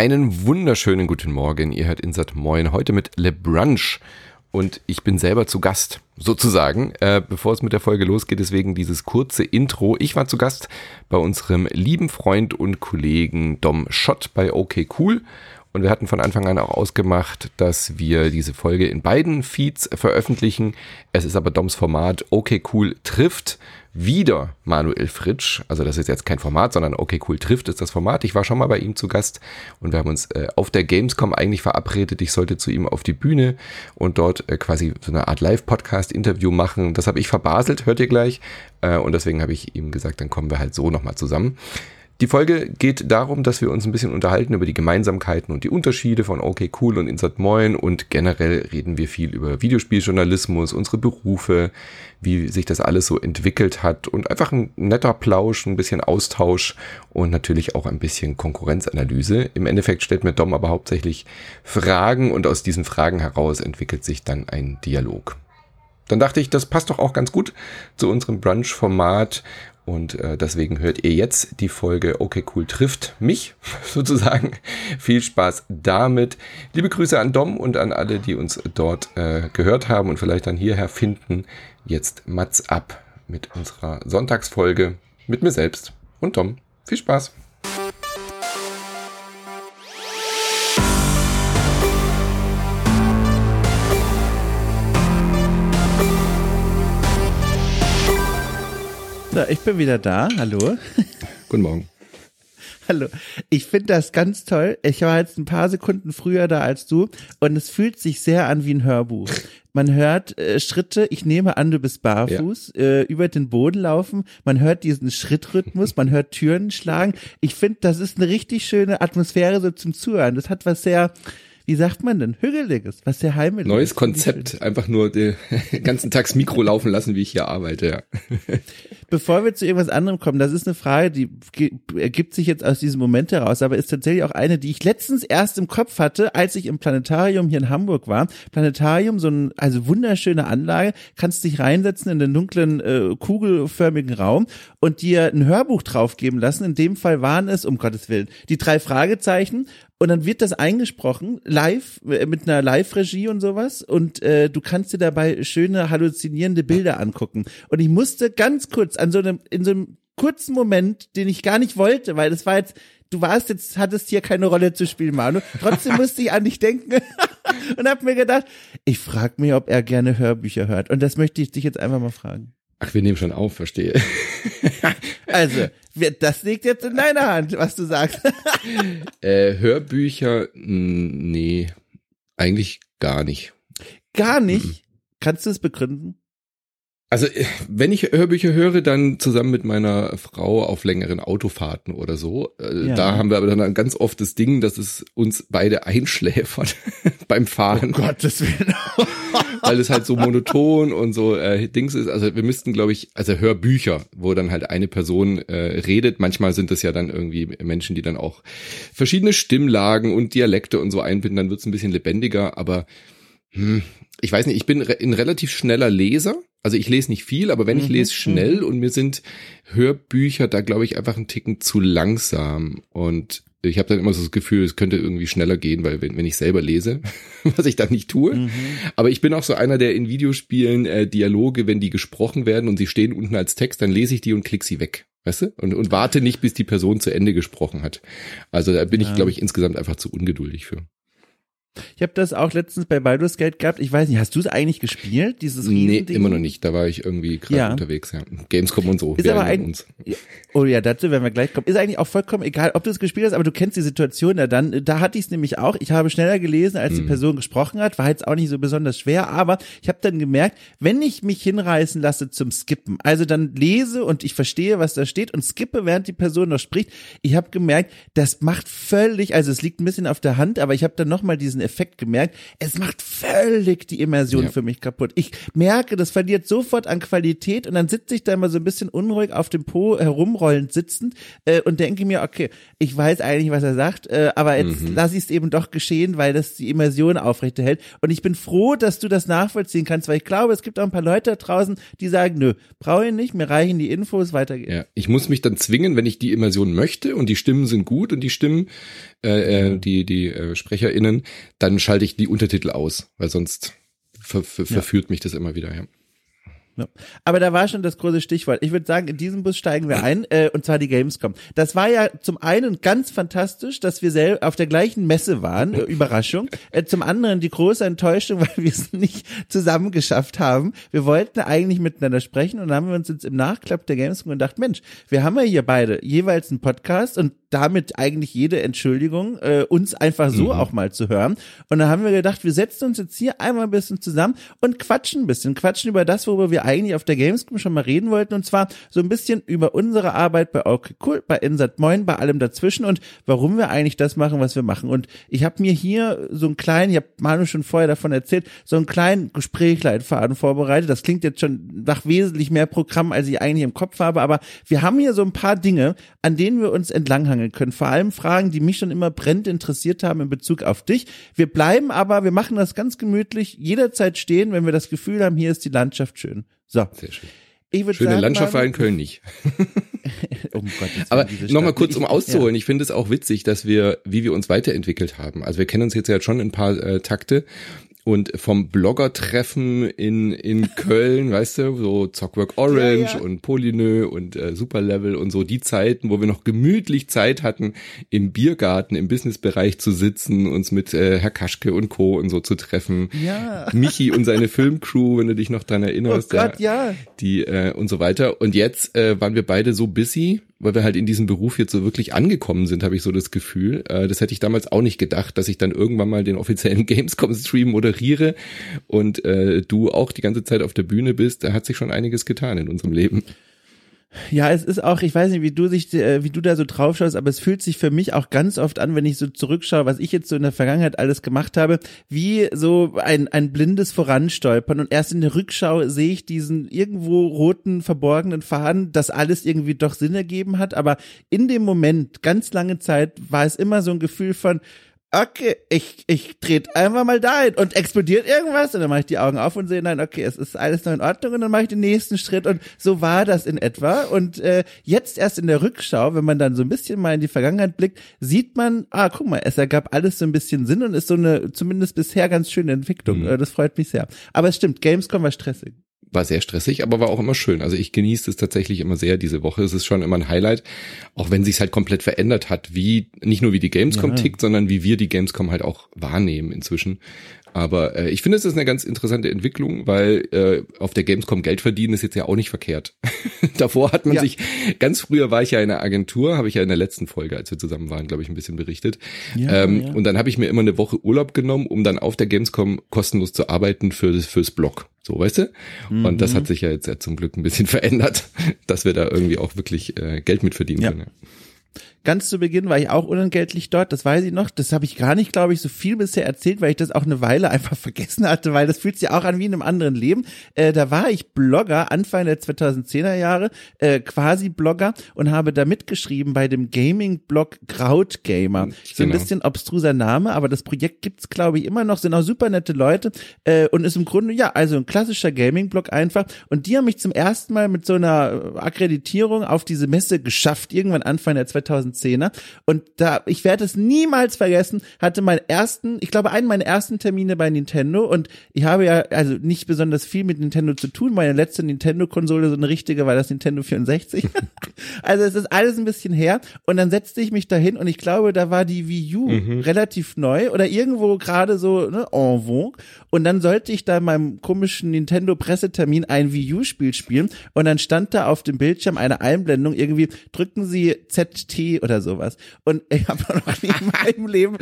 Einen wunderschönen guten Morgen. Ihr hört Insert Moin heute mit Le Brunch und ich bin selber zu Gast, sozusagen. Äh, bevor es mit der Folge losgeht, deswegen dieses kurze Intro. Ich war zu Gast bei unserem lieben Freund und Kollegen Dom Schott bei OK Cool und wir hatten von Anfang an auch ausgemacht, dass wir diese Folge in beiden Feeds veröffentlichen. Es ist aber Doms Format Okay Cool trifft wieder Manuel Fritsch. Also das ist jetzt kein Format, sondern Okay Cool trifft ist das Format. Ich war schon mal bei ihm zu Gast und wir haben uns äh, auf der Gamescom eigentlich verabredet. Ich sollte zu ihm auf die Bühne und dort äh, quasi so eine Art Live-Podcast-Interview machen. Das habe ich verbaselt, hört ihr gleich. Äh, und deswegen habe ich ihm gesagt, dann kommen wir halt so nochmal zusammen. Die Folge geht darum, dass wir uns ein bisschen unterhalten über die Gemeinsamkeiten und die Unterschiede von OK Cool und Insert Moin und generell reden wir viel über Videospieljournalismus, unsere Berufe, wie sich das alles so entwickelt hat und einfach ein netter Plausch, ein bisschen Austausch und natürlich auch ein bisschen Konkurrenzanalyse. Im Endeffekt stellt mir Dom aber hauptsächlich Fragen und aus diesen Fragen heraus entwickelt sich dann ein Dialog. Dann dachte ich, das passt doch auch ganz gut zu unserem Brunch-Format und äh, deswegen hört ihr jetzt die Folge Okay Cool trifft mich sozusagen. Viel Spaß damit. Liebe Grüße an Dom und an alle, die uns dort äh, gehört haben und vielleicht dann hierher finden. Jetzt Mats ab mit unserer Sonntagsfolge mit mir selbst und Dom. Viel Spaß. So, ich bin wieder da. Hallo. Guten Morgen. Hallo. Ich finde das ganz toll. Ich war jetzt ein paar Sekunden früher da als du und es fühlt sich sehr an wie ein Hörbuch. Man hört äh, Schritte, ich nehme an, du bist barfuß, ja. äh, über den Boden laufen. Man hört diesen Schrittrhythmus, man hört Türen schlagen. Ich finde, das ist eine richtig schöne Atmosphäre so zum Zuhören. Das hat was sehr, wie sagt man denn, hügeliges, was sehr heimeliges. Neues Konzept, einfach nur den ganzen Tags Mikro laufen lassen, wie ich hier arbeite. Ja. Bevor wir zu irgendwas anderem kommen, das ist eine Frage, die ergibt sich jetzt aus diesem Moment heraus, aber ist tatsächlich auch eine, die ich letztens erst im Kopf hatte, als ich im Planetarium hier in Hamburg war. Planetarium, so ein also wunderschöne Anlage, kannst dich reinsetzen in den dunklen äh, kugelförmigen Raum und dir ein Hörbuch draufgeben lassen. In dem Fall waren es, um Gottes Willen, die drei Fragezeichen und dann wird das eingesprochen, live, äh, mit einer Live-Regie und sowas. Und äh, du kannst dir dabei schöne, halluzinierende Bilder angucken. Und ich musste ganz kurz an so einem, in so einem kurzen Moment, den ich gar nicht wollte, weil das war jetzt, du warst jetzt, hattest hier keine Rolle zu spielen, Manu. Trotzdem musste ich an dich denken und hab mir gedacht, ich frag mich, ob er gerne Hörbücher hört. Und das möchte ich dich jetzt einfach mal fragen. Ach, wir nehmen schon auf, verstehe. also, das liegt jetzt in deiner Hand, was du sagst. äh, Hörbücher, nee, eigentlich gar nicht. Gar nicht? Mhm. Kannst du es begründen? Also, äh, wenn ich Hörbücher höre, dann zusammen mit meiner Frau auf längeren Autofahrten oder so. Äh, ja. Da haben wir aber dann ganz oft das Ding, dass es uns beide einschläfert beim Fahren. Oh Gottes Willen. Weil es halt so monoton und so äh, Dings ist. Also wir müssten, glaube ich, also Hörbücher, wo dann halt eine Person äh, redet. Manchmal sind das ja dann irgendwie Menschen, die dann auch verschiedene Stimmlagen und Dialekte und so einbinden. Dann wird es ein bisschen lebendiger. Aber hm, ich weiß nicht, ich bin ein relativ schneller Leser also ich lese nicht viel, aber wenn ich mhm, lese schnell mhm. und mir sind Hörbücher da, glaube ich, einfach ein Ticken zu langsam. Und ich habe dann immer so das Gefühl, es könnte irgendwie schneller gehen, weil wenn, wenn ich selber lese, was ich dann nicht tue. Mhm. Aber ich bin auch so einer, der in Videospielen äh, Dialoge, wenn die gesprochen werden und sie stehen unten als Text, dann lese ich die und klick sie weg. Weißt du? Und, und warte nicht, bis die Person zu Ende gesprochen hat. Also da bin ja. ich, glaube ich, insgesamt einfach zu ungeduldig für. Ich habe das auch letztens bei Baldur's Gate gehabt. Ich weiß nicht, hast du es eigentlich gespielt, dieses Nee, immer noch nicht. Da war ich irgendwie gerade ja. unterwegs. Ja. Gamescom und so. Ist aber ein, uns. Oh ja, dazu werden wir gleich kommen. Ist eigentlich auch vollkommen egal, ob du es gespielt hast, aber du kennst die Situation ja dann. Da hatte ich es nämlich auch. Ich habe schneller gelesen, als die mhm. Person gesprochen hat. War jetzt auch nicht so besonders schwer, aber ich habe dann gemerkt, wenn ich mich hinreißen lasse zum Skippen, also dann lese und ich verstehe, was da steht und skippe, während die Person noch spricht, ich habe gemerkt, das macht völlig, also es liegt ein bisschen auf der Hand, aber ich habe dann nochmal diesen Effekt gemerkt. Es macht völlig die Immersion ja. für mich kaputt. Ich merke, das verliert sofort an Qualität und dann sitze ich da immer so ein bisschen unruhig auf dem Po herumrollend sitzend äh, und denke mir, okay, ich weiß eigentlich, was er sagt, äh, aber jetzt mhm. lasse ich es eben doch geschehen, weil das die Immersion aufrechterhält. Und ich bin froh, dass du das nachvollziehen kannst, weil ich glaube, es gibt auch ein paar Leute da draußen, die sagen, nö, brauche ich nicht, mir reichen die Infos, weiter geht's. Ja, ich muss mich dann zwingen, wenn ich die Immersion möchte und die Stimmen sind gut und die Stimmen, äh, äh, die, die äh, SprecherInnen, dann schalte ich die Untertitel aus, weil sonst ver ver verführt ja. mich das immer wieder, ja. Ja. Aber da war schon das große Stichwort. Ich würde sagen, in diesem Bus steigen wir ein, äh, und zwar die Gamescom. Das war ja zum einen ganz fantastisch, dass wir selber auf der gleichen Messe waren, äh, Überraschung. Äh, zum anderen die große Enttäuschung, weil wir es nicht zusammen geschafft haben. Wir wollten eigentlich miteinander sprechen und dann haben wir uns jetzt im Nachklapp der Gamescom gedacht, Mensch, wir haben ja hier beide jeweils einen Podcast und damit eigentlich jede Entschuldigung, äh, uns einfach so mhm. auch mal zu hören. Und dann haben wir gedacht, wir setzen uns jetzt hier einmal ein bisschen zusammen und quatschen ein bisschen, quatschen über das, worüber wir eigentlich auf der Gamescom schon mal reden wollten, und zwar so ein bisschen über unsere Arbeit bei Okay Cool, bei Insert Moin, bei allem dazwischen und warum wir eigentlich das machen, was wir machen. Und ich habe mir hier so einen kleinen, ich habe Manu schon vorher davon erzählt, so einen kleinen Gesprächleitfaden vorbereitet. Das klingt jetzt schon nach wesentlich mehr Programm, als ich eigentlich im Kopf habe, aber wir haben hier so ein paar Dinge, an denen wir uns entlanghangeln können. Vor allem Fragen, die mich schon immer brennend interessiert haben in Bezug auf dich. Wir bleiben aber, wir machen das ganz gemütlich, jederzeit stehen, wenn wir das Gefühl haben, hier ist die Landschaft schön. So. Sehr schön. Ich Schöne sagen, Landschaft war in Köln nicht. oh Gott, Aber nochmal kurz, um auszuholen. Ja. Ich finde es auch witzig, dass wir, wie wir uns weiterentwickelt haben. Also wir kennen uns jetzt ja schon ein paar äh, Takte und vom Blogger-Treffen in, in Köln, weißt du, so Zockwork Orange ja, ja. und Polynö und äh, Superlevel und so die Zeiten, wo wir noch gemütlich Zeit hatten, im Biergarten, im Businessbereich zu sitzen, uns mit äh, Herr Kaschke und Co. und so zu treffen. Ja. Michi und seine Filmcrew, wenn du dich noch dran erinnerst. Oh Gott, ja. Die äh, und so weiter. Und jetzt äh, waren wir beide so busy, weil wir halt in diesem Beruf jetzt so wirklich angekommen sind, habe ich so das Gefühl. Äh, das hätte ich damals auch nicht gedacht, dass ich dann irgendwann mal den offiziellen Gamescom-Stream moderiere und äh, du auch die ganze Zeit auf der Bühne bist. Da hat sich schon einiges getan in unserem Leben. Ja, es ist auch, ich weiß nicht, wie du sich, äh, wie du da so drauf schaust, aber es fühlt sich für mich auch ganz oft an, wenn ich so zurückschaue, was ich jetzt so in der Vergangenheit alles gemacht habe, wie so ein, ein blindes Voranstolpern und erst in der Rückschau sehe ich diesen irgendwo roten, verborgenen Faden, das alles irgendwie doch Sinn ergeben hat, aber in dem Moment, ganz lange Zeit, war es immer so ein Gefühl von, okay, ich, ich trete einfach mal dahin und explodiert irgendwas und dann mache ich die Augen auf und sehe, nein, okay, es ist alles noch in Ordnung und dann mache ich den nächsten Schritt und so war das in etwa und äh, jetzt erst in der Rückschau, wenn man dann so ein bisschen mal in die Vergangenheit blickt, sieht man, ah, guck mal, es ergab alles so ein bisschen Sinn und ist so eine zumindest bisher ganz schöne Entwicklung. Mhm. Das freut mich sehr. Aber es stimmt, Gamescom war stressig war sehr stressig, aber war auch immer schön. Also ich genieße es tatsächlich immer sehr diese Woche. Es ist schon immer ein Highlight, auch wenn sich halt komplett verändert hat, wie nicht nur wie die Gamescom ja. tickt, sondern wie wir die Gamescom halt auch wahrnehmen inzwischen. Aber äh, ich finde, es ist eine ganz interessante Entwicklung, weil äh, auf der Gamescom Geld verdienen ist jetzt ja auch nicht verkehrt. Davor hat man ja. sich, ganz früher war ich ja in einer Agentur, habe ich ja in der letzten Folge, als wir zusammen waren, glaube ich, ein bisschen berichtet. Ja, ähm, ja. Und dann habe ich mir immer eine Woche Urlaub genommen, um dann auf der Gamescom kostenlos zu arbeiten für, fürs Blog. So, weißt du? Mhm. Und das hat sich ja jetzt ja zum Glück ein bisschen verändert, dass wir da irgendwie auch wirklich äh, Geld mit verdienen können. Ganz zu Beginn war ich auch unentgeltlich dort, das weiß ich noch. Das habe ich gar nicht, glaube ich, so viel bisher erzählt, weil ich das auch eine Weile einfach vergessen hatte, weil das fühlt sich auch an wie in einem anderen Leben. Äh, da war ich Blogger Anfang der 2010er Jahre, äh, quasi Blogger und habe da mitgeschrieben bei dem Gaming-Blog Krautgamer. Genau. So ein bisschen obstruser Name, aber das Projekt gibt's glaube ich immer noch, sind auch super nette Leute äh, und ist im Grunde ja also ein klassischer Gaming-Blog einfach. Und die haben mich zum ersten Mal mit so einer Akkreditierung auf diese Messe geschafft, irgendwann Anfang der 2010 2010er. Und da, ich werde es niemals vergessen, hatte meinen ersten, ich glaube, einen meiner ersten Termine bei Nintendo und ich habe ja also nicht besonders viel mit Nintendo zu tun. Meine letzte Nintendo-Konsole, so eine richtige, war das Nintendo 64. also es ist alles ein bisschen her. Und dann setzte ich mich dahin und ich glaube, da war die Wii U mhm. relativ neu oder irgendwo gerade so ne, en vogue. Und dann sollte ich da in meinem komischen Nintendo-Pressetermin ein Wii U-Spiel spielen und dann stand da auf dem Bildschirm eine Einblendung irgendwie, drücken Sie ZT oder sowas. Und ich habe noch nie in meinem Leben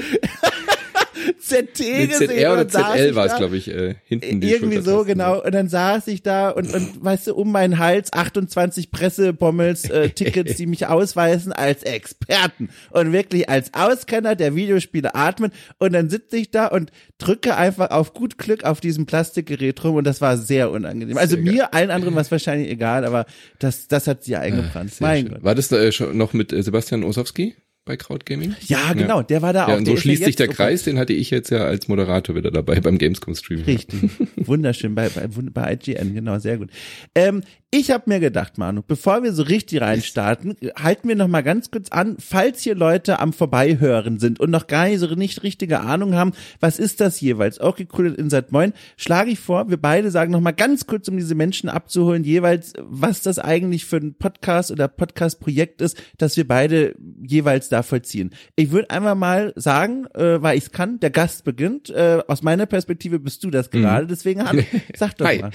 ZT Nee, gesehen. ZR oder ZL war es, da. glaube ich, äh, hinten die Irgendwie so, Schultertasten. genau. Und dann saß ich da und, und weißt du, um meinen Hals 28 Pressebommels, äh, Tickets, die mich ausweisen als Experten und wirklich als Auskenner der Videospiele atmen. Und dann sitze ich da und drücke einfach auf gut Glück auf diesem Plastikgerät rum und das war sehr unangenehm. Also Sehr mir, allen anderen war es wahrscheinlich egal, aber das, das hat sie eingebrannt. Sehr mein schön. Gott. War das äh, schon noch mit äh, Sebastian Osowski bei Krautgaming? Ja, genau, der war da auch. Ja, und Der so ja schließt sich der Kreis, den hatte ich jetzt ja als Moderator wieder dabei beim Gamescom-Stream. Richtig. Wunderschön bei, bei, bei IGN, genau, sehr gut. Ähm, ich habe mir gedacht, Manu, bevor wir so richtig reinstarten, halten wir noch mal ganz kurz an, falls hier Leute am Vorbeihören sind und noch gar nicht so nicht richtige Ahnung haben, was ist das jeweils? Okay, cool, Inside Moin, schlage ich vor, wir beide sagen noch mal ganz kurz, um diese Menschen abzuholen, jeweils, was das eigentlich für ein Podcast oder Podcast-Projekt ist, das wir beide jeweils da vollziehen. Ich würde einfach mal sagen, äh, weil ich es kann, der Gast beginnt. Äh, aus meiner Perspektive bist du das gerade, deswegen Hanno, sag doch Hi, mal.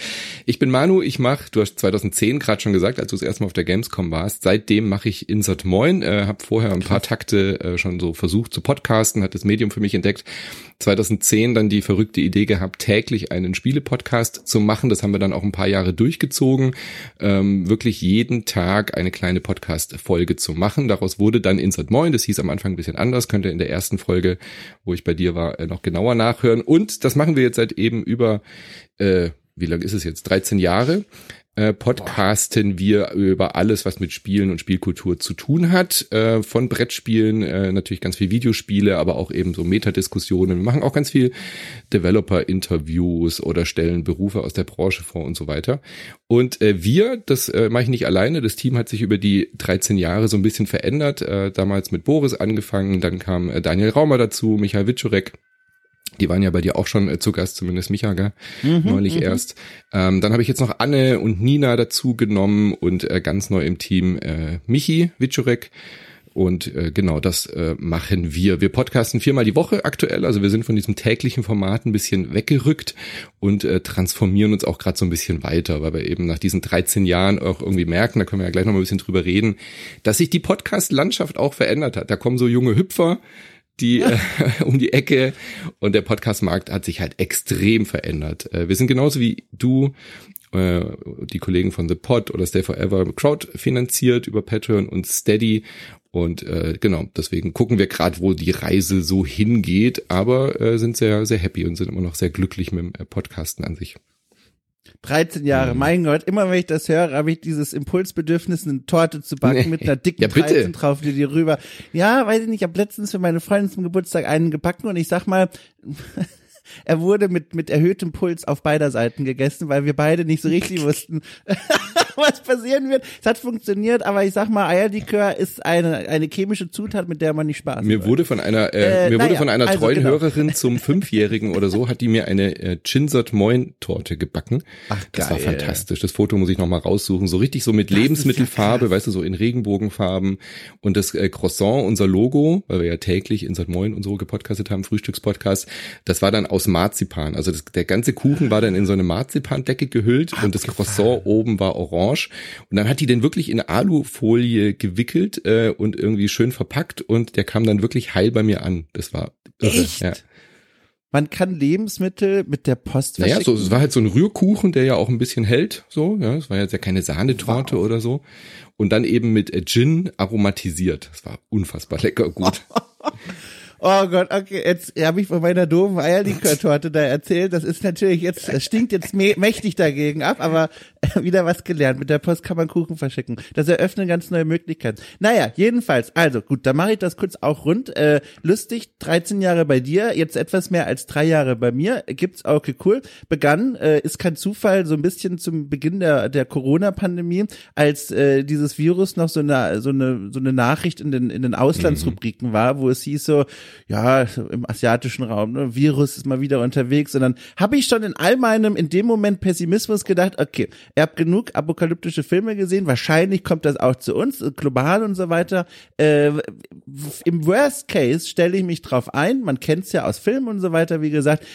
ich bin Manu, ich mache, du hast 2010 gerade schon gesagt, als du das erste Mal auf der Gamescom warst, seitdem mache ich Insert Moin, äh, habe vorher ein paar Takte äh, schon so versucht zu podcasten, hat das Medium für mich entdeckt. 2010 dann die verrückte Idee gehabt, täglich einen Spiele-Podcast zu machen. Das haben wir dann auch ein paar Jahre durchgezogen, ähm, wirklich jeden Tag eine kleine Podcast-Folge zu machen. Daraus wurde dann Insert Moin, das hieß am Anfang ein bisschen anders, könnt ihr in der ersten Folge, wo ich bei dir war, äh, noch genauer nachhören. Und das machen wir jetzt seit eben über äh, wie lang ist es jetzt? 13 Jahre. Äh, podcasten wir über alles, was mit Spielen und Spielkultur zu tun hat. Äh, von Brettspielen, äh, natürlich ganz viel Videospiele, aber auch eben so Metadiskussionen. Wir machen auch ganz viel Developer-Interviews oder stellen Berufe aus der Branche vor und so weiter. Und äh, wir, das äh, mache ich nicht alleine, das Team hat sich über die 13 Jahre so ein bisschen verändert. Äh, damals mit Boris angefangen, dann kam äh, Daniel Raumer dazu, Michael Witschurek, die waren ja bei dir auch schon äh, zu Gast, zumindest Micha, gell? neulich erst. Ähm, dann habe ich jetzt noch Anne und Nina dazu genommen und äh, ganz neu im Team äh, Michi Witschurek. Und äh, genau das äh, machen wir. Wir podcasten viermal die Woche aktuell. Also wir sind von diesem täglichen Format ein bisschen weggerückt und äh, transformieren uns auch gerade so ein bisschen weiter, weil wir eben nach diesen 13 Jahren auch irgendwie merken, da können wir ja gleich noch mal ein bisschen drüber reden, dass sich die Podcast-Landschaft auch verändert hat. Da kommen so junge Hüpfer, die äh, um die Ecke und der Podcast-Markt hat sich halt extrem verändert. Äh, wir sind genauso wie du, äh, die Kollegen von The Pod oder Stay Forever Crowd finanziert über Patreon und Steady und äh, genau, deswegen gucken wir gerade, wo die Reise so hingeht, aber äh, sind sehr, sehr happy und sind immer noch sehr glücklich mit dem äh, Podcasten an sich. 13 Jahre, mein Gott, immer wenn ich das höre, habe ich dieses Impulsbedürfnis, eine Torte zu backen mit einer dicken Ja, bitte. 13 drauf, die dir rüber. Ja, weiß ich nicht, ich habe letztens für meine Freundin zum Geburtstag einen gebacken und ich sag mal, er wurde mit, mit erhöhtem Puls auf beider Seiten gegessen, weil wir beide nicht so richtig wussten, was passieren wird. Es hat funktioniert, aber ich sag mal, Eierlikör ist eine, eine chemische Zutat, mit der man nicht Spaß Mir hat. wurde von einer, äh, Äh, mir wurde naja, von einer also treuen genau. Hörerin zum Fünfjährigen oder so, hat die mir eine äh, Chinsert Moin Torte gebacken. Ach, Das war geil. fantastisch. Das Foto muss ich noch mal raussuchen. So richtig so mit Das ja Lebensmittelfarbe, krass. weißt du, so in Regenbogenfarben. Und das äh, Croissant, unser Logo, weil wir ja täglich Insert Moin und so gepodcastet haben, Frühstückspodcast, das war dann aus Marzipan. Also das, der ganze Kuchen war dann in so eine Marzipandecke gehüllt und das Croissant oben war orange. Und dann hat die den wirklich in Alufolie gewickelt äh, und irgendwie schön verpackt und der kam dann wirklich heil bei mir an. Das war irre. Echt? Ja. Man kann Lebensmittel mit der Post Naja, verschicken. so, es war halt so ein Rührkuchen, der ja auch ein bisschen hält, so, ja, es war jetzt ja keine Sahnetorte oder so. Und dann eben mit äh, Gin aromatisiert. Das war unfassbar lecker gut. Oh Gott, okay, jetzt habe ich von meiner doofen Eierlikörtorte da erzählt. Das ist natürlich jetzt, das stinkt jetzt mä- mächtig dagegen ab, aber wieder was gelernt. Mit der Post kann man Kuchen verschicken. Das eröffnet ganz neue Möglichkeiten. Naja, jedenfalls, also gut, da mache ich das kurz auch rund. Äh, lustig, 13 Jahre bei dir, jetzt etwas mehr als drei Jahre bei mir. Gibt's auch okay, cool. Begann, äh, ist kein Zufall, so ein bisschen zum Beginn der, der Corona-Pandemie, als äh, dieses Virus noch so eine, so eine, so eine Nachricht in den, in den Auslandsrubriken war, wo es hieß so, ja, im asiatischen Raum, ne, Virus ist mal wieder unterwegs. Und dann habe ich schon in all meinem, in dem Moment Pessimismus gedacht, okay, ihr habt genug apokalyptische Filme gesehen, wahrscheinlich kommt das auch zu uns, global und so weiter. Äh, Im Worst Case stelle ich mich drauf ein, man kennt es ja aus Filmen und so weiter, wie gesagt,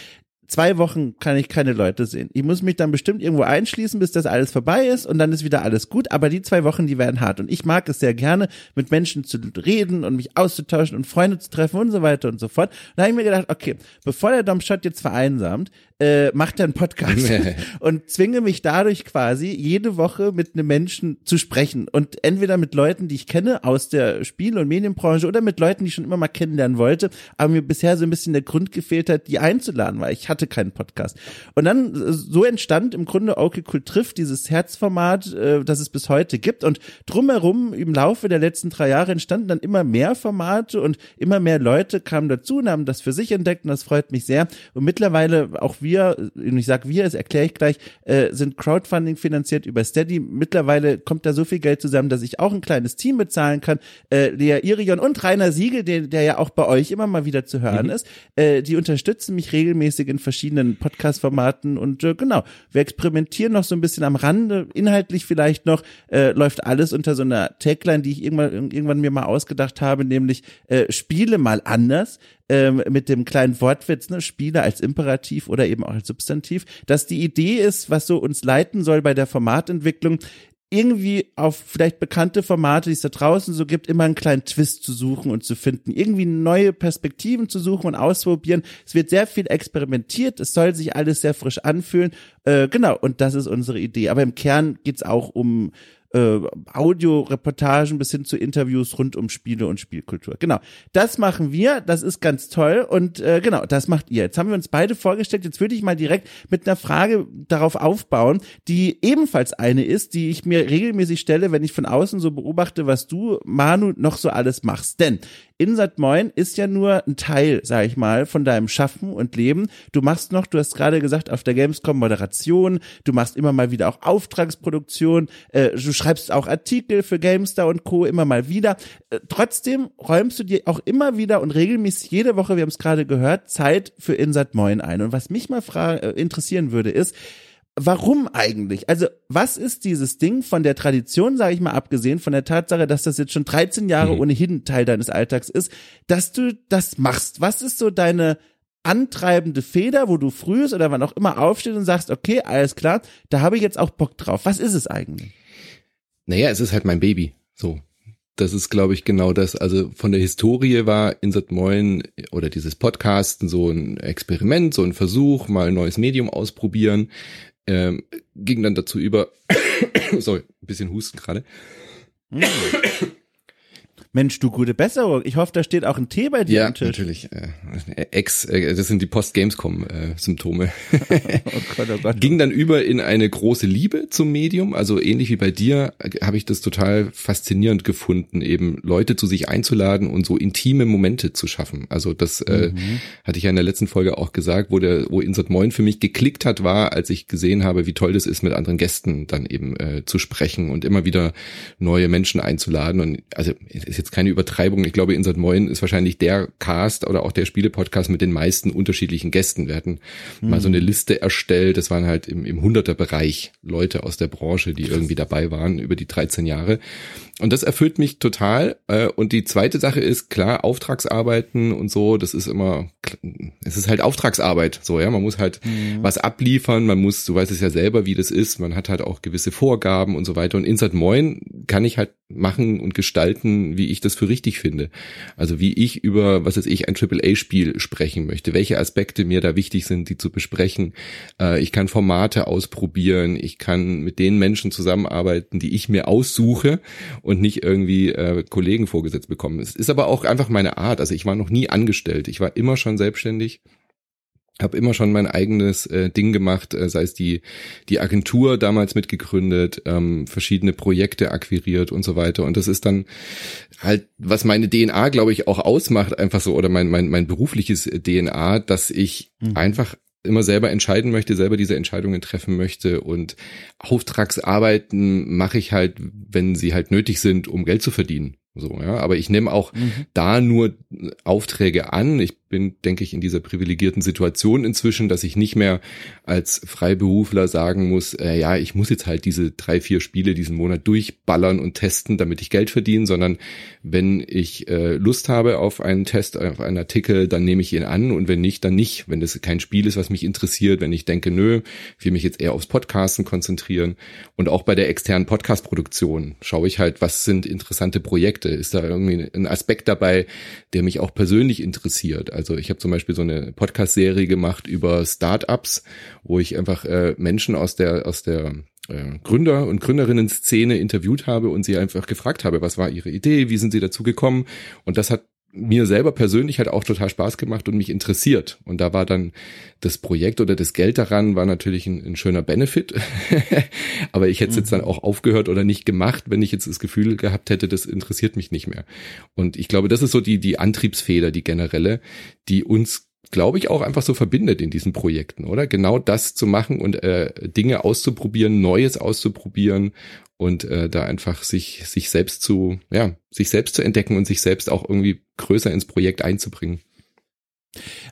zwei Wochen kann ich keine Leute sehen. Ich muss mich dann bestimmt irgendwo einschließen, bis das alles vorbei ist und dann ist wieder alles gut. Aber die zwei Wochen, die werden hart. Und ich mag es sehr gerne, mit Menschen zu reden und mich auszutauschen und Freunde zu treffen und so weiter und so fort. Und da habe ich mir gedacht, okay, bevor der Domshot jetzt vereinsamt, äh, macht er einen Podcast und zwinge mich dadurch quasi jede Woche mit einem Menschen zu sprechen und entweder mit Leuten, die ich kenne aus der Spiel- und Medienbranche oder mit Leuten, die ich schon immer mal kennenlernen wollte, aber mir bisher so ein bisschen der Grund gefehlt hat, die einzuladen, weil ich hatte keinen Podcast. Und dann äh, so entstand im Grunde Okay Cool trifft dieses Herzformat, äh, das es bis heute gibt und drumherum im Laufe der letzten drei Jahre entstanden dann immer mehr Formate und immer mehr Leute kamen dazu und haben das für sich entdeckt und das freut mich sehr und mittlerweile auch wir, und ich sage wir, das erkläre ich gleich, äh, sind Crowdfunding finanziert über Steady. Mittlerweile kommt da so viel Geld zusammen, dass ich auch ein kleines Team bezahlen kann. Äh, Lea Irion und Rainer Siegel, der, der ja auch bei euch immer mal wieder zu hören mhm. ist, äh, die unterstützen mich regelmäßig in verschiedenen Podcast-Formaten und äh, genau, wir experimentieren noch so ein bisschen am Rande, inhaltlich vielleicht noch, äh, läuft alles unter so einer Tagline, die ich irgendwann, irgendwann mir mal ausgedacht habe, nämlich äh, Spiele mal anders ähm, mit dem kleinen Wortwitz, ne, Spiele als Imperativ oder eben auch als Substantiv, dass die Idee ist, was so uns leiten soll bei der Formatentwicklung, irgendwie auf vielleicht bekannte Formate, die es da draußen so gibt, immer einen kleinen Twist zu suchen und zu finden, irgendwie neue Perspektiven zu suchen und ausprobieren. Es wird sehr viel experimentiert, es soll sich alles sehr frisch anfühlen. Äh, genau, und das ist unsere Idee. Aber im Kern geht's auch um äh, Audioreportagen bis hin zu Interviews rund um Spiele und Spielkultur. Genau, das machen wir, das ist ganz toll und äh, genau, das macht ihr. Jetzt haben wir uns beide vorgestellt, jetzt würde ich mal direkt mit einer Frage darauf aufbauen, die ebenfalls eine ist, die ich mir regelmäßig stelle, wenn ich von außen so beobachte, was du, Manu, noch so alles machst. Denn Insert Moin ist ja nur ein Teil, sag ich mal, von deinem Schaffen und Leben. Du machst noch, du hast gerade gesagt, auf der Gamescom Moderation, du machst immer mal wieder auch Auftragsproduktion, äh, du schreibst auch Artikel für GameStar und Co. immer mal wieder. Äh, trotzdem räumst du dir auch immer wieder und regelmäßig jede Woche, wir haben es gerade gehört, Zeit für Insert Moin ein. Und was mich mal äh, interessieren würde, ist, warum eigentlich? Also, was ist dieses Ding von der Tradition, sage ich mal, abgesehen von der Tatsache, dass das jetzt schon 13 Jahre mhm. ohnehin Teil deines Alltags ist, dass du das machst? Was ist so deine antreibende Feder, wo du frühst oder wann auch immer aufstehst und sagst, okay, alles klar, da habe ich jetzt auch Bock drauf. Was ist es eigentlich? Naja, es ist halt mein Baby. So. Das ist, glaube ich, genau das. Also von der Historie war Insert Moin oder dieses Podcasten so ein Experiment, so ein Versuch, mal ein neues Medium ausprobieren ähm, ging dann dazu über, sorry, ein bisschen Husten gerade. Mensch, du gute Besserung. Ich hoffe, da steht auch ein Tee bei dir ja, am Tisch. natürlich. Äh, ex, äh, das sind die Post-Gamescom-Symptome. Äh, oh Gott, oh Gott. Ging dann über in eine große Liebe zum Medium. Also ähnlich wie bei dir äh, habe ich das total faszinierend gefunden, eben Leute zu sich einzuladen und so intime Momente zu schaffen. Also das äh, mhm. hatte ich ja in der letzten Folge auch gesagt, wo der, wo Insert Moin für mich geklickt hat, war, als ich gesehen habe, wie toll das ist, mit anderen Gästen dann eben äh, zu sprechen und immer wieder neue Menschen einzuladen. Und also ist jetzt keine Übertreibung. Ich glaube, Insert Moin ist wahrscheinlich der Cast oder auch der Spiele-Podcast mit den meisten unterschiedlichen Gästen. Wir hatten mhm. mal so eine Liste erstellt. Das waren halt im, im 100er-Bereich Leute aus der Branche, die irgendwie dabei waren über die 13 Jahre. Und das erfüllt mich total. Äh, und die zweite Sache ist, klar, Auftragsarbeiten und so, das ist immer, es ist halt Auftragsarbeit. So, ja, man muss halt mhm. was abliefern, man muss, du weißt es ja selber, wie das ist, man hat halt auch gewisse Vorgaben und so weiter. Und Insert Moin kann ich halt machen und gestalten, wie ich das für richtig finde. Also wie ich über, was weiß ich, ein AAA-Spiel sprechen möchte, welche Aspekte mir da wichtig sind, die zu besprechen. Äh, ich kann Formate ausprobieren, ich kann mit den Menschen zusammenarbeiten, die ich mir aussuche und nicht irgendwie äh, Kollegen vorgesetzt bekommen. Es ist aber auch einfach meine Art. Also ich war noch nie angestellt. Ich war immer schon selbstständig habe immer schon mein eigenes äh, Ding gemacht, äh, sei es die die Agentur damals mitgegründet, ähm, verschiedene Projekte akquiriert und so weiter. Und das ist dann halt, was meine DNA, glaube ich, auch ausmacht, einfach so oder mein mein mein berufliches DNA, dass ich mhm. einfach immer selber entscheiden möchte, selber diese Entscheidungen treffen möchte und Auftragsarbeiten mache ich halt, wenn sie halt nötig sind, um Geld zu verdienen. So, ja, aber ich nehme auch mhm. da nur Aufträge an. Ich bin, denke ich, in dieser privilegierten Situation inzwischen, dass ich nicht mehr als Freiberufler sagen muss, äh, ja, ich muss jetzt halt diese drei, vier Spiele diesen Monat durchballern und testen, damit ich Geld verdiene, sondern wenn ich äh, Lust habe auf einen Test, auf einen Artikel, dann nehme ich ihn an und wenn nicht, dann nicht. Wenn das kein Spiel ist, was mich interessiert, wenn ich denke, nö, ich will mich jetzt eher aufs Podcasten konzentrieren und auch bei der externen Podcast-Produktion schaue ich halt, was sind interessante Projekte, ist da irgendwie ein Aspekt dabei, der mich auch persönlich interessiert. Also ich habe zum Beispiel so eine Podcast-Serie gemacht über Startups, wo ich einfach äh, Menschen aus der aus der äh, Gründer und Gründerinnen-Szene interviewt habe und sie einfach gefragt habe, was war ihre Idee, wie sind sie dazu gekommen? Und das hat mir selber persönlich hat auch total Spaß gemacht und mich interessiert. Und da war dann das Projekt oder das Geld daran war natürlich ein, ein schöner Benefit. Aber ich hätte es mhm. jetzt dann auch aufgehört oder nicht gemacht, wenn ich jetzt das Gefühl gehabt hätte, das interessiert mich nicht mehr. Und ich glaube, das ist so die, die Antriebsfeder, die generelle, die uns glaube ich, auch einfach so verbindet in diesen Projekten, oder? Genau das zu machen und äh, Dinge auszuprobieren, Neues auszuprobieren und äh, da einfach sich sich selbst zu ja sich selbst zu entdecken und sich selbst auch irgendwie größer ins Projekt einzubringen.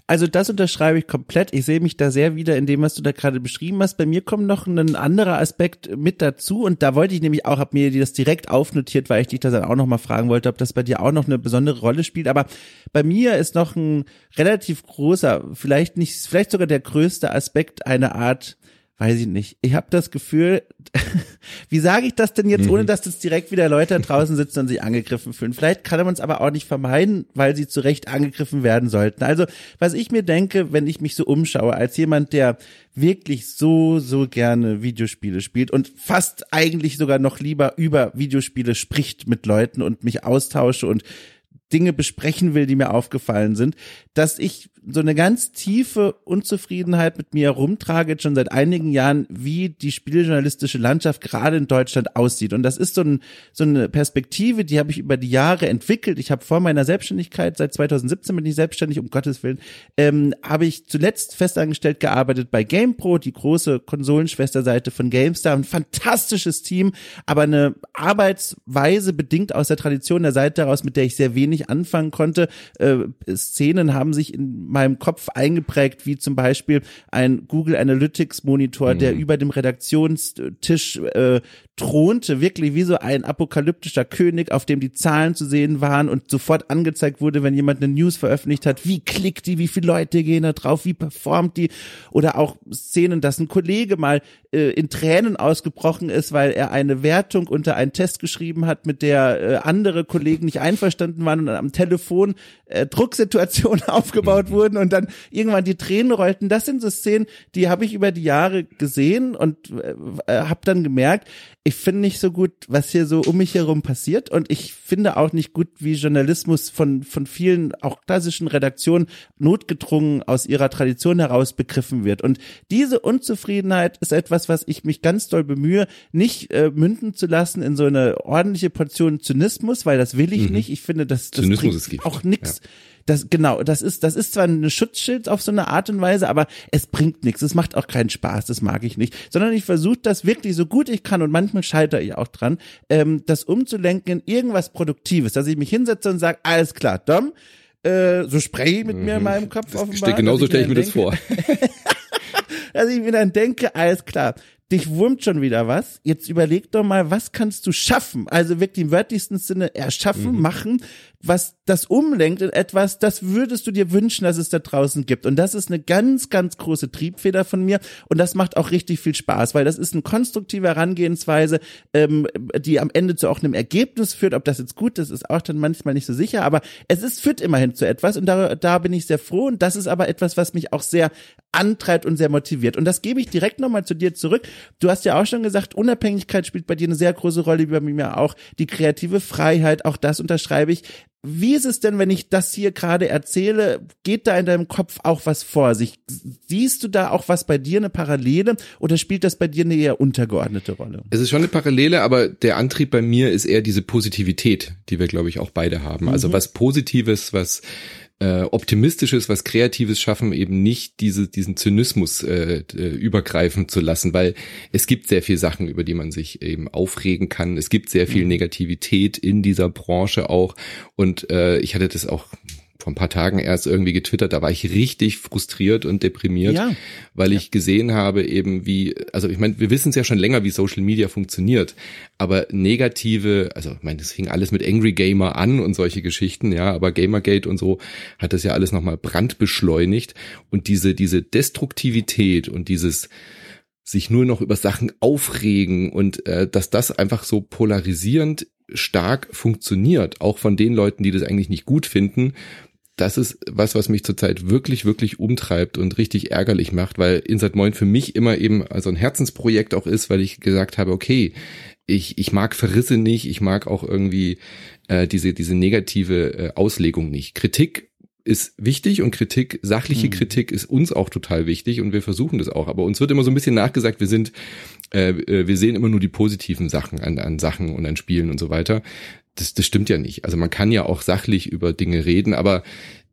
Also das unterschreibe ich komplett. Ich sehe mich da sehr wieder in dem, was du da gerade beschrieben hast. Bei mir kommt noch ein anderer Aspekt mit dazu und da wollte ich nämlich auch, habe mir das direkt aufnotiert, weil ich dich da dann auch noch mal fragen wollte, ob das bei dir auch noch eine besondere Rolle spielt. Aber bei mir ist noch ein relativ großer, vielleicht nicht, vielleicht sogar der größte Aspekt eine Art weiß ich nicht. Ich habe das Gefühl, wie sage ich das denn jetzt, ohne mhm. dass jetzt direkt wieder Leute draußen sitzen und sich angegriffen fühlen? Vielleicht kann man es aber auch nicht vermeiden, weil sie zu Recht angegriffen werden sollten. Also, was ich mir denke, wenn ich mich so umschaue, als jemand, der wirklich so, so gerne Videospiele spielt und fast eigentlich sogar noch lieber über Videospiele spricht mit Leuten und mich austausche und Dinge besprechen will, die mir aufgefallen sind, dass ich so eine ganz tiefe Unzufriedenheit mit mir herumtrage, jetzt schon seit einigen Jahren, wie die spieljournalistische Landschaft gerade in Deutschland aussieht. Und das ist so, ein, so eine Perspektive, die habe ich über die Jahre entwickelt. Ich habe vor meiner Selbstständigkeit, seit 2017 bin ich selbstständig, um Gottes Willen, ähm, habe ich zuletzt festangestellt gearbeitet bei GamePro, die große Konsolenschwesterseite von GameStar. Ein fantastisches Team, aber eine Arbeitsweise bedingt aus der Tradition der Seite heraus, mit der ich sehr wenig anfangen konnte. Äh, Szenen haben sich in meinem Kopf eingeprägt, wie zum Beispiel ein Google Analytics Monitor, mhm. der über dem Redaktionstisch äh, thronte, wirklich wie so ein apokalyptischer König, auf dem die Zahlen zu sehen waren und sofort angezeigt wurde, wenn jemand eine News veröffentlicht hat, wie klickt die, wie viele Leute gehen da drauf, wie performt die oder auch Szenen, dass ein Kollege mal äh, in Tränen ausgebrochen ist, weil er eine Wertung unter einen Test geschrieben hat, mit der äh, andere Kollegen nicht einverstanden waren und am Telefon äh, Drucksituationen aufgebaut wurden und dann irgendwann die Tränen rollten. Das sind so Szenen, die habe ich über die Jahre gesehen und äh, äh habe dann gemerkt, ich finde nicht so gut, was hier so um mich herum passiert und ich finde auch nicht gut, wie Journalismus von von vielen auch klassischen Redaktionen notgedrungen aus ihrer Tradition heraus begriffen wird. Und diese Unzufriedenheit ist etwas, was ich mich ganz doll bemühe, nicht äh, münden zu lassen in so eine ordentliche Portion Zynismus, weil das will ich mhm. nicht. Ich finde, das, das Zynismus bringt auch nichts. Ja das genau, das ist das ist zwar ein Schutzschild auf so eine Art und Weise, aber es bringt nichts. Es macht auch keinen Spaß, das mag ich nicht, sondern ich versuche das wirklich so gut ich kann und manchmal scheitere ich auch dran, ähm, das umzulenken in irgendwas Produktives, dass ich mich hinsetze und sage, alles klar, Dom, äh, so spreche ich mit mhm. mir in mhm. meinem Kopf das offenbar. Genauso stelle ich mir das vor. dass ich mir dann denke, alles klar, dich wurmt schon wieder was. Jetzt überleg doch mal, was kannst du schaffen? Also wirklich im wörtlichsten Sinne erschaffen, mhm. machen, was das umlenkt in etwas, das würdest du dir wünschen, dass es da draußen gibt. Und das ist eine ganz, ganz große Triebfeder von mir. Und das macht auch richtig viel Spaß, weil das ist eine konstruktive Herangehensweise, ähm, die am Ende zu auch einem Ergebnis führt. Ob das jetzt gut ist, ist auch dann manchmal nicht so sicher. Aber es ist, führt immerhin zu etwas. Und da, da bin ich sehr froh. Und das ist aber etwas, was mich auch sehr antreibt und sehr motiviert. Und das gebe ich direkt nochmal zu dir zurück. Du hast ja auch schon gesagt, Unabhängigkeit spielt bei dir eine sehr große Rolle, wie bei mir auch. Die kreative Freiheit, auch das unterschreibe ich. Wie ist es denn, wenn ich das hier gerade erzähle? Geht da in deinem Kopf auch was vor sich? Siehst du da auch was bei dir, eine Parallele, oder spielt das bei dir eine eher untergeordnete Rolle? Es ist schon eine Parallele, aber der Antrieb bei mir ist eher diese Positivität, die wir, glaube ich, auch beide haben. Also mhm. was Positives, was äh, Optimistisches, was Kreatives schaffen, eben nicht diese, diesen Zynismus äh, äh, übergreifen zu lassen, weil es gibt sehr viel Sachen, über die man sich eben aufregen kann. Es gibt sehr viel mhm. Negativität in dieser Branche auch. Und äh, ich hatte das auch vor ein paar Tagen erst irgendwie getwittert, da war ich richtig frustriert und deprimiert, ja. weil ich gesehen habe eben wie, also ich meine, wir wissen es ja schon länger, wie Social Media funktioniert, aber negative, also ich meine, das fing alles mit Angry Gamer an und solche Geschichten, ja, aber Gamergate und so hat das ja alles nochmal brandbeschleunigt und diese, diese Destruktivität und dieses sich nur noch über Sachen aufregen und äh, dass das einfach so polarisierend stark funktioniert, auch von den Leuten, die das eigentlich nicht gut finden, das ist was, was mich zurzeit wirklich, wirklich umtreibt und richtig ärgerlich macht, weil Insert Moin für mich immer eben also ein Herzensprojekt auch ist, weil ich gesagt habe, okay, ich, ich mag Verrisse nicht, ich mag auch irgendwie äh, diese, diese negative äh, Auslegung nicht. Kritik ist wichtig und Kritik, sachliche mhm. Kritik ist uns auch total wichtig und wir versuchen das auch. Aber uns wird immer so ein bisschen nachgesagt, wir sind, äh, äh, wir sehen immer nur die positiven Sachen an, an Sachen und an Spielen und so weiter. Das, das stimmt ja nicht. Also man kann ja auch sachlich über Dinge reden, aber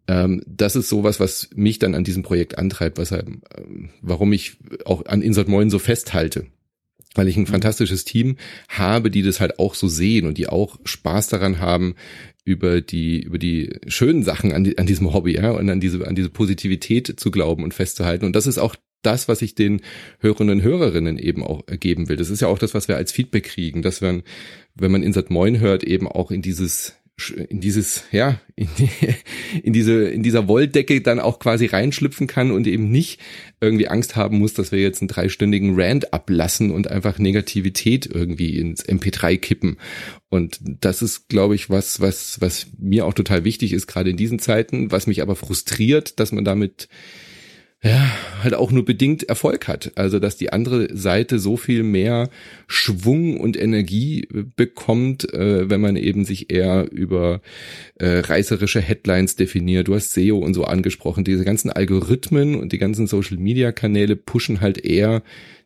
ähm, das ist sowas, was mich dann an diesem Projekt antreibt, was, äh, warum ich auch an Insert Moin so festhalte weil ich ein mhm. fantastisches Team habe, die das halt auch so sehen und die auch Spaß daran haben, über die, über die schönen Sachen an, die, an diesem Hobby, ja, und an diese, an diese Positivität zu glauben und festzuhalten. Und das ist auch das, was ich den Hörerinnen und Hörerinnen eben auch geben will. Das ist ja auch das, was wir als Feedback kriegen, dass wir, wenn man Insert Moin hört, eben auch in dieses in dieses, ja, in, die, in diese, in dieser Wolldecke dann auch quasi reinschlüpfen kann und eben nicht irgendwie Angst haben muss, dass wir jetzt einen dreistündigen Rant ablassen und einfach Negativität irgendwie ins MP3 kippen. Und das ist, glaube ich, was, was, was mir auch total wichtig ist, gerade in diesen Zeiten, was mich aber frustriert, dass man damit ja, halt auch nur bedingt Erfolg hat. Also, dass die andere Seite so viel mehr Schwung und Energie bekommt, äh, wenn man eben sich eher über äh, reißerische Headlines definiert. Du hast SEO und so angesprochen. Diese ganzen Algorithmen und die ganzen Social Media Kanäle pushen halt eher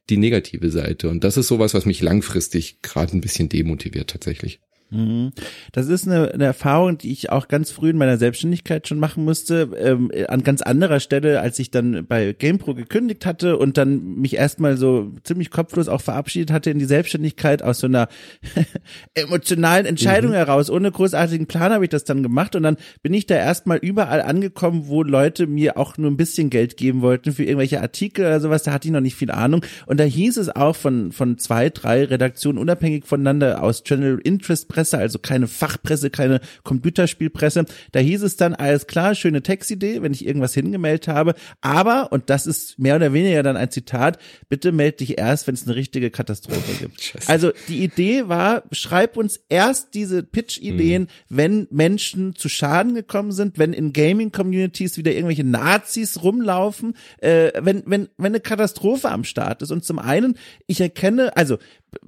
die negative Seite. Und das ist sowas, was mich langfristig gerade ein bisschen demotiviert tatsächlich. Mhm. Das ist eine, eine, Erfahrung, die ich auch ganz früh in meiner Selbstständigkeit schon machen musste, ähm, an ganz anderer Stelle, als ich dann bei GamePro gekündigt hatte und dann mich erstmal so ziemlich kopflos auch verabschiedet hatte in die Selbstständigkeit aus so einer emotionalen Entscheidung mhm. heraus. Ohne großartigen Plan habe ich das dann gemacht und dann bin ich da erstmal überall angekommen, wo Leute mir auch nur ein bisschen Geld geben wollten für irgendwelche Artikel oder sowas. Da hatte ich noch nicht viel Ahnung und da hieß es auch von, von zwei, drei Redaktionen unabhängig voneinander aus General Interest Presse, also keine Fachpresse, keine Computerspielpresse. Da hieß es dann, alles klar, schöne Textidee, wenn ich irgendwas hingemeldet habe, aber, und das ist mehr oder weniger dann ein Zitat, bitte melde dich erst, wenn es eine richtige Katastrophe gibt. Also die Idee war, schreib uns erst diese Pitch-Ideen, mhm. wenn Menschen zu Schaden gekommen sind, wenn in Gaming-Communities wieder irgendwelche Nazis rumlaufen, äh, wenn, wenn, wenn eine Katastrophe am Start ist. Und zum einen, ich erkenne, also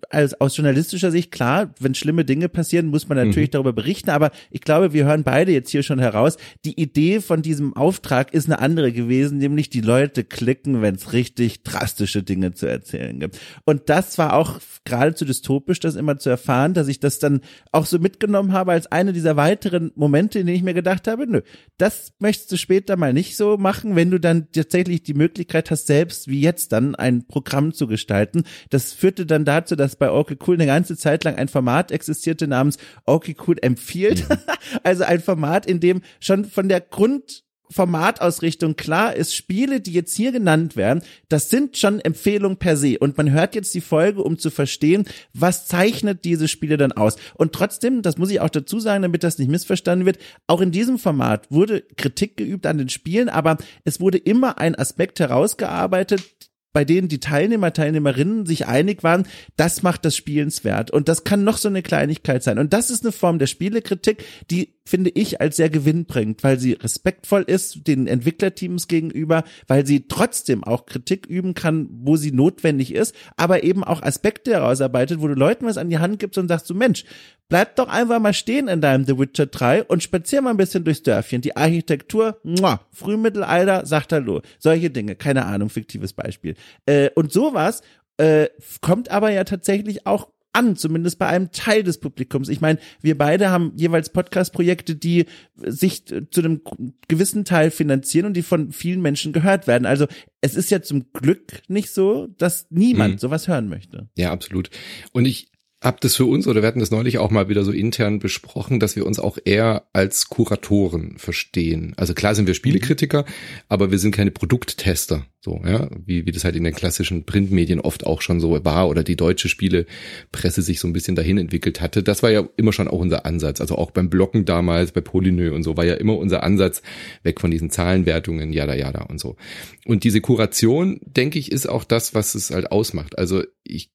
als, aus journalistischer Sicht, klar, wenn schlimme Dinge passieren, muss man natürlich mhm. darüber berichten, aber ich glaube, wir hören beide jetzt hier schon heraus, die Idee von diesem Auftrag ist eine andere gewesen, nämlich die Leute klicken, wenn es richtig drastische Dinge zu erzählen gibt. Und das war auch geradezu dystopisch, das immer zu erfahren, dass ich das dann auch so mitgenommen habe als eine dieser weiteren Momente, in denen ich mir gedacht habe, nö, das möchtest du später mal nicht so machen, wenn du dann tatsächlich die Möglichkeit hast, selbst wie jetzt dann ein Programm zu gestalten. Das führte dann dazu, dass bei Okay Cool eine ganze Zeit lang ein Format existierte namens Okay Cool empfiehlt. Mhm. also ein Format, in dem schon von der Grund Formatausrichtung klar ist, Spiele, die jetzt hier genannt werden, das sind schon Empfehlungen per se. Und man hört jetzt die Folge, um zu verstehen, was zeichnet diese Spiele dann aus. Und trotzdem, das muss ich auch dazu sagen, damit das nicht missverstanden wird, auch in diesem Format wurde Kritik geübt an den Spielen, aber es wurde immer ein Aspekt herausgearbeitet, bei denen die Teilnehmer, Teilnehmerinnen sich einig waren, das macht das Spielenswert. Und das kann noch so eine Kleinigkeit sein. Und das ist eine Form der Spielekritik, die finde ich als sehr gewinnbringend, weil sie respektvoll ist den Entwicklerteams gegenüber, weil sie trotzdem auch Kritik üben kann, wo sie notwendig ist, aber eben auch Aspekte herausarbeitet, wo du Leuten was an die Hand gibst und sagst du, Mensch, bleib doch einfach mal stehen in deinem The Witcher 3 und spazier mal ein bisschen durchs Dörfchen. Die Architektur, muah, Frühmittelalter, sagt Hallo. Solche Dinge, keine Ahnung, fiktives Beispiel. Äh, und sowas äh, kommt aber ja tatsächlich auch an, zumindest bei einem Teil des Publikums. Ich meine, wir beide haben jeweils Podcast-Projekte, die sich zu einem gewissen Teil finanzieren und die von vielen Menschen gehört werden. Also es ist ja zum Glück nicht so, dass niemand hm. sowas hören möchte. Ja, absolut. Und ich habe das für uns oder wir hatten das neulich auch mal wieder so intern besprochen, dass wir uns auch eher als Kuratoren verstehen. Also klar sind wir Spielekritiker, aber wir sind keine Produkttester, so ja, wie wie das halt in den klassischen Printmedien oft auch schon so war oder die deutsche Spielepresse sich so ein bisschen dahin entwickelt hatte. Das war ja immer schon auch unser Ansatz. Also auch beim Bloggen damals, bei Polynö und so war ja immer unser Ansatz weg von diesen Zahlenwertungen, jada jada und so. Und diese Kuration, denke ich, ist auch das, was es halt ausmacht. Also ich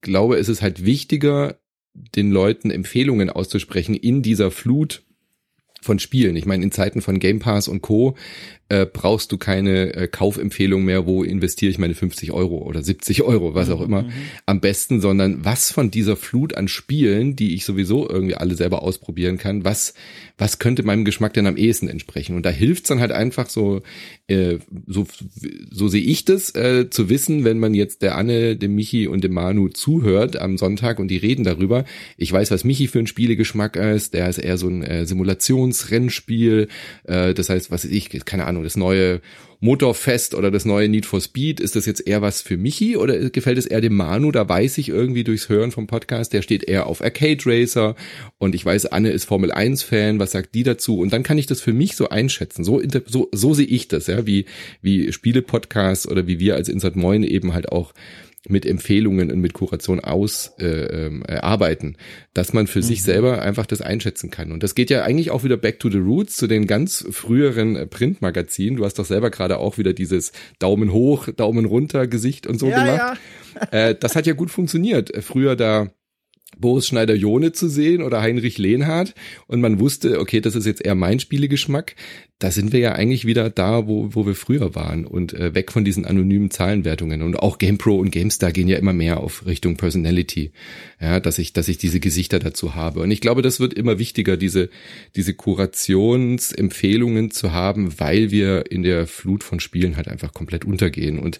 glaube, es ist halt wichtiger, den Leuten Empfehlungen auszusprechen in dieser Flut von Spielen. Ich meine, in Zeiten von Game Pass und Co äh, brauchst du keine äh, Kaufempfehlung mehr, wo investiere ich meine 50 Euro oder 70 Euro, was auch mhm, immer, mhm. am besten, sondern was von dieser Flut an Spielen, die ich sowieso irgendwie alle selber ausprobieren kann, was, was könnte meinem Geschmack denn am ehesten entsprechen? Und da hilft's dann halt einfach so, äh, so, so sehe ich das, äh, zu wissen, wenn man jetzt der Anne, dem Michi und dem Manu zuhört am Sonntag und die reden darüber. Ich weiß, was Michi für ein Spielegeschmack ist, der ist eher so ein äh, Simulationsrennspiel, äh, das heißt, was ich, keine Ahnung, das neue Motorfest oder das neue Need for Speed, ist das jetzt eher was für Michi oder gefällt es eher dem Manu? Da weiß ich irgendwie durchs Hören vom Podcast, der steht eher auf Arcade Racer und ich weiß, Anne ist Formel 1 Fan, was sagt die dazu? Und dann kann ich das für mich so einschätzen. So, so, so sehe ich das, ja, wie, wie Spiele-Podcasts oder wie wir als Insert Moin eben halt auch mit Empfehlungen und mit Kuration aus äh, äh, arbeiten, dass man für mhm. sich selber einfach das einschätzen kann. Und das geht ja eigentlich auch wieder back to the roots, zu den ganz früheren äh, Printmagazinen. Du hast doch selber gerade auch wieder dieses Daumen hoch, Daumen runter Gesicht und so ja, gemacht. Ja. äh, das hat ja gut funktioniert. Früher da Boris Schneider-Jone zu sehen oder Heinrich Lehnhardt und man wusste, okay, das ist jetzt eher mein Spielegeschmack, da sind wir ja eigentlich wieder da, wo, wo wir früher waren und äh, weg von diesen anonymen Zahlenwertungen. Und auch GamePro und GameStar gehen ja immer mehr auf Richtung Personality, ja, dass ich, dass ich diese Gesichter dazu habe. Und ich glaube, das wird immer wichtiger, diese, diese Kurationsempfehlungen zu haben, weil wir in der Flut von Spielen halt einfach komplett untergehen. Und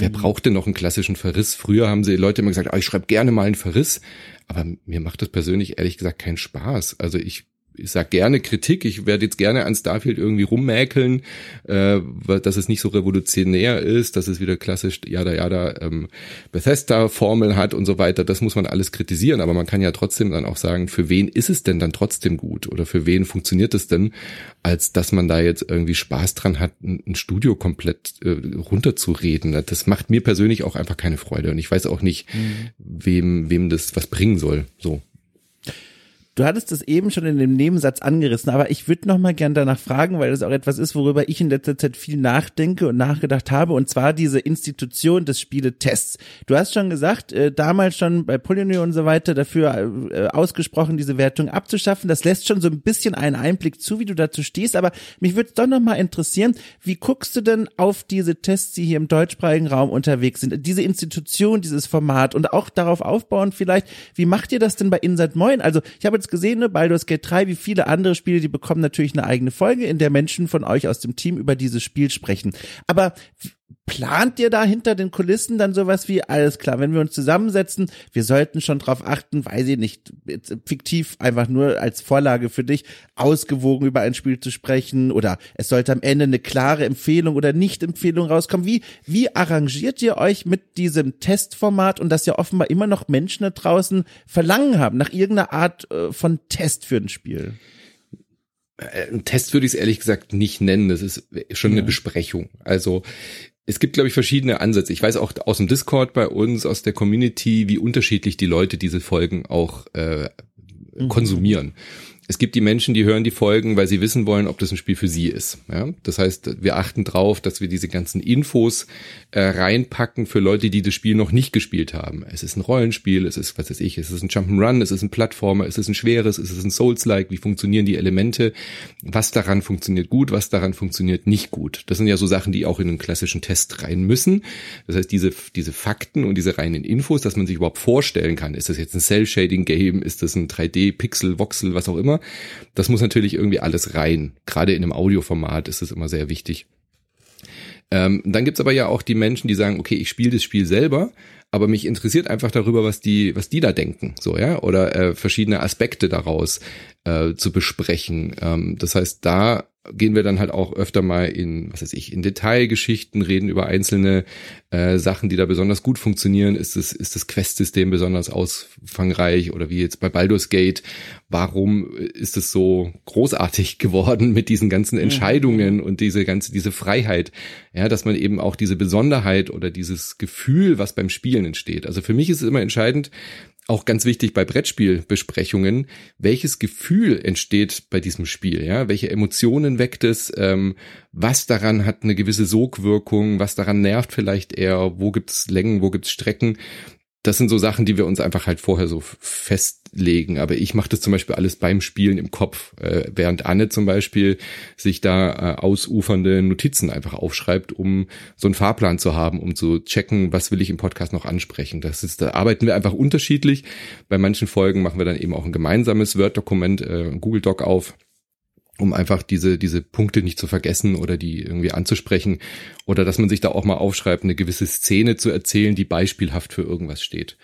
Wer mhm. braucht denn noch einen klassischen Verriss? Früher haben sie Leute immer gesagt, ah, ich schreibe gerne mal einen Verriss, aber mir macht das persönlich ehrlich gesagt keinen Spaß. Also ich ich sag gerne Kritik, ich werde jetzt gerne an Starfield irgendwie rummäkeln, äh, dass es nicht so revolutionär ist, dass es wieder klassisch jada jada ähm, Bethesda-Formel hat und so weiter. Das muss man alles kritisieren, aber man kann ja trotzdem dann auch sagen, für wen ist es denn dann trotzdem gut oder für wen funktioniert es denn, als dass man da jetzt irgendwie Spaß dran hat, ein Studio komplett äh, runterzureden. Das macht mir persönlich auch einfach keine Freude und ich weiß auch nicht, mhm. wem wem das was bringen soll. So. Du hattest es eben schon in dem Nebensatz angerissen, aber ich würde noch mal gern danach fragen, weil das auch etwas ist, worüber ich in letzter Zeit viel nachdenke und nachgedacht habe, und zwar diese Institution des Spieletests. Du hast schon gesagt, äh, damals schon bei Polyny und so weiter dafür äh, ausgesprochen, diese Wertung abzuschaffen. Das lässt schon so ein bisschen einen Einblick zu, wie du dazu stehst, aber mich würde doch noch mal interessieren, wie guckst du denn auf diese Tests, die hier im deutschsprachigen Raum unterwegs sind, diese Institution, dieses Format und auch darauf aufbauen vielleicht, wie macht ihr das denn bei Inside Moin? Also ich habe jetzt gesehen, ne? Baldur's Gate 3, wie viele andere Spiele, die bekommen natürlich eine eigene Folge, in der Menschen von euch aus dem Team über dieses Spiel sprechen. Aber plant ihr da hinter den Kulissen dann sowas wie, alles klar, wenn wir uns zusammensetzen, wir sollten schon drauf achten, weiß ich nicht, fiktiv einfach nur als Vorlage für dich, ausgewogen über ein Spiel zu sprechen oder es sollte am Ende eine klare Empfehlung oder Nicht-Empfehlung rauskommen. Wie, wie arrangiert ihr euch mit diesem Testformat und dass ja offenbar immer noch Menschen da draußen Verlangen haben nach irgendeiner Art äh, von Test für ein Spiel? Äh, ein Test würde ich es ehrlich gesagt nicht nennen. Das ist schon eine Besprechung. Also es gibt, glaube ich, verschiedene Ansätze. Ich weiß auch aus dem Discord bei uns, aus der Community, wie unterschiedlich die Leute diese Folgen auch äh, mhm. Es gibt die Menschen, die hören die Folgen, weil sie wissen wollen, ob das ein Spiel für sie ist. Ja? Das heißt, wir achten drauf, dass wir diese ganzen Infos äh, reinpacken für Leute, die das Spiel noch nicht gespielt haben. Es ist ein Rollenspiel, es ist, was weiß ich, es ist ein Jump'n'Run, es ist ein Plattformer, es ist ein schweres, es ist ein Souls-like, wie funktionieren die Elemente, was daran funktioniert gut, was daran funktioniert nicht gut. Das sind ja so Sachen, die auch in einen klassischen Test rein müssen. Das heißt, diese, diese Fakten und diese reinen Infos, dass man sich überhaupt vorstellen kann, ist das jetzt ein Cell-Shading-Game, ist das ein 3D-Pixel, Voxel, was auch immer, das muss natürlich irgendwie alles rein. Gerade in einem Audioformat ist es immer sehr wichtig. Ähm, dann gibt's aber ja auch die Menschen, die sagen, okay, ich spiele das Spiel selber, aber mich interessiert einfach darüber, was die, was die da denken, so ja, oder äh, verschiedene Aspekte daraus äh, zu besprechen. Ähm, das heißt, da gehen wir dann halt auch öfter mal in, was weiß ich, in Detailgeschichten, reden über einzelne äh, Sachen, die da besonders gut funktionieren. Ist das, ist das Quest-System besonders ausfangreich oder wie jetzt bei Baldur's Gate? Warum ist es so großartig geworden mit diesen ganzen mhm. Entscheidungen mhm. und diese ganze, diese Freiheit? Ja, dass man eben auch diese Besonderheit oder dieses Gefühl, was beim Spielen entsteht. Also für mich ist es immer entscheidend, auch ganz wichtig bei Brettspielbesprechungen, welches Gefühl entsteht bei diesem Spiel, ja, welche Emotionen weckt es, ähm, was daran hat eine gewisse Sogwirkung, was daran nervt vielleicht eher, wo gibt's Längen, wo gibt's Strecken das sind so Sachen, die wir uns einfach halt vorher so festlegen. Aber ich mache das zum Beispiel alles beim Spielen im Kopf, äh, während Anne zum Beispiel sich da äh, ausufernde Notizen einfach aufschreibt, um so einen Fahrplan zu haben, um zu checken, was will ich im Podcast noch ansprechen. Das ist, da arbeiten wir einfach unterschiedlich. Bei manchen Folgen machen wir dann eben auch ein gemeinsames Word-Dokument, äh, Google Doc auf um einfach diese, diese Punkte nicht zu vergessen oder die irgendwie anzusprechen oder dass man sich da auch mal aufschreibt, eine gewisse Szene zu erzählen, die beispielhaft für irgendwas steht.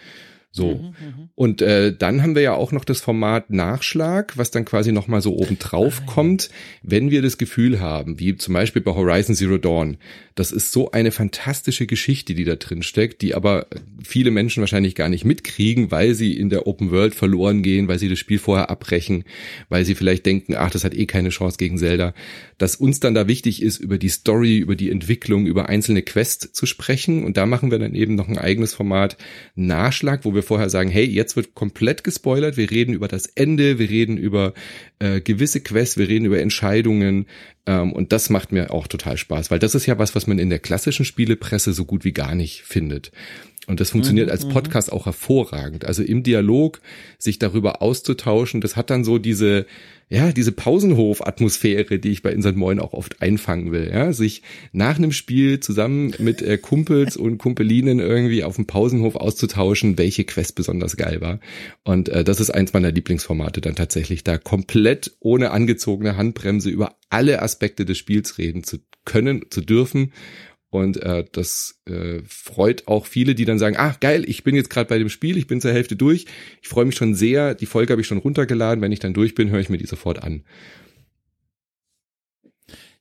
So. Mhm, mhm, und äh, dann haben wir ja auch noch das Format Nachschlag, was dann quasi nochmal so oben drauf ah, kommt, wenn wir das Gefühl haben, wie zum Beispiel bei Horizon Zero Dawn. Das ist so eine fantastische Geschichte, die da drin steckt, die aber viele Menschen wahrscheinlich gar nicht mitkriegen, weil sie in der Open World verloren gehen, weil sie das Spiel vorher abbrechen, weil sie vielleicht denken, ach, das hat eh keine Chance gegen Zelda. Dass uns dann da wichtig ist, über die Story, über die Entwicklung, über einzelne Quests zu sprechen. Und da machen wir dann eben noch ein eigenes Format Nachschlag, wo wir vorher sagen, hey, jetzt wird komplett gespoilert, wir reden über das Ende, wir reden über äh, gewisse Quests, wir reden über Entscheidungen ähm, und das macht mir auch total Spaß, weil das ist ja was, was man in der klassischen Spielepresse so gut wie gar nicht findet. Und das funktioniert mhm, als mhm. Podcast auch hervorragend. Also im Dialog sich darüber auszutauschen, das hat dann so diese, ja, diese Pausenhof-Atmosphäre, die ich bei Insert Moin auch oft einfangen will. Ja, sich nach einem Spiel zusammen mit äh, Kumpels und Kumpelinen irgendwie auf dem Pausenhof auszutauschen, welche Quest besonders geil war. Und äh, das ist eins meiner Lieblingsformate dann tatsächlich, da komplett ohne angezogene Handbremse über alle Aspekte des Spiels reden zu können, zu dürfen und äh, das äh, freut auch viele, die dann sagen, ach geil, ich bin jetzt gerade bei dem Spiel, ich bin zur Hälfte durch. Ich freue mich schon sehr, die Folge habe ich schon runtergeladen. Wenn ich dann durch bin, höre ich mir die sofort an.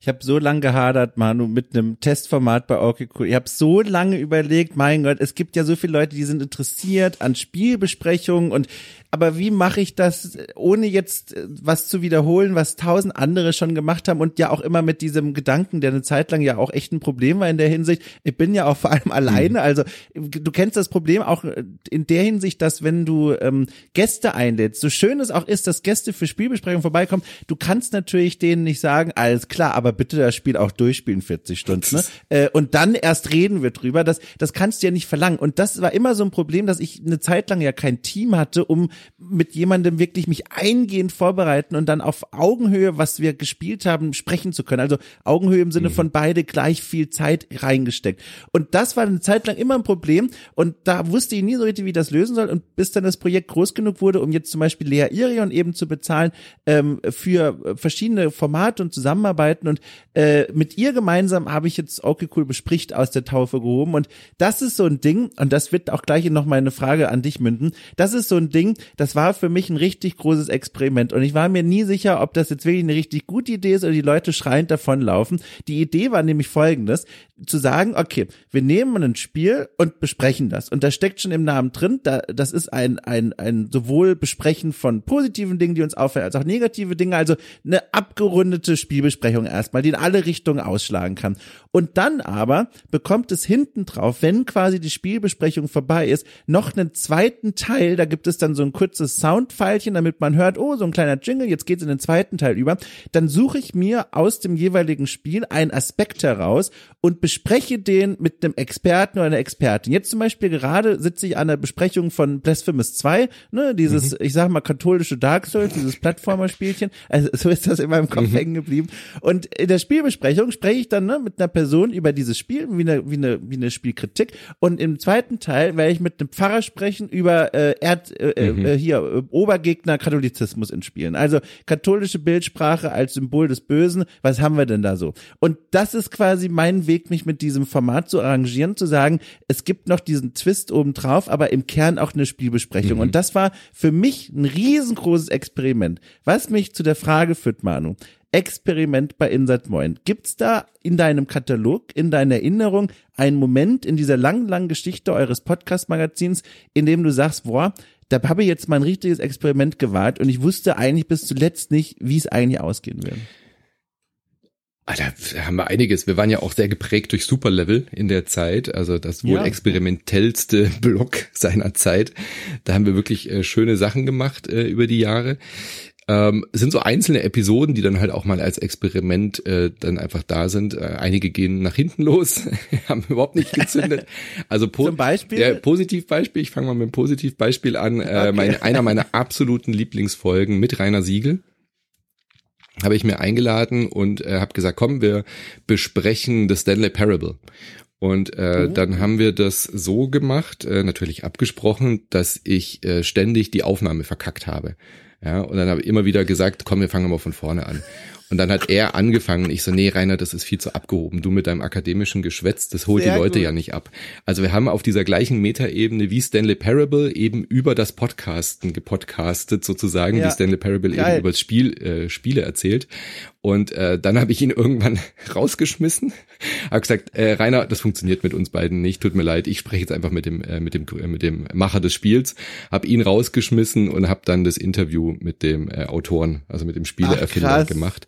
Ich habe so lange gehadert, Manu, mit einem Testformat bei okay cool. Ich habe so lange überlegt, mein Gott, es gibt ja so viele Leute, die sind interessiert an Spielbesprechungen und aber wie mache ich das, ohne jetzt äh, was zu wiederholen, was tausend andere schon gemacht haben und ja auch immer mit diesem Gedanken, der eine Zeit lang ja auch echt ein Problem war in der Hinsicht. Ich bin ja auch vor allem alleine, mhm. also du kennst das Problem auch in der Hinsicht, dass wenn du ähm, Gäste einlädst, so schön es auch ist, dass Gäste für Spielbesprechungen vorbeikommen, du kannst natürlich denen nicht sagen, alles klar, aber bitte das Spiel auch durchspielen 40 Stunden, ne? Äh, und dann erst reden wir drüber. Das, das kannst du ja nicht verlangen. Und das war immer so ein Problem, dass ich eine Zeit lang ja kein Team hatte, um mit jemandem wirklich mich eingehend vorbereiten und dann auf Augenhöhe, was wir gespielt haben, sprechen zu können. Also Augenhöhe im Sinne mhm. von beide gleich viel Zeit reingesteckt. Und das war eine Zeit lang immer ein Problem und da wusste ich nie so richtig, wie das lösen soll und bis dann das Projekt groß genug wurde, um jetzt zum Beispiel Lea Irion eben zu bezahlen ähm, für verschiedene Formate und Zusammenarbeiten und äh, mit ihr gemeinsam habe ich jetzt okay cool bespricht aus der Taufe gehoben. Und das ist so ein Ding und das wird auch gleich noch mal eine Frage an dich münden. Das ist so ein Ding, das war für mich ein richtig großes Experiment. Und ich war mir nie sicher, ob das jetzt wirklich eine richtig gute Idee ist oder die Leute schreiend davonlaufen. Die Idee war nämlich folgendes, zu sagen, okay, wir nehmen ein Spiel und besprechen das. Und da steckt schon im Namen drin, da, das ist ein, ein, ein sowohl Besprechen von positiven Dingen, die uns auffallen, als auch negative Dinge, also eine abgerundete Spielbesprechung erstmal, die in alle Richtungen ausschlagen kann. Und dann aber bekommt es hinten drauf, wenn quasi die Spielbesprechung vorbei ist, noch einen zweiten Teil, da gibt es dann so ein kurzes Soundpfeilchen, damit man hört, oh, so ein kleiner Jingle, jetzt geht's in den zweiten Teil über. Dann suche ich mir aus dem jeweiligen Spiel einen Aspekt heraus und bespreche den mit einem Experten oder einer Expertin. Jetzt zum Beispiel gerade sitze ich an der Besprechung von Blasphemous 2, ne, dieses, mhm. ich sag mal, katholische Dark Souls, dieses Plattformer-Spielchen. Also so ist das in meinem Kopf mhm. hängen geblieben. Und in der Spielbesprechung spreche ich dann ne, mit einer Person über dieses Spiel, wie eine, wie eine, wie eine Spielkritik. Und im zweiten Teil werde ich mit einem Pfarrer sprechen über äh, Erd, äh, äh mhm. äh, hier äh, Obergegner Katholizismus in Spielen. Also katholische Bildsprache als Symbol des Bösen. Was haben wir denn da so? Und das ist quasi mein Weg, mich mit diesem Format zu arrangieren, zu sagen, es gibt noch diesen Twist obendrauf, aber im Kern auch eine Spielbesprechung. Mhm. Und das war für mich ein riesengroßes Experiment, was mich zu der Frage führt, Manu Experiment bei Insert Moin. Gibt's da in deinem Katalog, in deiner Erinnerung einen Moment in dieser langen, langen Geschichte eures Podcast-Magazins, in dem du sagst, boah, da habe ich jetzt mal ein richtiges Experiment gewagt und ich wusste eigentlich bis zuletzt nicht, wie es eigentlich ausgehen wird. Alter, da haben wir einiges. Wir waren ja auch sehr geprägt durch Superlevel in der Zeit, also das wohl ja. experimentellste Blog seiner Zeit. Da haben wir wirklich äh, schöne Sachen gemacht äh, über die Jahre. Ähm, es sind so einzelne Episoden, die dann halt auch mal als Experiment äh, dann einfach da sind. Äh, einige gehen nach hinten los, haben überhaupt nicht gezündet. Also po Zum Beispiel? Ja, Positivbeispiel, ich fange mal mit dem Positivbeispiel an. Äh, okay. meine, einer meiner absoluten Lieblingsfolgen mit Rainer Siegel habe ich mir eingeladen und äh, habe gesagt, komm, wir besprechen The Stanley Parable. Und äh, oh. dann haben wir das so gemacht, äh, natürlich abgesprochen, dass ich äh, ständig die Aufnahme verkackt habe. Ja, und dann habe ich immer wieder gesagt, komm, wir fangen mal von vorne an. Und dann hat er angefangen. Ich so, nee, Rainer, das ist viel zu abgehoben. Du mit deinem akademischen Geschwätz, das holt Sehr die Leute gut. ja nicht ab. Also wir haben auf dieser gleichen Metaebene wie Stanley Parable eben über das Podcasten gepodcastet sozusagen, ja. wie Stanley Parable Geil. eben über das Spiel, äh, Spiele erzählt. Und äh, dann habe ich ihn irgendwann rausgeschmissen, habe gesagt, äh, Rainer, das funktioniert mit uns beiden nicht, tut mir leid, ich spreche jetzt einfach mit dem äh, mit dem äh, mit dem Macher des Spiels, habe ihn rausgeschmissen und habe dann das Interview mit dem äh, Autoren, also mit dem Spieleerfinder gemacht.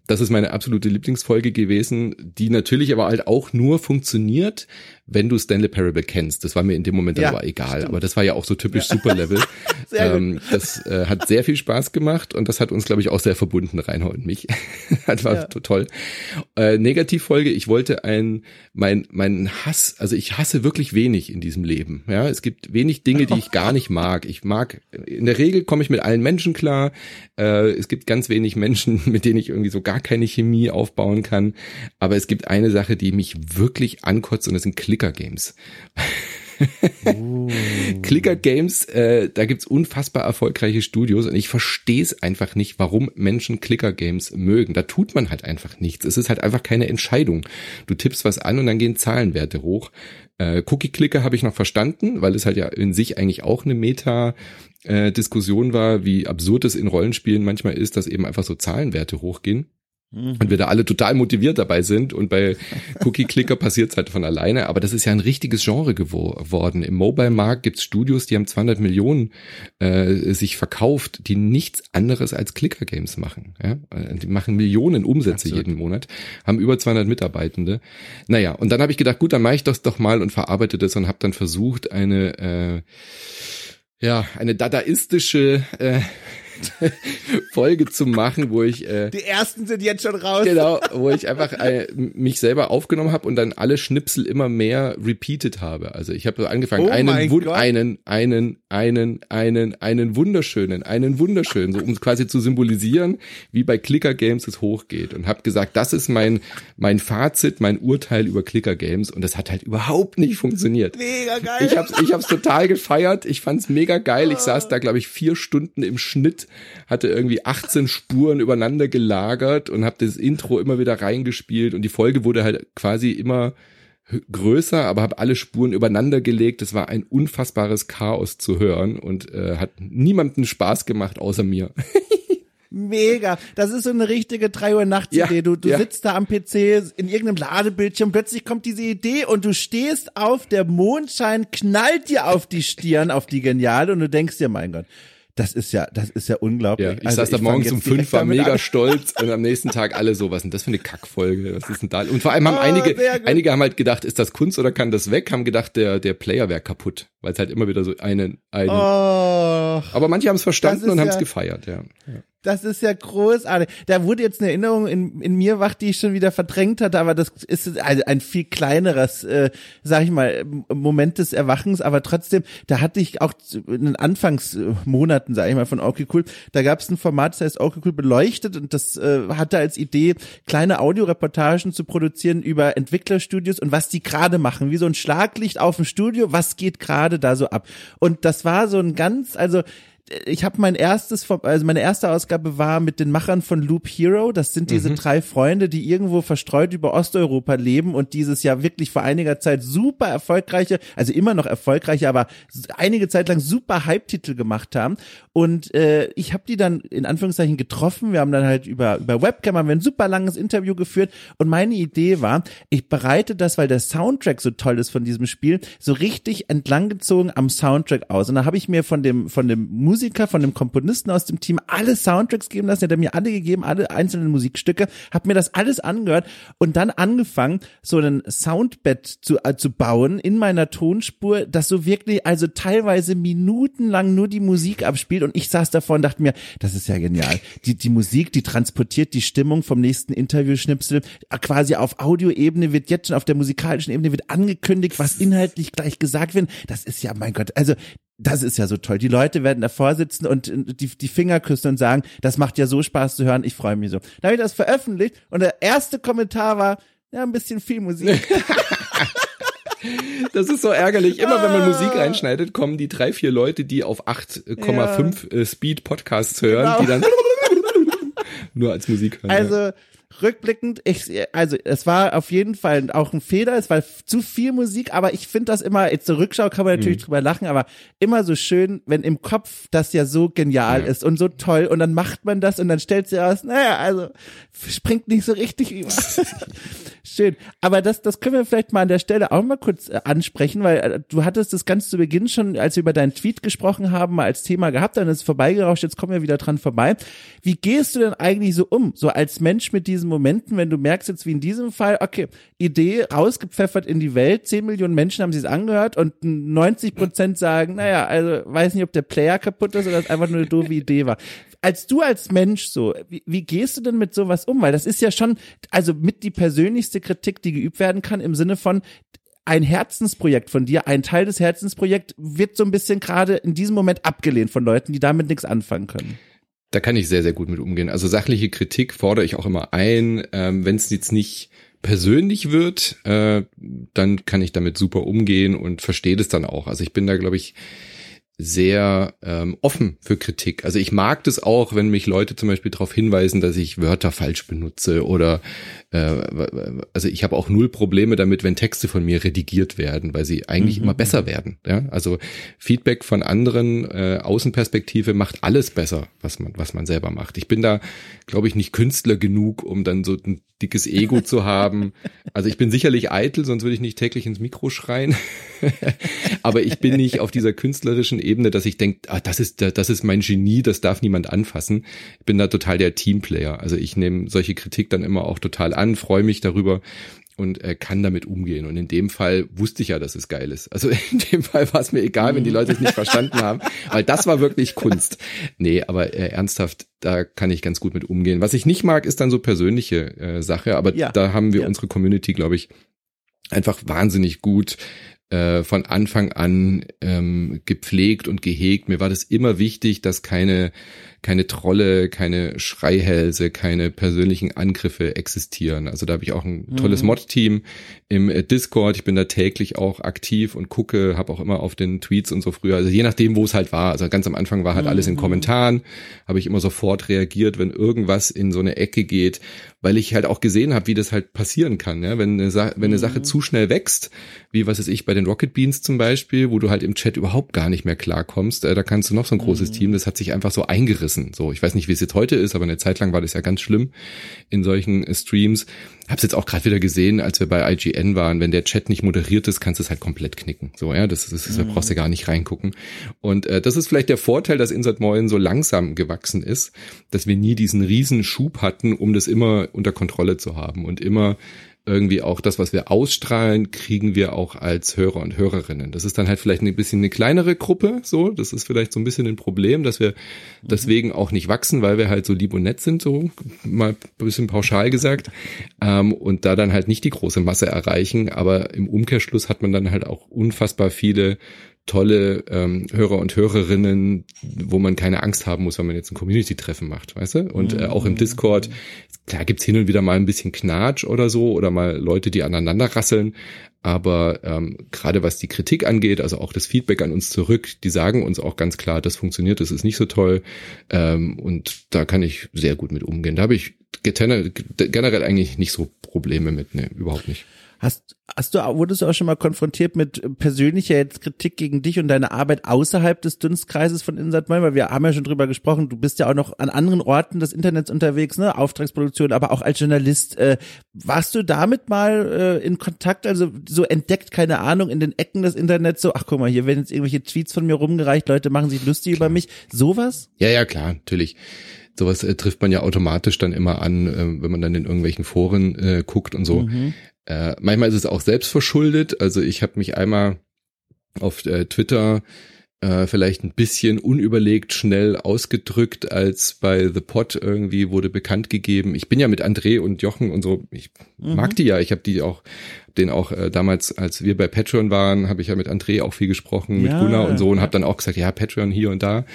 Das ist meine absolute Lieblingsfolge gewesen, die natürlich aber halt auch nur funktioniert, wenn du Stanley Parable kennst. Das war mir in dem Moment ja, aber egal. Stimmt. Aber das war ja auch so typisch ja. Super Level. ähm, das äh, hat sehr viel Spaß gemacht und das hat uns, glaube ich, auch sehr verbunden, Reinhold und mich. das war ja. toll. Äh, Negativfolge, ich wollte ein, mein, mein Hass, also ich hasse wirklich wenig in diesem Leben. Ja, es gibt wenig Dinge, die ich gar nicht mag. Ich mag, in der Regel komme ich mit allen Menschen klar. Äh, es gibt ganz wenig Menschen, mit denen ich irgendwie so gar keine Chemie aufbauen kann. Aber es gibt eine Sache, die mich wirklich ankotzt und das sind Clicker Games. uh. Clicker Games, äh, da gibt's unfassbar erfolgreiche Studios und ich verstehe es einfach nicht, warum Menschen Clicker Games mögen. Da tut man halt einfach nichts. Es ist halt einfach keine Entscheidung. Du tippst was an und dann gehen Zahlenwerte hoch. Äh, Cookie Clicker habe ich noch verstanden, weil es halt ja in sich eigentlich auch eine Meta äh, Diskussion war, wie absurd es in Rollenspielen manchmal ist, dass eben einfach so Zahlenwerte hochgehen. Und wir da alle total motiviert dabei sind und bei Cookie Clicker passiert es halt von alleine. Aber das ist ja ein richtiges Genre geworden. Im Mobile-Markt gibt's Studios, die haben 200 Millionen äh, sich verkauft, die nichts anderes als Clicker-Games machen. Ja? Äh, die machen Millionen Umsätze Absolut. jeden Monat, haben über 200 Mitarbeitende. Naja, und dann habe ich gedacht, gut, dann mache ich das doch mal und verarbeite das und habe dann versucht, eine äh, ja, eine dadaistische äh, Folge zu machen, wo ich äh, die ersten sind jetzt schon raus. Genau, wo ich einfach äh, mich selber aufgenommen habe und dann alle Schnipsel immer mehr repeated habe. Also ich habe so angefangen, oh einen, einen, einen, einen, einen, einen wunderschönen, einen wunderschönen, so um quasi zu symbolisieren, wie bei Clicker Games es hochgeht und habe gesagt, das ist mein mein Fazit, mein Urteil über Clicker Games und das hat halt überhaupt nicht funktioniert. Mega geil. Ich hab's, ich hab's total gefeiert. Ich fand's mega geil. Ich saß da glaube ich vier Stunden im Schnitt hatte irgendwie 18 Spuren übereinander gelagert und habe das Intro immer wieder reingespielt und die Folge wurde halt quasi immer größer, aber habe alle Spuren übereinander gelegt. Es war ein unfassbares Chaos zu hören und äh, hat niemanden Spaß gemacht außer mir. Mega. Das ist so eine richtige 3 Uhr nachts Idee. Ja, du, du ja. sitzt da am PC in irgendeinem Ladebildschirm, plötzlich kommt diese Idee und du stehst auf, der Mondschein knallt dir auf die Stirn, auf die Geniale und du denkst dir, mein Gott, das ist ja, das ist ja unglaublich. Ja, ich also saß da morgens um fünf, war mega an. stolz und am nächsten Tag alle so, was ist denn das für eine Kackfolge? Was ist denn da? Und vor allem haben oh, einige, einige haben halt gedacht, ist das Kunst oder kann das weg? Haben gedacht, der, der Player wäre kaputt, weil es halt immer wieder so einen, einen. Oh, Aber manche haben es verstanden und haben es ja, gefeiert, ja. ja. Das ist ja großartig. Da wurde jetzt eine Erinnerung in, in mir wach, die ich schon wieder verdrängt hatte, aber das ist ein, ein viel kleineres, äh, sag ich mal, Moment des Erwachens, aber trotzdem, da hatte ich auch in den Anfangsmonaten, sag ich mal, von Okay Cool, da gab es ein Format, das heißt Okay Cool beleuchtet und das äh, hatte als Idee, kleine Audioreportagen zu produzieren über Entwicklerstudios und was die gerade machen, wie so ein Schlaglicht auf dem Studio, was geht gerade da so ab. Und das war so ein ganz, also ich habe mein erstes, also meine erste Ausgabe war mit den Machern von Loop Hero. Das sind diese mhm. drei Freunde, die irgendwo verstreut über Osteuropa leben und dieses ja wirklich vor einiger Zeit super erfolgreiche, also immer noch erfolgreiche, aber einige Zeit lang super Hype-Titel gemacht haben. Und äh, ich habe die dann in Anführungszeichen getroffen. Wir haben dann halt über, über Webcam haben wir ein super langes Interview geführt. Und meine Idee war, ich bereite das, weil der Soundtrack so toll ist von diesem Spiel, so richtig entlanggezogen am Soundtrack aus. Und da habe ich mir von dem, von dem Musiker, von dem Komponisten aus dem Team alle Soundtracks geben lassen. Der hat mir alle gegeben, alle einzelnen Musikstücke, habe mir das alles angehört und dann angefangen, so ein Soundbett zu, äh, zu bauen in meiner Tonspur, das so wirklich, also teilweise minutenlang nur die Musik abspielt und ich saß davor und dachte mir, das ist ja genial. Die, die Musik, die transportiert die Stimmung vom nächsten Interviewschnipsel. Quasi auf Audioebene wird jetzt schon auf der musikalischen Ebene wird angekündigt, was inhaltlich gleich gesagt wird. Das ist ja, mein Gott, also das ist ja so toll. Die Leute werden davor sitzen und die, die Finger küssen und sagen, das macht ja so Spaß zu hören, ich freue mich so. Da habe ich das veröffentlicht und der erste Kommentar war, ja, ein bisschen viel Musik. Das ist so ärgerlich. Immer wenn man Musik ah. reinschneidet, kommen die drei, vier Leute, die auf 8,5 ja. Äh, Speed Podcasts hören, genau. die dann nur als Musik hören. Also, rückblickend, ich, also es war auf jeden Fall auch ein Fehler, es war zu viel Musik, aber ich finde das immer, jetzt zur Rückschau kann man natürlich mhm. drüber lachen, aber immer so schön, wenn im Kopf das ja so genial ja. ist und so toll und dann macht man das und dann stellt sie aus, naja, also springt nicht so richtig über. schön. Aber das, das können wir vielleicht mal an der Stelle auch mal kurz äh, ansprechen, weil äh, du hattest das ganz zu Beginn schon, als wir über deinen Tweet gesprochen haben, mal als Thema gehabt, dann ist es vorbeigerauscht, jetzt kommen wir wieder dran vorbei. Wie gehst du denn eigentlich so um, so als Mensch mit diesen Momenten, wenn du merkst jetzt wie in diesem Fall, okay, Idee rausgepfeffert in die Welt, 10 Millionen Menschen haben sie es angehört und 90 Prozent sagen, naja, also weiß nicht, ob der Player kaputt ist oder es einfach nur eine doofe Idee war. Als du als Mensch so, wie, wie gehst du denn mit sowas um? Weil das ist ja schon, also mit die persönlichste Kritik, die geübt werden kann im Sinne von, ein Herzensprojekt von dir, ein Teil des Herzensprojekts wird so ein bisschen gerade in diesem Moment abgelehnt von Leuten, die damit nichts anfangen können. Da kann ich sehr, sehr gut mit umgehen. Also sachliche Kritik fordere ich auch immer ein. Ähm, Wenn es jetzt nicht persönlich wird, äh, dann kann ich damit super umgehen und verstehe das dann auch. Also ich bin da, glaube ich, sehr ähm, offen für Kritik. Also ich mag das auch, wenn mich Leute zum Beispiel darauf hinweisen, dass ich Wörter falsch benutze oder also ich habe auch null Probleme damit, wenn Texte von mir redigiert werden, weil sie eigentlich mhm. immer besser werden. Ja? Also Feedback von anderen, äh, Außenperspektive macht alles besser, was man was man selber macht. Ich bin da, glaube ich, nicht Künstler genug, um dann so ein dickes Ego zu haben. Also ich bin sicherlich eitel, sonst würde ich nicht täglich ins Mikro schreien. Aber ich bin nicht auf dieser künstlerischen Ebene, dass ich denke, ah, das ist das ist mein Genie, das darf niemand anfassen. Ich bin da total der Teamplayer. Also ich nehme solche Kritik dann immer auch total an, freue mich darüber und äh, kann damit umgehen. Und in dem Fall wusste ich ja, dass es geil ist. Also in dem Fall war es mir egal, wenn die Leute es nicht verstanden haben, weil das war wirklich Kunst. Nee, aber äh, ernsthaft, da kann ich ganz gut mit umgehen. Was ich nicht mag, ist dann so persönliche äh, Sache, aber ja. da haben wir ja. unsere Community, glaube ich, einfach wahnsinnig gut äh, von Anfang an ähm, gepflegt und gehegt. Mir war das immer wichtig, dass keine keine Trolle, keine Schreihälse, keine persönlichen Angriffe existieren. Also da habe ich auch ein tolles mhm. Mod-Team im äh, Discord. Ich bin da täglich auch aktiv und gucke, habe auch immer auf den Tweets und so früher, also je nachdem, wo es halt war. Also ganz am Anfang war halt mhm. alles in mhm. Kommentaren, habe ich immer sofort reagiert, wenn irgendwas in so eine Ecke geht, weil ich halt auch gesehen habe, wie das halt passieren kann. Ja? Wenn, eine Sa wenn eine Sache mhm. zu schnell wächst, wie was ist ich bei den Rocket Beans zum Beispiel, wo du halt im Chat überhaupt gar nicht mehr klarkommst, äh, da kannst du noch so ein großes mhm. Team, das hat sich einfach so eingerissen gerissen. So, ich weiß nicht, wie es jetzt heute ist, aber eine Zeit lang war das ja ganz schlimm in solchen äh, Streams. Hab's jetzt auch gerade wieder gesehen, als wir bei IGN waren. Wenn der Chat nicht moderiert ist, kannst du es halt komplett knicken. So, ja, das, das, das mhm. da brauchst du gar nicht reingucken. Und äh, das ist vielleicht der Vorteil, dass Insert Moin so langsam gewachsen ist, dass wir nie diesen riesen Schub hatten, um das immer unter Kontrolle zu haben und immer irgendwie auch das, was wir ausstrahlen, kriegen wir auch als Hörer und Hörerinnen. Das ist dann halt vielleicht ein bisschen eine kleinere Gruppe, so. Das ist vielleicht so ein bisschen ein Problem, dass wir deswegen auch nicht wachsen, weil wir halt so lieb und nett sind, so mal ein bisschen pauschal gesagt. Ähm, und da dann halt nicht die große Masse erreichen. Aber im Umkehrschluss hat man dann halt auch unfassbar viele tolle ähm, Hörer und Hörerinnen, wo man keine Angst haben muss, wenn man jetzt ein Community-Treffen macht, weißt du? Und äh, auch im Discord, klar gibt's hin und wieder mal ein bisschen Knatsch oder so oder mal Leute, die aneinander rasseln, Aber ähm, gerade was die Kritik angeht, also auch das Feedback an uns zurück, die sagen uns auch ganz klar, das funktioniert, das ist nicht so toll. Ähm, und da kann ich sehr gut mit umgehen. Da habe ich generell eigentlich nicht so Probleme mit, ne, überhaupt nicht. Hast, hast du, wurdest du auch schon mal konfrontiert mit persönlicher jetzt Kritik gegen dich und deine Arbeit außerhalb des Dunstkreises von Insert Moin? Weil wir haben ja schon drüber gesprochen, du bist ja auch noch an anderen Orten des Internets unterwegs, ne? Auftragsproduktion, aber auch als Journalist. Äh, warst du damit mal äh, in Kontakt? Also so entdeckt, keine Ahnung, in den Ecken des Internets so, ach guck mal, hier werden jetzt irgendwelche Tweets von mir rumgereicht, Leute machen sich lustig klar. über mich. Sowas? Ja, ja, klar, natürlich sowas äh, trifft man ja automatisch dann immer an, äh, wenn man dann in irgendwelchen Foren äh, guckt und so. Mhm. Äh, manchmal ist es auch selbst verschuldet. Also ich habe mich einmal auf äh, Twitter äh, vielleicht ein bisschen unüberlegt schnell ausgedrückt, als bei The Pot irgendwie wurde bekannt gegeben. Ich bin ja mit André und Jochen und so, ich mhm. mag die ja, ich habe die auch den auch äh, damals, als wir bei Patreon waren, habe ich ja mit André auch viel gesprochen, mit ja, Gunnar und so und habe dann auch gesagt, ja, Patreon hier und da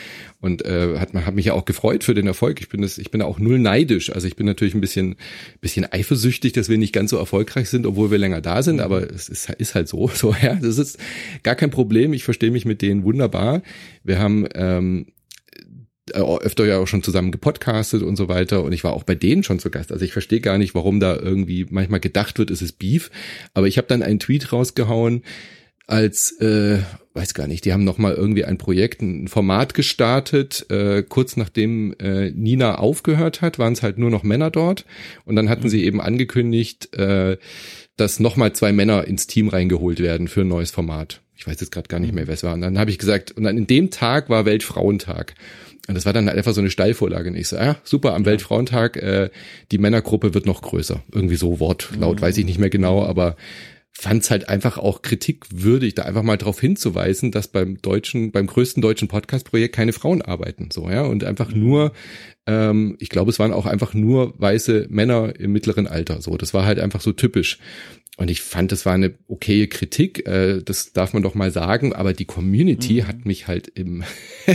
und äh, hat man hat mich ja auch gefreut für den Erfolg. Ich bin das, ich bin auch null neidisch. Also ich bin natürlich ein bisschen bisschen eifersüchtig, dass wir nicht ganz so erfolgreich sind, obwohl wir länger da sind. Aber es ist, ist halt so, so ja, das ist gar kein Problem. Ich verstehe mich mit denen wunderbar. Wir haben ähm, äh, öfter ja auch schon zusammen gepodcastet und so weiter und ich war auch bei denen schon zu Gast. Also ich verstehe gar nicht, warum da irgendwie manchmal gedacht wird, es ist Beef. Aber ich habe dann einen Tweet rausgehauen, als äh, weiß gar nicht, die haben noch mal irgendwie ein Projekt, ein Format gestartet. Äh, kurz nachdem äh, Nina aufgehört hat, waren es halt nur noch Männer dort und dann hatten sie eben angekündigt, äh, dass noch mal zwei Männer ins Team reingeholt werden für ein neues Format. Ich weiß jetzt gerade gar nicht mehr, wer es war. Und dann habe ich gesagt, und dann in dem Tag war Weltfrauentag. Und das war dann einfach so eine Steilvorlage. Und ich so, ja, super, am Weltfrauentag, äh, die Männergruppe wird noch größer. Irgendwie so Wortlaut, mhm. weiß ich nicht mehr genau, aber fand es halt einfach auch kritikwürdig, da einfach mal darauf hinzuweisen, dass beim deutschen, beim größten deutschen Podcast-Projekt keine Frauen arbeiten, so ja und einfach mhm. nur, ähm, ich glaube, es waren auch einfach nur weiße Männer im mittleren Alter, so das war halt einfach so typisch und ich fand, das war eine okaye Kritik, äh, das darf man doch mal sagen, aber die Community mhm. hat mich halt im,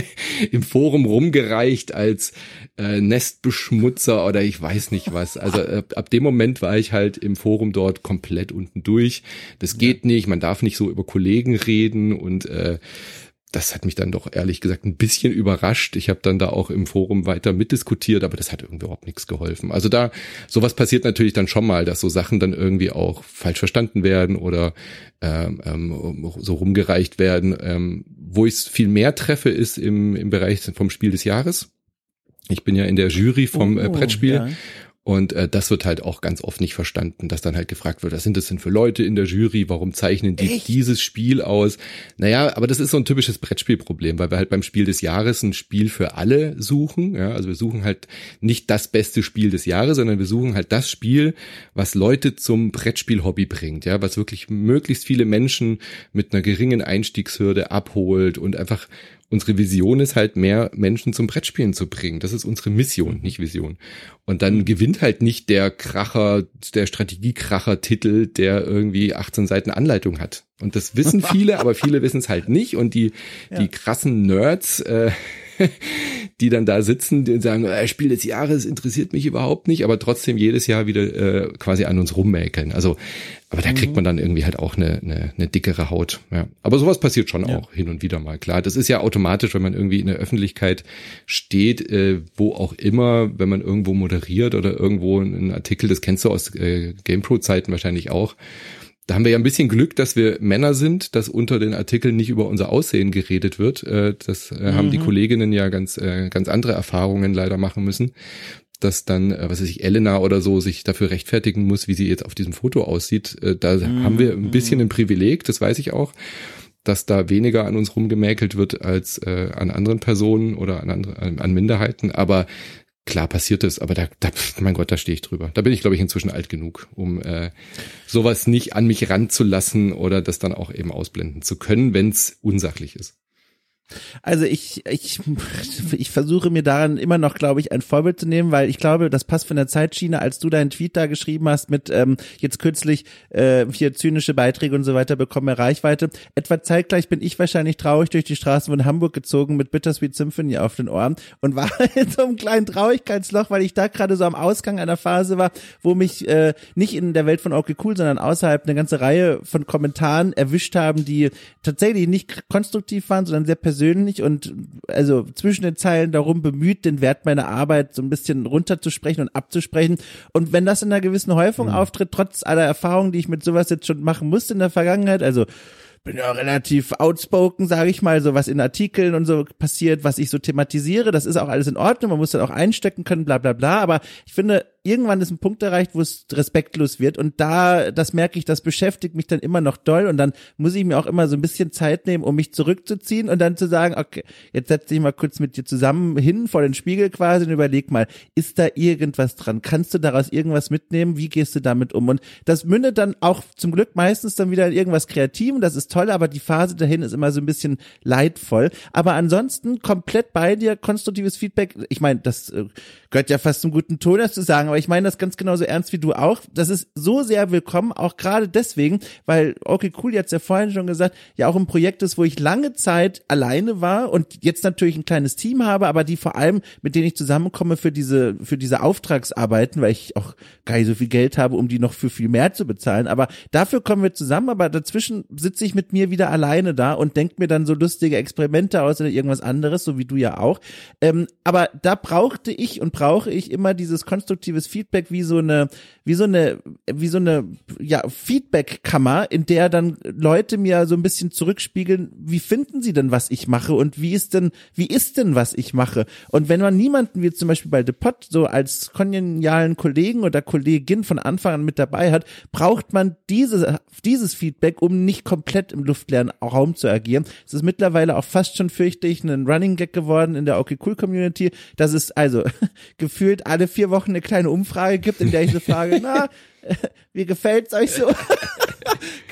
im Forum rumgereicht als äh, Nestbeschmutzer oder ich weiß nicht was. Also äh, ab dem Moment war ich halt im Forum dort komplett unten durch. Das geht ja. nicht, man darf nicht so über Kollegen reden und äh, das hat mich dann doch ehrlich gesagt ein bisschen überrascht. Ich habe dann da auch im Forum weiter mitdiskutiert, aber das hat irgendwie überhaupt nichts geholfen. Also da, sowas passiert natürlich dann schon mal, dass so Sachen dann irgendwie auch falsch verstanden werden oder ähm, ähm, so rumgereicht werden. Ähm, wo ich es viel mehr treffe, ist im, im Bereich vom Spiel des Jahres. Ich bin ja in der Jury vom äh, oh, Brettspiel ja. Und äh, das wird halt auch ganz oft nicht verstanden, dass dann halt gefragt wird, was sind das denn für Leute in der Jury, warum zeichnen die Echt? dieses Spiel aus? Naja, aber das ist so ein typisches Brettspielproblem, weil wir halt beim Spiel des Jahres ein Spiel für alle suchen. Ja, also wir suchen halt nicht das beste Spiel des Jahres, sondern wir suchen halt das Spiel, was Leute zum Brettspiel-Hobby bringt, ja, was wirklich möglichst viele Menschen mit einer geringen Einstiegshürde abholt und einfach unsere Vision ist halt mehr Menschen zum Brettspielen zu bringen. Das ist unsere Mission, nicht Vision. Und dann gewinnt halt nicht der Kracher, der Strategiekracher-Titel, der irgendwie 18 Seiten Anleitung hat. Und das wissen viele, aber viele wissen es halt nicht. Und die, ja. die krassen Nerds, äh, die dann da sitzen, die sagen, äh, Spiel des Jahres interessiert mich überhaupt nicht, aber trotzdem jedes Jahr wieder äh, quasi an uns rummäkeln. Also, aber da kriegt mhm. man dann irgendwie halt auch eine, eine, eine dickere Haut. Ja. Aber sowas passiert schon ja. auch hin und wieder mal. Klar, das ist ja automatisch, wenn man irgendwie in der Öffentlichkeit steht, äh, wo auch immer, wenn man irgendwo moderiert oder irgendwo einen Artikel, das kennst du aus äh, GamePro-Zeiten wahrscheinlich auch da haben wir ja ein bisschen Glück, dass wir Männer sind, dass unter den Artikeln nicht über unser Aussehen geredet wird. Äh, das mhm. haben die mhm. Kolleginnen ja ganz, äh, ganz andere Erfahrungen leider machen müssen. Dass dann, was weiß ich, Elena oder so sich dafür rechtfertigen muss, wie sie jetzt auf diesem Foto aussieht. Da mhm. haben wir ein bisschen ein Privileg, das weiß ich auch dass da weniger an uns rumgemäkelt wird als äh, an anderen Personen oder an, andere, an Minderheiten. Aber klar passiert es, aber da, da mein Gott, da stehe ich drüber. Da bin ich, glaube ich, inzwischen alt genug, um äh, sowas nicht an mich ranzulassen oder das dann auch eben ausblenden zu können, wenn es unsachlich ist. Also ich, ich, ich versuche mir daran immer noch, glaube ich, ein Vorbild zu nehmen, weil ich glaube, das passt von der Zeitschiene, als du deinen Tweet da geschrieben hast mit ähm, jetzt kürzlich äh, hier zynische Beiträge und so weiter bekommen mehr Reichweite. Etwa zeitgleich bin ich wahrscheinlich traurig durch die Straßen von Hamburg gezogen mit Bittersweet Symphony auf den Ohren und war in so einem kleinen Traurigkeitsloch, weil ich da gerade so am Ausgang einer Phase war, wo mich äh, nicht in der Welt von Okay Cool, sondern außerhalb eine ganze Reihe von Kommentaren erwischt haben, die tatsächlich nicht konstruktiv waren, sondern sehr persönlich persönlich und also zwischen den Zeilen darum bemüht, den Wert meiner Arbeit so ein bisschen runterzusprechen und abzusprechen. Und wenn das in einer gewissen Häufung mhm. auftritt, trotz aller Erfahrungen, die ich mit sowas jetzt schon machen musste in der Vergangenheit, also bin ja relativ outspoken, sage ich mal, so was in Artikeln und so passiert, was ich so thematisiere. Das ist auch alles in Ordnung, man muss dann auch einstecken können, bla bla bla. Aber ich finde, irgendwann ist ein Punkt erreicht, wo es respektlos wird und da, das merke ich, das beschäftigt mich dann immer noch doll und dann muss ich mir auch immer so ein bisschen Zeit nehmen, um mich zurückzuziehen und dann zu sagen, okay, jetzt setz dich mal kurz mit dir zusammen hin vor den Spiegel quasi und überleg mal, ist da irgendwas dran? Kannst du daraus irgendwas mitnehmen? Wie gehst du damit um? Und das mündet dann auch zum Glück meistens dann wieder in irgendwas Kreativem, das ist toll, aber die Phase dahin ist immer so ein bisschen leidvoll. Aber ansonsten komplett bei dir, konstruktives Feedback. Ich meine, das äh, gehört ja fast zum guten Ton, das zu sagen, aber ich meine das ganz genauso ernst wie du auch. Das ist so sehr willkommen, auch gerade deswegen, weil, okay, cool, jetzt ja vorhin schon gesagt, ja auch ein Projekt ist, wo ich lange Zeit alleine war und jetzt natürlich ein kleines Team habe, aber die vor allem, mit denen ich zusammenkomme für diese, für diese Auftragsarbeiten, weil ich auch gar nicht so viel Geld habe, um die noch für viel mehr zu bezahlen. Aber dafür kommen wir zusammen, aber dazwischen sitze ich mit mir wieder alleine da und denke mir dann so lustige Experimente aus oder irgendwas anderes, so wie du ja auch. Ähm, aber da brauchte ich und brauche ich immer dieses konstruktives Feedback wie so eine, wie so eine, wie so eine, ja, Feedback-Kammer, in der dann Leute mir so ein bisschen zurückspiegeln, wie finden sie denn, was ich mache und wie ist denn, wie ist denn, was ich mache? Und wenn man niemanden wie zum Beispiel bei The Pot so als kongenialen Kollegen oder Kollegin von Anfang an mit dabei hat, braucht man dieses, dieses Feedback, um nicht komplett im luftleeren Raum zu agieren. Es ist mittlerweile auch fast schon, fürchte ich, ein Running Gag geworden in der Okay Cool Community. Das ist also gefühlt alle vier Wochen eine kleine Umfrage gibt, in der ich so frage, na, wie gefällt's euch so?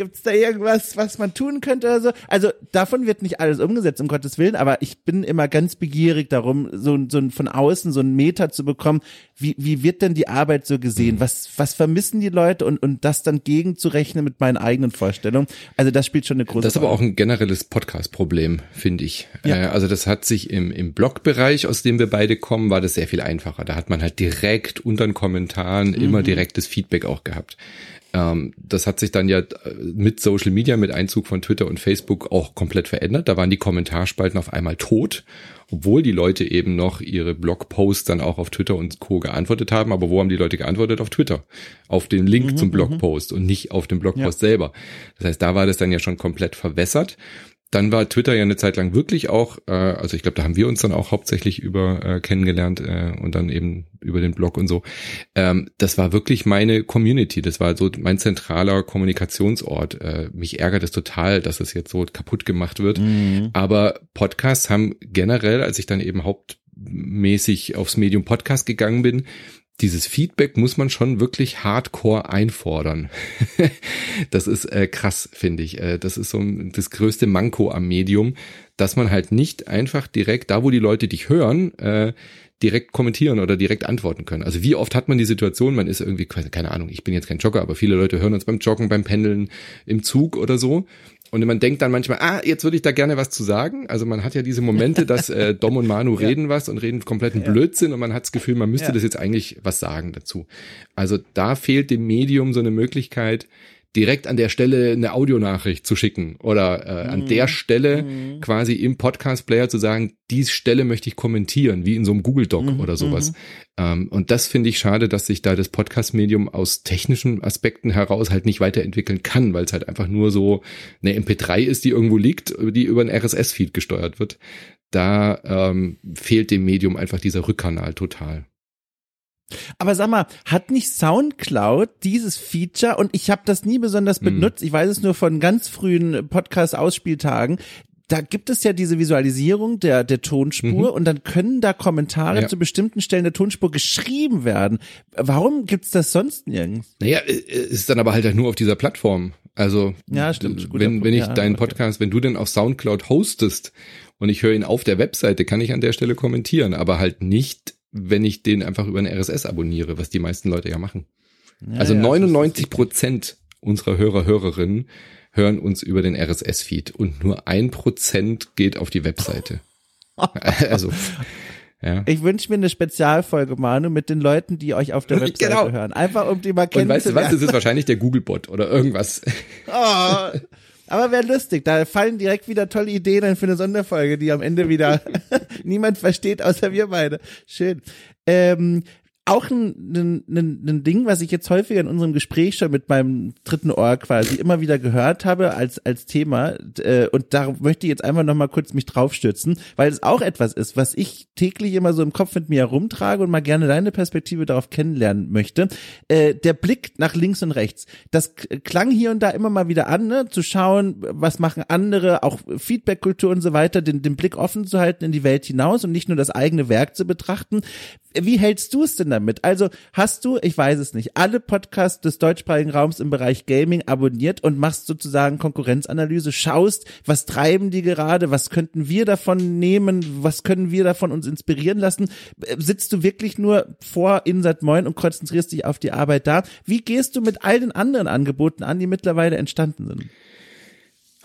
Gibt's da irgendwas, was man tun könnte oder so? Also davon wird nicht alles umgesetzt, um Gottes Willen, aber ich bin immer ganz begierig darum, so, so von außen so einen Meter zu bekommen. Wie, wie wird denn die Arbeit so gesehen? Was, was vermissen die Leute und, und das dann gegenzurechnen mit meinen eigenen Vorstellungen? Also das spielt schon eine große Das ist aber auch ein generelles Podcast-Problem, finde ich. Ja. Äh, also das hat sich im, im Blog-Bereich, aus dem wir beide kommen, war das sehr viel einfacher. Da hat man halt direkt unter den Kommentaren mhm. immer direktes Feedback auch gehabt. Ähm, das hat sich dann ja äh, mit Social Media, mit Einzug von Twitter und Facebook auch komplett verändert. Da waren die Kommentarspalten auf einmal tot, obwohl die Leute eben noch ihre Blogposts dann auch auf Twitter und Co. geantwortet haben. Aber wo haben die Leute geantwortet? Auf Twitter. Auf den Link mhm, zum mhm. Blogpost und nicht auf den Blogpost ja. selber. Das heißt, da war das dann ja schon komplett verwässert dann war Twitter ja eine Zeit lang wirklich auch, äh, also ich glaube, da haben wir uns dann auch hauptsächlich über äh, kennengelernt äh, und dann eben über den Blog und so. Ähm, das war wirklich meine Community, das war so mein zentraler Kommunikationsort. Äh, mich ärgert es total, dass es jetzt so kaputt gemacht wird. Mhm. Aber Podcasts haben generell, als ich dann eben hauptmäßig aufs Medium Podcast gegangen bin, dieses Feedback muss man schon wirklich hardcore einfordern. das ist äh, krass, finde ich. Äh, das ist so das größte Manko am Medium, dass man halt nicht einfach direkt, da wo die Leute dich hören, äh, direkt kommentieren oder direkt antworten können. Also wie oft hat man die Situation, man ist irgendwie, keine Ahnung, ich bin jetzt kein Jogger, aber viele Leute hören uns beim Joggen, beim Pendeln, im Zug oder so und man denkt dann manchmal, ah, jetzt würde ich da gerne was zu sagen. Also man hat ja diese Momente, dass äh, Dom und Manu ja. reden was und reden kompletten ja. Blödsinn und man hat das Gefühl, man müsste ja. das jetzt eigentlich was sagen dazu. Also da fehlt dem Medium so eine Möglichkeit, direkt an der Stelle eine Audionachricht zu schicken oder äh, mhm. an der Stelle mhm. quasi im Podcast-Player zu sagen, diese Stelle möchte ich kommentieren, wie in so einem Google-Doc mhm. oder sowas. Mhm. Ähm, und das finde ich schade, dass sich da das Podcast-Medium aus technischen Aspekten heraus halt nicht weiterentwickeln kann, weil es halt einfach nur so eine MP3 ist, die irgendwo liegt, die über einen RSS-Feed gesteuert wird. Da ähm, fehlt dem Medium einfach dieser Rückkanal total. Aber sag mal, hat nicht Soundcloud dieses Feature und ich habe das nie besonders mhm. benutzt, ich weiß es nur von ganz frühen Podcast-Ausspieltagen, da gibt es ja diese Visualisierung der, der Tonspur mhm. und dann können da Kommentare ja. zu bestimmten Stellen der Tonspur geschrieben werden. Warum gibt's das sonst nirgends? Naja, es ist dann aber halt nur auf dieser Plattform. Also, ja, stimmt. wenn, wenn ich ja, deinen Podcast, okay. wenn du denn auf Soundcloud hostest und ich höre ihn auf der Webseite, kann ich an der Stelle kommentieren, aber halt nicht, wenn ich den einfach über eine RSS abonniere, was die meisten Leute ja machen. Ja, also ja, 99 Prozent unserer Hörer, Hörerinnen hören uns über den RSS-Feed und nur ein Prozent geht auf die Webseite. also ja. Ich wünsche mir eine Spezialfolge, Manu, mit den Leuten, die euch auf der Webseite genau. hören. Einfach um die mal kennenzulernen. Und weißt du was, das ist wahrscheinlich der Googlebot oder irgendwas. Oh, aber wäre lustig, da fallen direkt wieder tolle Ideen ein für eine Sonderfolge, die am Ende wieder niemand versteht, außer wir beide. Schön. Ähm, auch ein, ein, ein, Ding, was ich jetzt häufiger in unserem Gespräch schon mit meinem dritten Ohr quasi immer wieder gehört habe als als Thema äh, und da möchte ich jetzt einfach noch mal kurz mich draufstürzen, weil es auch etwas ist, was ich täglich immer so im Kopf mit mir herumtrage und mal gerne deine Perspektive darauf kennenlernen möchte. Äh, der Blick nach links und rechts, das klang hier und da immer mal wieder an, ne? zu schauen, was machen andere, auch Feedbackkultur und so weiter, den, den Blick offen zu halten in die Welt hinaus und nicht nur das eigene Werk zu betrachten. Wie hältst du es denn damit? Also hast du, ich weiß es nicht, alle Podcasts des deutschsprachigen Raums im Bereich Gaming abonniert und machst sozusagen Konkurrenzanalyse, schaust, was treiben die gerade, was könnten wir davon nehmen, was können wir davon uns inspirieren lassen? Sitzt du wirklich nur vor Insat Moin und konzentrierst dich auf die Arbeit da? Wie gehst du mit all den anderen Angeboten an, die mittlerweile entstanden sind?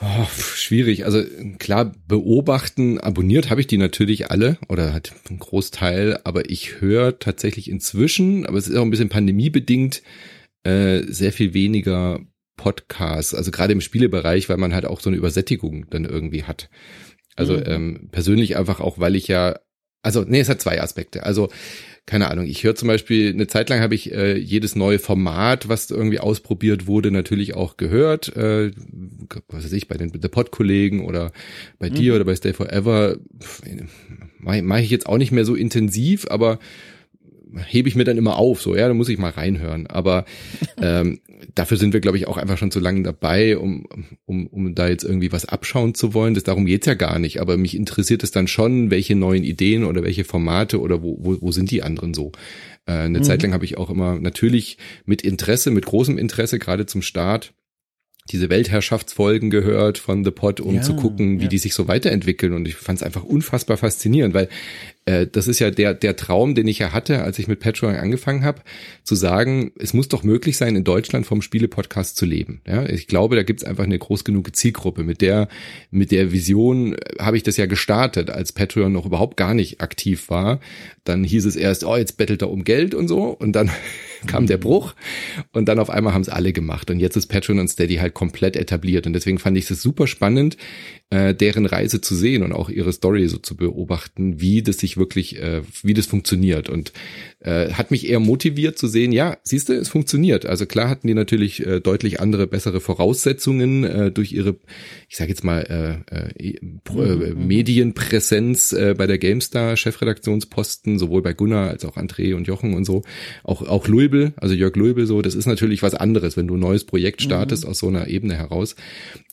Oh, schwierig. Also klar, beobachten, abonniert habe ich die natürlich alle oder halt einen Großteil, aber ich höre tatsächlich inzwischen, aber es ist auch ein bisschen pandemiebedingt, äh, sehr viel weniger Podcasts, also gerade im Spielebereich, weil man halt auch so eine Übersättigung dann irgendwie hat. Also mhm. ähm, persönlich einfach auch, weil ich ja, also nee, es hat zwei Aspekte. Also keine Ahnung, ich höre zum Beispiel, eine Zeit lang habe ich äh, jedes neue Format, was irgendwie ausprobiert wurde, natürlich auch gehört. Äh, was weiß ich, bei den The Pod-Kollegen oder bei mhm. dir oder bei Stay Forever. Mache mach ich jetzt auch nicht mehr so intensiv, aber hebe ich mir dann immer auf, so, ja, da muss ich mal reinhören. Aber ähm, dafür sind wir, glaube ich, auch einfach schon zu lange dabei, um, um, um da jetzt irgendwie was abschauen zu wollen. Das, darum geht's ja gar nicht. Aber mich interessiert es dann schon, welche neuen Ideen oder welche Formate oder wo, wo, wo sind die anderen so. Äh, eine mhm. Zeit lang habe ich auch immer natürlich mit Interesse, mit großem Interesse, gerade zum Start, diese Weltherrschaftsfolgen gehört von The Pod, um ja, zu gucken, wie ja. die sich so weiterentwickeln. Und ich fand es einfach unfassbar faszinierend, weil äh, das ist ja der, der Traum, den ich ja hatte, als ich mit Patreon angefangen habe, zu sagen, es muss doch möglich sein, in Deutschland vom Spiele-Podcast zu leben. Ja, ich glaube, da gibt's einfach eine groß genug Zielgruppe. Mit der, mit der Vision habe ich das ja gestartet, als Patreon noch überhaupt gar nicht aktiv war. Dann hieß es erst, oh, jetzt bettelt er um Geld und so. Und dann kam der Bruch. Und dann auf einmal haben es alle gemacht. Und jetzt ist Patreon und Steady halt komplett etabliert. Und deswegen fand ich es super spannend, äh, deren Reise zu sehen und auch ihre Story so zu beobachten, wie das sich wirklich, äh, wie das funktioniert. Und äh, hat mich eher motiviert zu sehen, ja, siehst du, es funktioniert. Also klar hatten die natürlich äh, deutlich andere, bessere Voraussetzungen äh, durch ihre, ich sage jetzt mal, äh, äh, äh, mhm. Medienpräsenz äh, bei der GameStar, Chefredaktionsposten, sowohl bei Gunnar als auch André und Jochen und so. Auch, auch Luibel, also Jörg Luibel so, das ist natürlich was anderes, wenn du ein neues Projekt startest mhm. aus so einer Ebene heraus.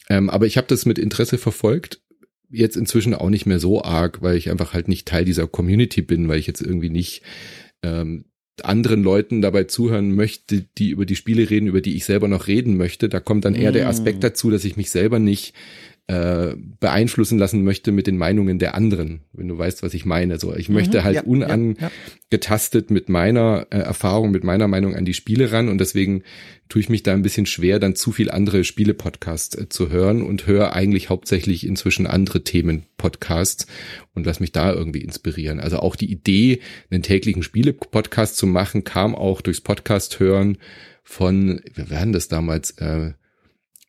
Ähm, aber ich habe das mit Interesse verfolgt. Jetzt inzwischen auch nicht mehr so arg, weil ich einfach halt nicht Teil dieser Community bin, weil ich jetzt irgendwie nicht ähm, anderen Leuten dabei zuhören möchte, die über die Spiele reden, über die ich selber noch reden möchte. Da kommt dann eher mm. der Aspekt dazu, dass ich mich selber nicht äh, beeinflussen lassen möchte mit den Meinungen der anderen, wenn du weißt, was ich meine. So, ich mhm, möchte halt ja, unangetastet ja, ja. mit meiner äh, Erfahrung, mit meiner Meinung an die Spiele ran und deswegen tue ich mich da ein bisschen schwer, dann zu viel andere Spiele-Podcasts äh, zu hören und höre eigentlich hauptsächlich inzwischen andere Themen-Podcasts und lass mich da irgendwie inspirieren. Also auch die Idee, einen täglichen Spiele-Podcast zu machen, kam auch durchs Podcast hören von, wir werden das damals, äh,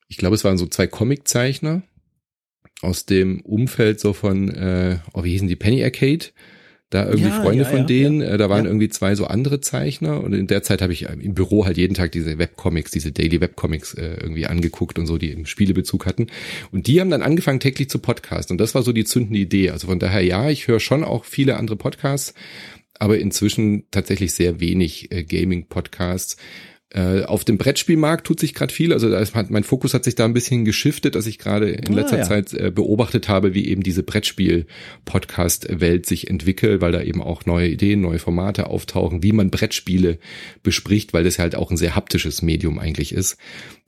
ich glaube, es waren so zwei Comiczeichner, aus dem Umfeld so von, äh, oh, wie hießen die, Penny Arcade, da irgendwie ja, Freunde ja, von ja, denen, äh, da waren irgendwie zwei so andere Zeichner und in der Zeit habe ich äh, im Büro halt jeden Tag diese Webcomics, diese Daily Webcomics äh, irgendwie angeguckt und so, die im Spielebezug hatten. Und die haben dann angefangen täglich zu podcasten. Und das war so die zündende Idee, also von daher ja, ich höre schon auch viele andere Podcasts, aber inzwischen tatsächlich sehr wenig äh, Gaming-Podcasts, äh, auf dem Brettspielmarkt tut sich gerade viel. Also da ist, mein Fokus hat sich da ein bisschen geschiftet, dass ich gerade in ah, letzter ja. Zeit äh, beobachtet habe, wie eben diese Brettspiel-Podcast-Welt sich entwickelt, weil da eben auch neue Ideen, neue Formate auftauchen, wie man Brettspiele bespricht, weil das halt auch ein sehr haptisches Medium eigentlich ist.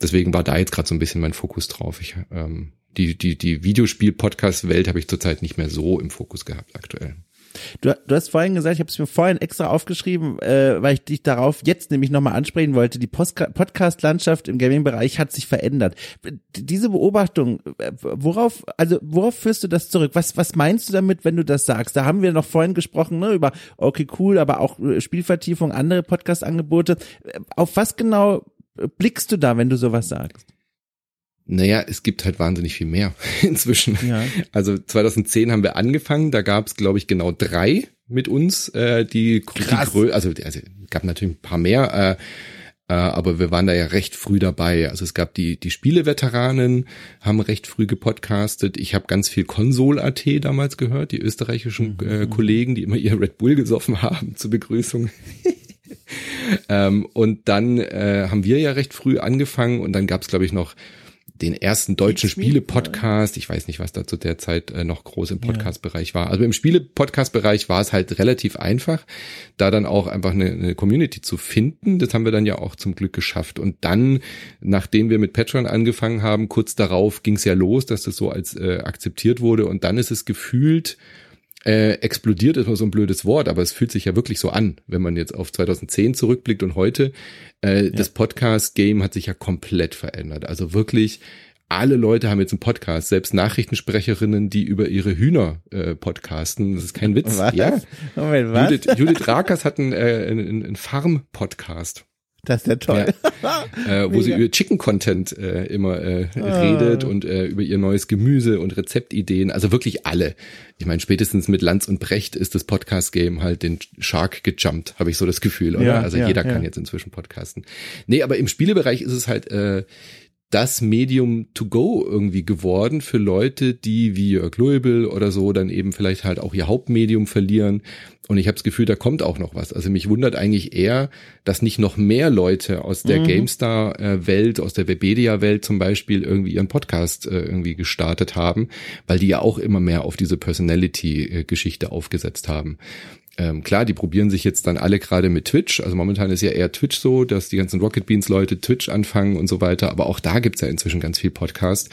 Deswegen war da jetzt gerade so ein bisschen mein Fokus drauf. Ich ähm, die, die, die Videospiel-Podcast-Welt habe ich zurzeit nicht mehr so im Fokus gehabt aktuell. Du, du hast vorhin gesagt, ich habe es mir vorhin extra aufgeschrieben, äh, weil ich dich darauf jetzt nämlich nochmal ansprechen wollte. Die Podcast-Landschaft im Gaming-Bereich hat sich verändert. Diese Beobachtung, äh, worauf, also worauf führst du das zurück? Was, was meinst du damit, wenn du das sagst? Da haben wir noch vorhin gesprochen, ne, über okay, cool, aber auch äh, Spielvertiefung, andere Podcast-Angebote. Äh, auf was genau blickst du da, wenn du sowas sagst? Naja, es gibt halt wahnsinnig viel mehr inzwischen. Ja. Also 2010 haben wir angefangen, da gab es, glaube ich, genau drei mit uns, äh, die, Krass. die also, also gab natürlich ein paar mehr, äh, äh, aber wir waren da ja recht früh dabei. Also es gab die die Spieleveteranen, haben recht früh gepodcastet. Ich habe ganz viel Konsol.at damals gehört, die österreichischen mhm. äh, Kollegen, die immer ihr Red Bull gesoffen haben zur Begrüßung. ähm, und dann äh, haben wir ja recht früh angefangen und dann gab es, glaube ich, noch den ersten deutschen Spiele-Podcast. Ich weiß nicht, was da zu der Zeit äh, noch groß im Podcast-Bereich war. Also im Spiele-Podcast-Bereich war es halt relativ einfach, da dann auch einfach eine, eine, Community zu finden. Das haben wir dann ja auch zum Glück geschafft. Und dann, nachdem wir mit Patreon angefangen haben, kurz darauf ging es ja los, dass das so als äh, akzeptiert wurde. Und dann ist es gefühlt äh, explodiert ist mal so ein blödes Wort, aber es fühlt sich ja wirklich so an, wenn man jetzt auf 2010 zurückblickt und heute. Äh, ja. Das Podcast-Game hat sich ja komplett verändert. Also wirklich alle Leute haben jetzt einen Podcast, selbst Nachrichtensprecherinnen, die über ihre Hühner äh, podcasten. Das ist kein Witz. Was? Ja. Moment, was? Judith, Judith Rakers hat einen, äh, einen, einen Farm-Podcast. Das ist ja toll. Ja. äh, wo sie über Chicken-Content äh, immer äh, ah. redet und äh, über ihr neues Gemüse und Rezeptideen. Also wirklich alle. Ich meine, spätestens mit Lanz und Brecht ist das Podcast-Game halt den Shark gejumpt, habe ich so das Gefühl, oder? Ja, also ja, jeder kann jetzt inzwischen podcasten. Nee, aber im Spielebereich ist es halt äh, das Medium to go irgendwie geworden für Leute, die wie Jörg Leubel oder so dann eben vielleicht halt auch ihr Hauptmedium verlieren. Und ich habe das Gefühl, da kommt auch noch was. Also mich wundert eigentlich eher, dass nicht noch mehr Leute aus der mhm. GameStar-Welt, aus der Webedia-Welt zum Beispiel irgendwie ihren Podcast äh, irgendwie gestartet haben, weil die ja auch immer mehr auf diese Personality-Geschichte aufgesetzt haben. Ähm, klar, die probieren sich jetzt dann alle gerade mit Twitch. Also momentan ist ja eher Twitch so, dass die ganzen Rocket Beans Leute Twitch anfangen und so weiter. Aber auch da gibt's ja inzwischen ganz viel Podcast.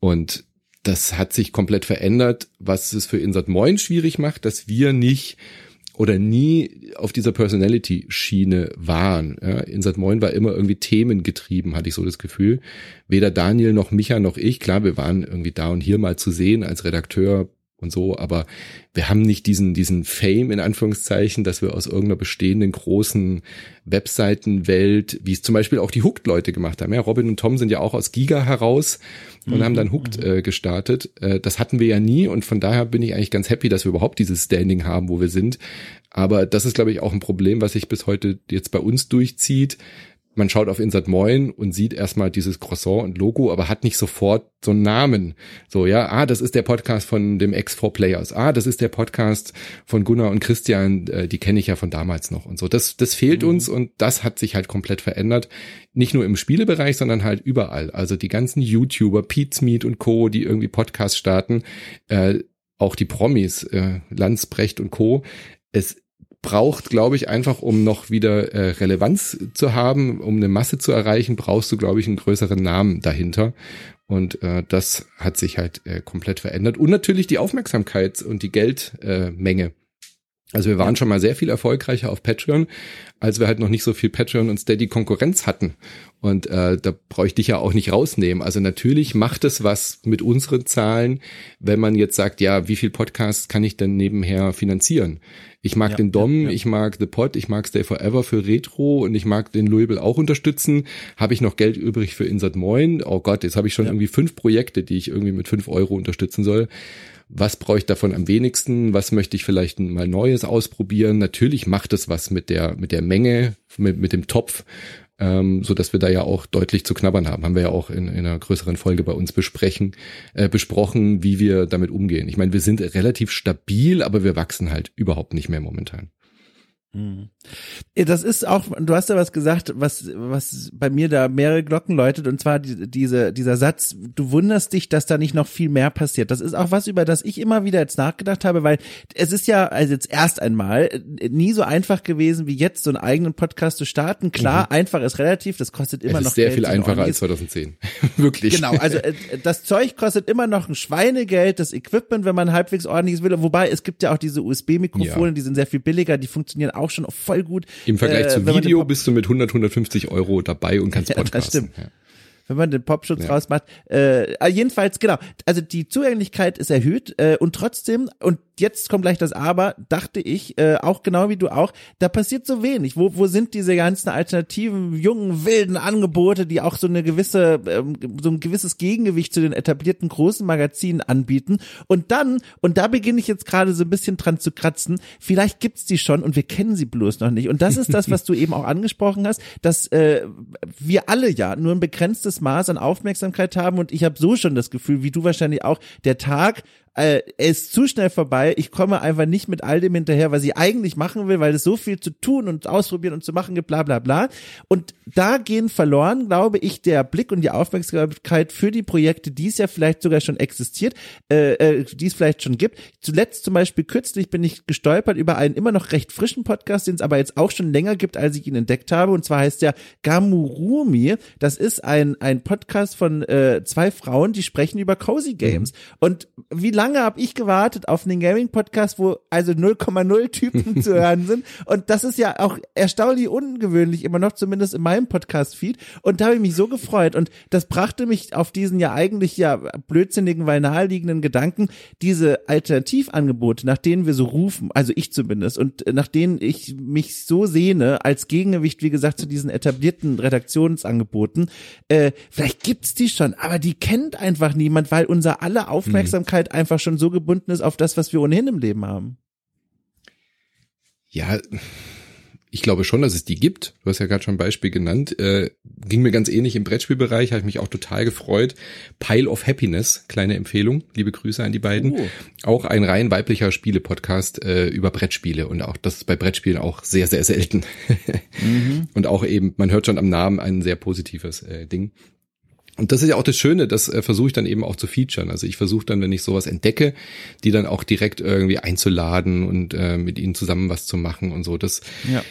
Und das hat sich komplett verändert, was es für Insert Moin schwierig macht, dass wir nicht oder nie auf dieser Personality-Schiene waren. Ja, Insert Moin war immer irgendwie themengetrieben, hatte ich so das Gefühl. Weder Daniel noch Micha noch ich, klar, wir waren irgendwie da und hier mal zu sehen als Redakteur, und so, aber wir haben nicht diesen, diesen Fame in Anführungszeichen, dass wir aus irgendeiner bestehenden großen Webseitenwelt, wie es zum Beispiel auch die Hooked-Leute gemacht haben. Ja, Robin und Tom sind ja auch aus Giga heraus und mhm. haben dann Hooked mhm. äh, gestartet. Äh, das hatten wir ja nie und von daher bin ich eigentlich ganz happy, dass wir überhaupt dieses Standing haben, wo wir sind. Aber das ist, glaube ich, auch ein Problem, was sich bis heute jetzt bei uns durchzieht man schaut auf Insert Moin und sieht erstmal dieses Croissant und Logo, aber hat nicht sofort so einen Namen. So, ja, ah, das ist der Podcast von dem X4 Players. Ah, das ist der Podcast von Gunnar und Christian, äh, die kenne ich ja von damals noch und so. Das, das fehlt mhm. uns und das hat sich halt komplett verändert. Nicht nur im Spielebereich, sondern halt überall. Also die ganzen YouTuber, Pete's Meet und Co., die irgendwie Podcasts starten, äh, auch die Promis, äh, Landsbrecht und Co. Es braucht, glaube ich, einfach, um noch wieder äh, Relevanz zu haben, um eine Masse zu erreichen, brauchst du, glaube ich, einen größeren Namen dahinter. Und äh, das hat sich halt äh, komplett verändert. Und natürlich die Aufmerksamkeit und die Geldmenge. Äh, also wir waren schon mal sehr viel erfolgreicher auf Patreon, als wir halt noch nicht so viel Patreon und Steady Konkurrenz hatten. Und äh, da bräuchte ich ja auch nicht rausnehmen. Also natürlich macht es was mit unseren Zahlen, wenn man jetzt sagt, ja, wie viel Podcasts kann ich denn nebenher finanzieren? Ich mag ja, den Dom, ja, ja. ich mag The Pod, ich mag Stay Forever für Retro und ich mag den Louisville auch unterstützen. Habe ich noch Geld übrig für Insert Moin? Oh Gott, jetzt habe ich schon irgendwie fünf Projekte, die ich irgendwie mit fünf Euro unterstützen soll. Was brauche ich davon am wenigsten? Was möchte ich vielleicht mal Neues ausprobieren? Natürlich macht es was mit der, mit der Menge, mit, mit dem Topf ähm, so dass wir da ja auch deutlich zu knabbern haben. Haben wir ja auch in, in einer größeren Folge bei uns besprechen, äh, besprochen, wie wir damit umgehen. Ich meine, wir sind relativ stabil, aber wir wachsen halt überhaupt nicht mehr momentan. Mhm. Das ist auch, du hast ja was gesagt, was, was bei mir da mehrere Glocken läutet, und zwar die, diese, dieser Satz, du wunderst dich, dass da nicht noch viel mehr passiert. Das ist auch was, über das ich immer wieder jetzt nachgedacht habe, weil es ist ja, also jetzt erst einmal, nie so einfach gewesen, wie jetzt so einen eigenen Podcast zu starten. Klar, mhm. einfach ist relativ, das kostet immer es noch ist sehr Geld, viel einfacher als 2010. Wirklich. Genau, also äh, das Zeug kostet immer noch ein Schweinegeld, das Equipment, wenn man halbwegs ordentliches will. Wobei, es gibt ja auch diese USB-Mikrofone, ja. die sind sehr viel billiger, die funktionieren auch schon voll gut. Im Vergleich äh, zu Video bist du mit 100, 150 Euro dabei und kannst ja, podcasten. Das stimmt. Ja wenn man den Popschutz ja. rausmacht. Äh, jedenfalls, genau. Also die Zugänglichkeit ist erhöht äh, und trotzdem, und jetzt kommt gleich das Aber, dachte ich, äh, auch genau wie du auch, da passiert so wenig. Wo, wo sind diese ganzen alternativen, jungen, wilden Angebote, die auch so eine gewisse, ähm, so ein gewisses Gegengewicht zu den etablierten großen Magazinen anbieten? Und dann, und da beginne ich jetzt gerade so ein bisschen dran zu kratzen, vielleicht gibt's die schon und wir kennen sie bloß noch nicht. Und das ist das, was du eben auch angesprochen hast, dass äh, wir alle ja nur ein begrenztes Maß an Aufmerksamkeit haben und ich habe so schon das Gefühl, wie du wahrscheinlich auch, der Tag äh, er ist zu schnell vorbei. Ich komme einfach nicht mit all dem hinterher, was ich eigentlich machen will, weil es so viel zu tun und ausprobieren und zu machen gibt, bla bla bla. Und da gehen verloren, glaube ich, der Blick und die Aufmerksamkeit für die Projekte, die es ja vielleicht sogar schon existiert, äh, äh, die es vielleicht schon gibt. Zuletzt zum Beispiel kürzlich bin ich gestolpert über einen immer noch recht frischen Podcast, den es aber jetzt auch schon länger gibt, als ich ihn entdeckt habe. Und zwar heißt der Gamurumi. Das ist ein, ein Podcast von äh, zwei Frauen, die sprechen über Cozy Games. Mhm. Und wie lange lange habe ich gewartet auf einen Gaming-Podcast, wo also 0,0 Typen zu hören sind. Und das ist ja auch erstaunlich ungewöhnlich, immer noch zumindest in meinem Podcast-Feed. Und da habe ich mich so gefreut. Und das brachte mich auf diesen ja eigentlich ja blödsinnigen, weil naheliegenden Gedanken, diese Alternativangebote, nach denen wir so rufen, also ich zumindest, und nach denen ich mich so sehne, als Gegengewicht, wie gesagt, zu diesen etablierten Redaktionsangeboten, äh, vielleicht gibt's die schon, aber die kennt einfach niemand, weil unser aller Aufmerksamkeit mhm. einfach einfach schon so gebunden ist auf das, was wir ohnehin im Leben haben. Ja, ich glaube schon, dass es die gibt. Du hast ja gerade schon ein Beispiel genannt. Äh, ging mir ganz ähnlich im Brettspielbereich, habe ich mich auch total gefreut. Pile of Happiness, kleine Empfehlung. Liebe Grüße an die beiden. Oh. Auch ein rein weiblicher Spiele-Podcast äh, über Brettspiele und auch das ist bei Brettspielen auch sehr, sehr selten. mhm. Und auch eben, man hört schon am Namen ein sehr positives äh, Ding. Und das ist ja auch das Schöne, das äh, versuche ich dann eben auch zu featuren. Also ich versuche dann, wenn ich sowas entdecke, die dann auch direkt irgendwie einzuladen und äh, mit ihnen zusammen was zu machen und so. Das, ja.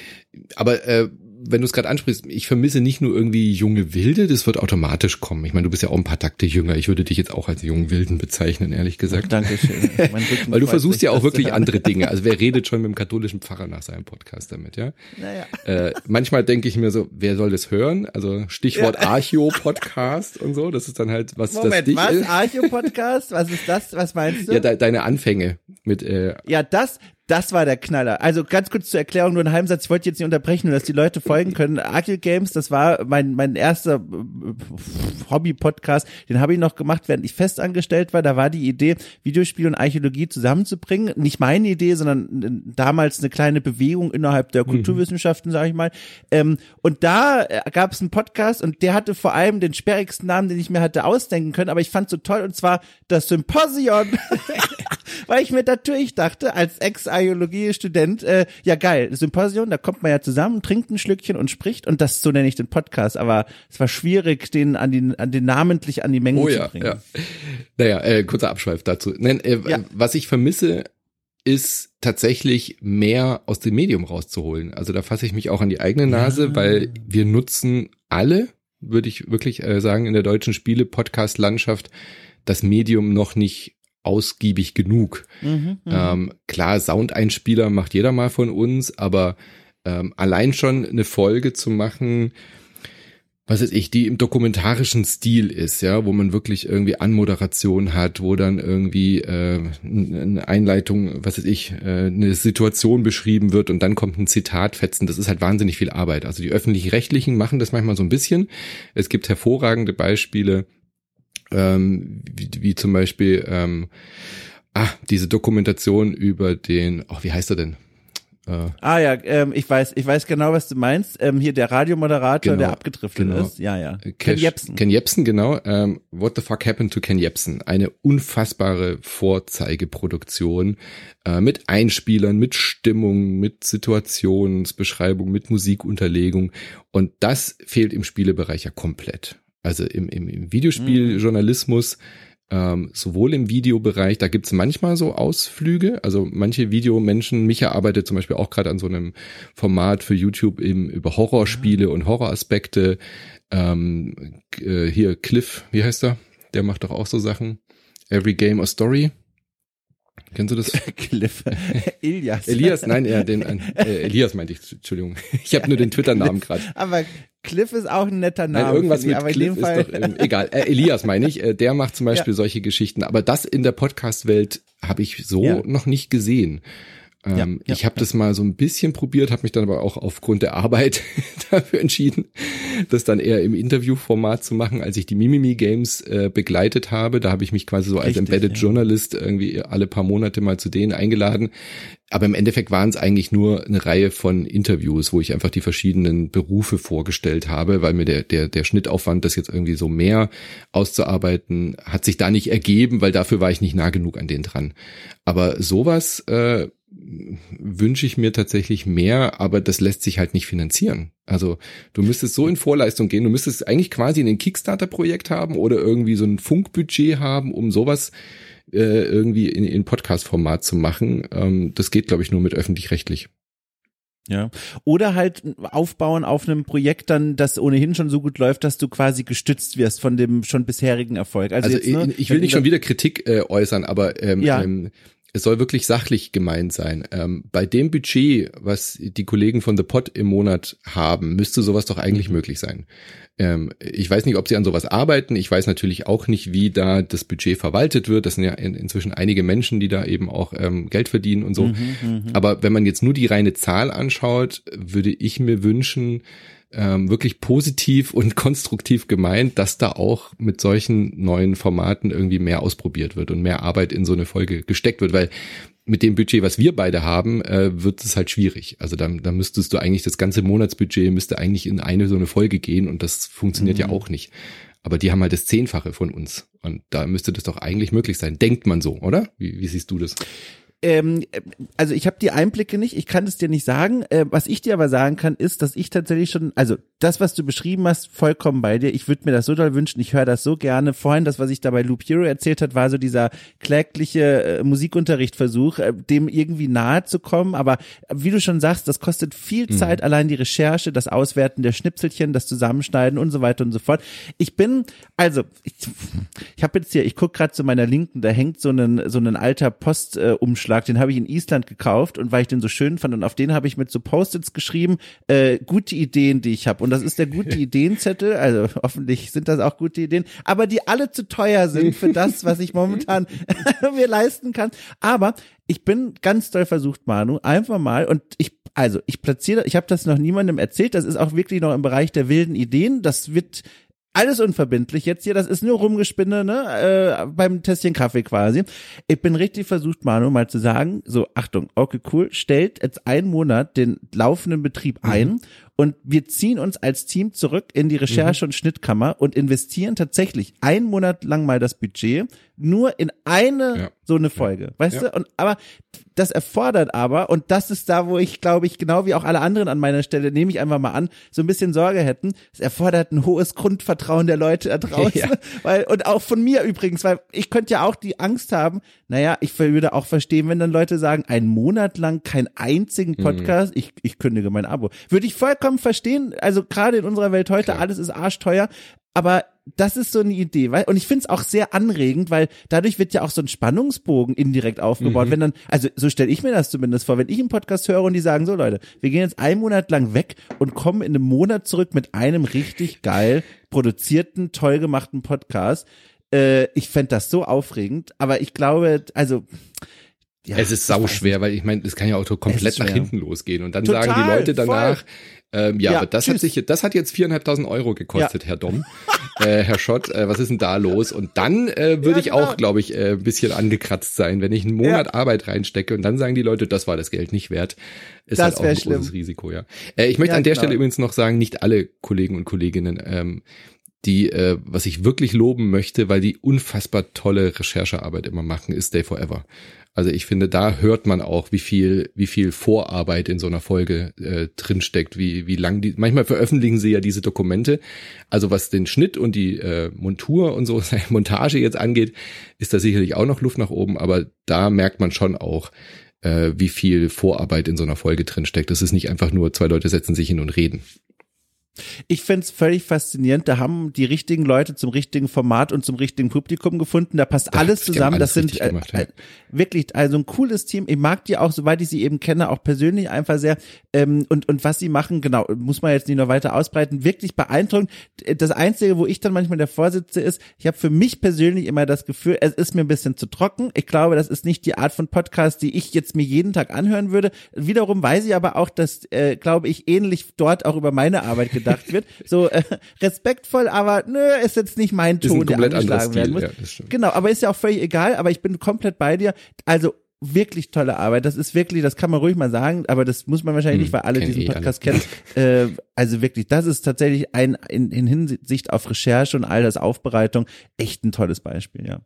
aber äh, wenn du es gerade ansprichst, ich vermisse nicht nur irgendwie junge Wilde, das wird automatisch kommen. Ich meine, du bist ja auch ein paar Takte jünger. Ich würde dich jetzt auch als jungen Wilden bezeichnen, ehrlich gesagt. Dankeschön. Weil du versuchst ja auch wirklich andere Dinge. Also wer redet schon mit dem katholischen Pfarrer nach seinem Podcast damit, ja? Naja. Äh, manchmal denke ich mir so, wer soll das hören? Also Stichwort ja. Archeo-Podcast und so. Das ist dann halt, was Moment, das dich was? Archeo-Podcast? Was ist das? Was meinst du? Ja, de deine Anfänge mit. Äh, ja, das, das war der Knaller. Also ganz kurz zur Erklärung, nur ein Heimsatz, ich wollte jetzt nicht unterbrechen, nur dass die Leute folgen können. Arcade Games, das war mein, mein erster äh, Hobby-Podcast, den habe ich noch gemacht, während ich festangestellt war. Da war die Idee, Videospiel und Archäologie zusammenzubringen. Nicht meine Idee, sondern damals eine kleine Bewegung innerhalb der mhm. Kulturwissenschaften, sage ich mal. Ähm, und da äh, gab es einen Podcast und der hatte vor allem den sperrigsten Namen, den ich mir hatte ausdenken können, aber ich fand so toll und zwar das Symposion. Weil ich mir natürlich dachte, als Ex-Archäologie-Student, äh, ja geil, Symposium, da kommt man ja zusammen, trinkt ein Schlückchen und spricht und das so nenne ich den Podcast, aber es war schwierig, den an den, an den namentlich an die Menge oh, zu bringen. Ja. Naja, äh, kurzer Abschweif dazu. Nein, äh, ja. Was ich vermisse, ist tatsächlich mehr aus dem Medium rauszuholen. Also da fasse ich mich auch an die eigene Nase, ja. weil wir nutzen alle, würde ich wirklich äh, sagen, in der deutschen Spiele-Podcast-Landschaft das Medium noch nicht ausgiebig genug. Mhm, mhm, ähm, klar, Soundeinspieler macht jeder mal von uns, aber ähm, allein schon eine Folge zu machen, was weiß ich, die im dokumentarischen Stil ist, ja, wo man wirklich irgendwie Anmoderation hat, wo dann irgendwie äh, eine Einleitung, was weiß ich, äh, eine Situation beschrieben wird und dann kommt ein Zitat fetzen. Das ist halt wahnsinnig viel Arbeit. Also die öffentlich-rechtlichen machen das manchmal so ein bisschen. Es gibt hervorragende Beispiele, ähm, wie, wie zum Beispiel ähm, ah, diese Dokumentation über den, ach, wie heißt er denn? Äh, ah ja, ähm, ich weiß, ich weiß genau, was du meinst. Ähm, hier der Radiomoderator, Genau, der abgedriftet genau. ist. Ja, ja. Ken Ken Jebsen. Ken Jebsen, genau. Ähm, What the fuck happened to Ken Jebsen? Eine unfassbare Vorzeigeproduktion äh, mit Einspielern, mit Stimmung, mit Situationsbeschreibung, mit Musikunterlegung. Und das fehlt im Spielebereich ja komplett. Also im, im, im Videospieljournalismus, ähm, sowohl im Videobereich, da gibt's manchmal so Ausflüge, also manche Videomenschen, Micha arbeitet zum Beispiel auch gerade an so einem Format für YouTube eben über Horrorspiele und Horroraspekte. Ähm, äh, hier Cliff, wie heißt er? Der macht doch auch so Sachen. Every Game a Story. Kennst du das? Cliff. Ilias. Elias, nein, ja, den äh, Elias meinte ich, Entschuldigung. Ich habe nur den Twitter-Namen gerade. Aber Cliff ist auch ein netter Name. Nein, irgendwas mit aber Cliff ist doch ähm, egal. Äh, Elias meine ich, äh, der macht zum Beispiel solche Geschichten. Aber das in der Podcast-Welt habe ich so Ja. noch nicht gesehen. Ähm, Ja, ja, ich habe das mal so ein bisschen probiert, habe mich dann aber auch aufgrund der Arbeit dafür entschieden, das dann eher im Interviewformat zu machen, als ich die Mimimi Games äh, begleitet habe. Da habe ich mich quasi so als Richtig, Embedded ja. Journalist irgendwie alle paar Monate mal zu denen eingeladen. Aber im Endeffekt waren es eigentlich nur eine Reihe von Interviews, wo ich einfach die verschiedenen Berufe vorgestellt habe, weil mir der, der, der Schnittaufwand, das jetzt irgendwie so mehr auszuarbeiten, hat sich da nicht ergeben, weil dafür war ich nicht nah genug an denen dran. Aber sowas äh, wünsche ich mir tatsächlich mehr, aber das lässt sich halt nicht finanzieren. Also du müsstest so in Vorleistung gehen, du müsstest eigentlich quasi ein Kickstarter-Projekt haben oder irgendwie so ein Funkbudget haben, um sowas äh, irgendwie in, in Podcast-Format zu machen. Ähm, das geht, glaube ich, nur mit öffentlich-rechtlich. Ja. Oder halt aufbauen auf einem Projekt dann, das ohnehin schon so gut läuft, dass du quasi gestützt wirst von dem schon bisherigen Erfolg. Also, Also jetzt, ne, ich, ich will nicht schon wieder Kritik äh, äußern, aber ähm, Ja. ähm, es soll wirklich sachlich gemeint sein. Ähm, bei dem Budget, was die Kollegen von The Pod im Monat haben, müsste sowas doch eigentlich Mhm. möglich sein. Ähm, ich weiß nicht, ob sie an sowas arbeiten. Ich weiß natürlich auch nicht, wie da das Budget verwaltet wird. Das sind ja in, inzwischen einige Menschen, die da eben auch ähm, Geld verdienen und so. Mhm, Aber wenn man jetzt nur die reine Zahl anschaut, würde ich mir wünschen, ähm, wirklich positiv und konstruktiv gemeint, dass da auch mit solchen neuen Formaten irgendwie mehr ausprobiert wird und mehr Arbeit in so eine Folge gesteckt wird, weil mit dem Budget, was wir beide haben, äh, wird es halt schwierig. Also da, da müsstest du eigentlich das ganze Monatsbudget müsste eigentlich in eine so eine Folge gehen und das funktioniert ja auch nicht. Aber die haben halt das Zehnfache von uns und da müsste das doch eigentlich möglich sein. Denkt man so, oder? Wie, wie siehst du das? Ähm, also ich habe die Einblicke nicht, ich kann es dir nicht sagen. Äh, was ich dir aber sagen kann, ist, dass ich tatsächlich schon, also das, was du beschrieben hast, vollkommen bei dir. Ich würde mir das so doll wünschen, ich höre das so gerne. Vorhin, das, was ich da bei Loop Hero erzählt hat, war so dieser klägliche äh, Musikunterrichtversuch, äh, dem irgendwie nahe zu kommen. Aber wie du schon sagst, das kostet viel Zeit, allein die Recherche, das Auswerten der Schnipselchen, das Zusammenschneiden und so weiter und so fort. Ich bin, also, ich, ich habe jetzt hier, ich guck gerade zu meiner Linken, da hängt so ein so ein alter Postumschlag, äh, Umschlag, den habe ich in Island gekauft und weil ich den so schön fand und auf den habe ich mit so Post-its geschrieben, äh, gute Ideen, die ich habe. Und das ist der gute Ideenzettel, also hoffentlich sind das auch gute Ideen, aber die alle zu teuer sind für das, was ich momentan mir leisten kann, aber ich bin ganz doll versucht, Manu, einfach mal und ich also ich platziere, ich habe das noch niemandem erzählt, das ist auch wirklich noch im Bereich der wilden Ideen, das wird alles unverbindlich jetzt hier, das ist nur Rumgespinne, ne, äh, beim Tässchen Kaffee quasi. Ich bin richtig versucht, Manu, mal zu sagen, so, Achtung, okay, cool, stellt jetzt einen Monat den laufenden Betrieb ein und wir ziehen uns als Team zurück in die Recherche- und Schnittkammer und investieren tatsächlich einen Monat lang mal das Budget nur in eine Ja. so eine Folge, weißt Ja. du? Und aber das erfordert aber und das ist da, wo ich glaube ich genau wie auch alle anderen an meiner Stelle nehme ich einfach mal an, so ein bisschen Sorge hätten. Es erfordert ein hohes Grundvertrauen der Leute da draußen, Ja. weil und auch von mir übrigens, weil ich könnte ja auch die Angst haben. Naja, ich würde auch verstehen, wenn dann Leute sagen, einen Monat lang keinen einzigen Mhm. Podcast, ich ich kündige mein Abo, würde ich vollkommen verstehen. Also gerade in unserer Welt heute Klar. alles ist arschteuer, aber das ist so eine Idee, weil und ich finde es auch sehr anregend, weil dadurch wird ja auch so ein Spannungsbogen indirekt aufgebaut. Wenn dann, also so stelle ich mir das zumindest vor, wenn ich einen Podcast höre und die sagen so Leute, wir gehen jetzt einen Monat lang weg und kommen in einem Monat zurück mit einem richtig geil produzierten, toll gemachten Podcast. Äh, ich fänd das so aufregend, aber ich glaube, also ja, es ist sau schwer, weil ich meine, es kann ja auch so komplett nach hinten losgehen und dann Total, sagen die Leute danach, Ähm, ja, ja, aber das hat sich, das hat jetzt viereinhalbtausend Euro gekostet, ja. Herr Dom, äh, Herr Schott. Äh, was ist denn da los? Und dann äh, würde ja, ich genau. auch, glaube ich, äh, ein bisschen angekratzt sein, wenn ich einen Monat Arbeit reinstecke und dann sagen die Leute, das war das Geld nicht wert. Ist das halt auch ein schlimm. großes Risiko, ja. Äh, ich möchte an der genau. Stelle übrigens noch sagen, nicht alle Kollegen und Kolleginnen ähm, die, äh, was ich wirklich loben möchte, weil die unfassbar tolle Recherchearbeit immer machen, ist Stay Forever. Also ich finde, da hört man auch, wie viel, wie viel Vorarbeit in so einer Folge äh, drinsteckt, wie, wie lang die. Manchmal veröffentlichen sie ja diese Dokumente. Also was den Schnitt und die äh, Montur und so Montage jetzt angeht, ist da sicherlich auch noch Luft nach oben, aber da merkt man schon auch, äh, wie viel Vorarbeit in so einer Folge drinsteckt. Das ist nicht einfach nur zwei Leute setzen sich hin und reden. Ich find's völlig faszinierend. Da haben die richtigen Leute zum richtigen Format und zum richtigen Publikum gefunden. Da passt da alles zusammen. Alles das sind äh, gemacht, ja. äh, wirklich also ein cooles Team. Ich mag die auch, soweit ich sie eben kenne, auch persönlich einfach sehr. Ähm, und und was sie machen, genau, muss man jetzt nicht noch weiter ausbreiten. Wirklich beeindruckend. Das Einzige, wo ich dann manchmal der Vorsitze ist, ich habe für mich persönlich immer das Gefühl, es ist mir ein bisschen zu trocken. Ich glaube, das ist nicht die Art von Podcast, die ich jetzt mir jeden Tag anhören würde. Wiederum weiß ich aber auch, dass, äh, glaube ich, ähnlich dort auch über meine Arbeit gedacht wird. So äh, respektvoll, aber nö, ist jetzt nicht mein Ton, der angeschlagen werden muss. Ja, genau, aber ist ja auch völlig egal, aber ich bin komplett bei dir. Also wirklich tolle Arbeit. Das ist wirklich, das kann man ruhig mal sagen, aber das muss man wahrscheinlich hm, nicht, weil alle diesen eh Podcast alle. kennen. Äh, also wirklich, das ist tatsächlich ein in, in Hinsicht auf Recherche und all das Aufbereitung echt ein tolles Beispiel, ja.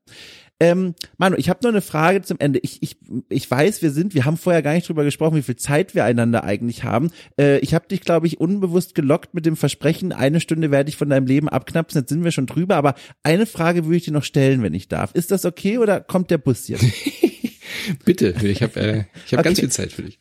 Ähm, Manu, ich habe noch eine Frage zum Ende. Ich, ich, ich weiß, wir sind, wir haben vorher gar nicht drüber gesprochen, wie viel Zeit wir einander eigentlich haben. Äh, ich habe dich, glaube ich, unbewusst gelockt mit dem Versprechen, eine Stunde werde ich von deinem Leben abknapsen. Jetzt sind wir schon drüber, aber eine Frage würde ich dir noch stellen, wenn ich darf. Ist das okay oder kommt der Bus jetzt? Bitte, ich habe äh, ich hab okay. ganz viel Zeit für dich.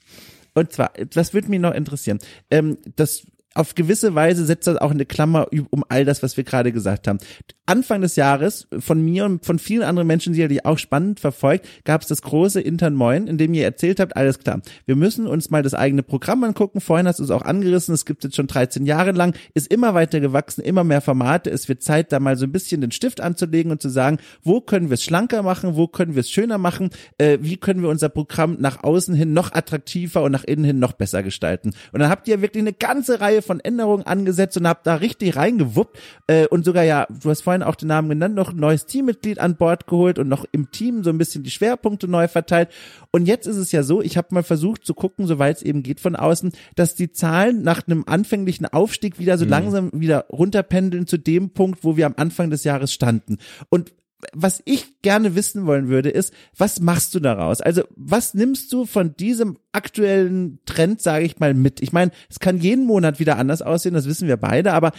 Und zwar, das würde mich noch interessieren. Ähm, das auf gewisse Weise setzt das auch eine Klammer um all das, was wir gerade gesagt haben. Anfang des Jahres, von mir und von vielen anderen Menschen, die ihr auch spannend verfolgt, gab es das große Intern Moin, in dem ihr erzählt habt, alles klar, wir müssen uns mal das eigene Programm angucken. Vorhin hast du es auch angerissen, es gibt jetzt schon 13 Jahre lang, ist immer weiter gewachsen, immer mehr Formate. Es wird Zeit, da mal so ein bisschen den Stift anzulegen und zu sagen, wo können wir es schlanker machen, wo können wir es schöner machen, äh, wie können wir unser Programm nach außen hin noch attraktiver und nach innen hin noch besser gestalten. Und dann habt ihr wirklich eine ganze Reihe von Änderungen angesetzt und habt da richtig reingewuppt äh, und sogar ja, du hast vorhin auch den Namen genannt, noch ein neues Teammitglied an Bord geholt und noch im Team so ein bisschen die Schwerpunkte neu verteilt. Und jetzt ist es ja so, ich habe mal versucht zu gucken, soweit es eben geht von außen, dass die Zahlen nach einem anfänglichen Aufstieg wieder so mhm. langsam wieder runterpendeln zu dem Punkt, wo wir am Anfang des Jahres standen. Und was ich gerne wissen wollen würde, ist, was machst du daraus? Also, was nimmst du von diesem aktuellen Trend, sage ich mal, mit? Ich meine, es kann jeden Monat wieder anders aussehen, das wissen wir beide, aber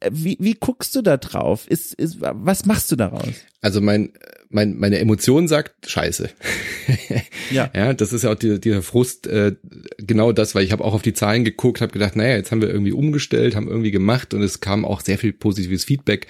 äh, wie, wie guckst du da drauf? Ist, ist, was machst du daraus? Also mein, mein, meine Emotion sagt Scheiße. ja. ja, das ist ja auch dieser, dieser Frust, äh, genau das, weil ich habe auch auf die Zahlen geguckt, habe gedacht, naja, jetzt haben wir irgendwie umgestellt, haben irgendwie gemacht und es kam auch sehr viel positives Feedback.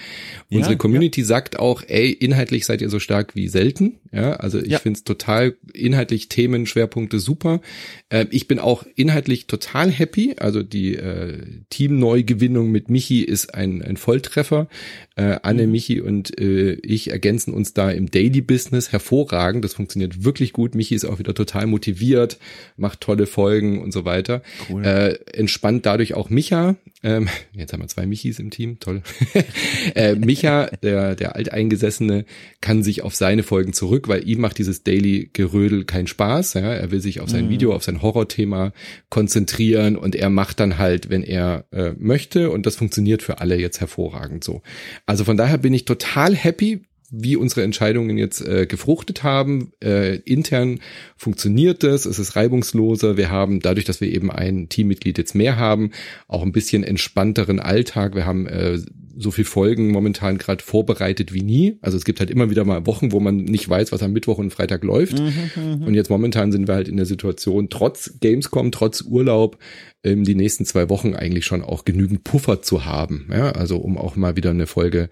Unsere ja, Community ja. sagt auch, ey, inhaltlich seid ihr so stark wie selten. Ja, also ich ja. finde es total inhaltlich Themen, Schwerpunkte super. Äh, ich bin auch inhaltlich total happy. Also die äh, Teamneugewinnung mit Michi ist ein, ein Volltreffer. Äh, Anne, mhm. Michi und äh, ich ergänzen uns da im Daily Business hervorragend. Das funktioniert wirklich gut. Michi ist auch wieder total motiviert, macht tolle Folgen und so weiter. Cool. Äh, entspannt dadurch auch Micha. Ähm, jetzt haben wir zwei Michis im Team, toll. äh, Micha, der, der Alteingesessene, kann sich auf seine Folgen zurück, weil ihm macht dieses Daily Gerödel keinen Spaß. Ja? Er will sich auf sein mhm. Video, auf sein Horrorthema konzentrieren und er macht dann halt, wenn er äh, möchte und das funktioniert für alle jetzt hervorragend so. Also von daher bin ich total happy wie unsere Entscheidungen jetzt äh, gefruchtet haben. Äh, intern funktioniert es, es ist reibungsloser. Wir haben dadurch, dass wir eben ein Teammitglied jetzt mehr haben, auch ein bisschen entspannteren Alltag. Wir haben äh, so viel Folgen momentan gerade vorbereitet wie nie. Also es gibt halt immer wieder mal Wochen, wo man nicht weiß, was am Mittwoch und Freitag läuft. Mhm, mhm. und jetzt momentan sind wir halt in der Situation, trotz Gamescom, trotz Urlaub, ähm, die nächsten zwei Wochen eigentlich schon auch genügend Puffer zu haben. Ja, also um auch mal wieder eine Folge,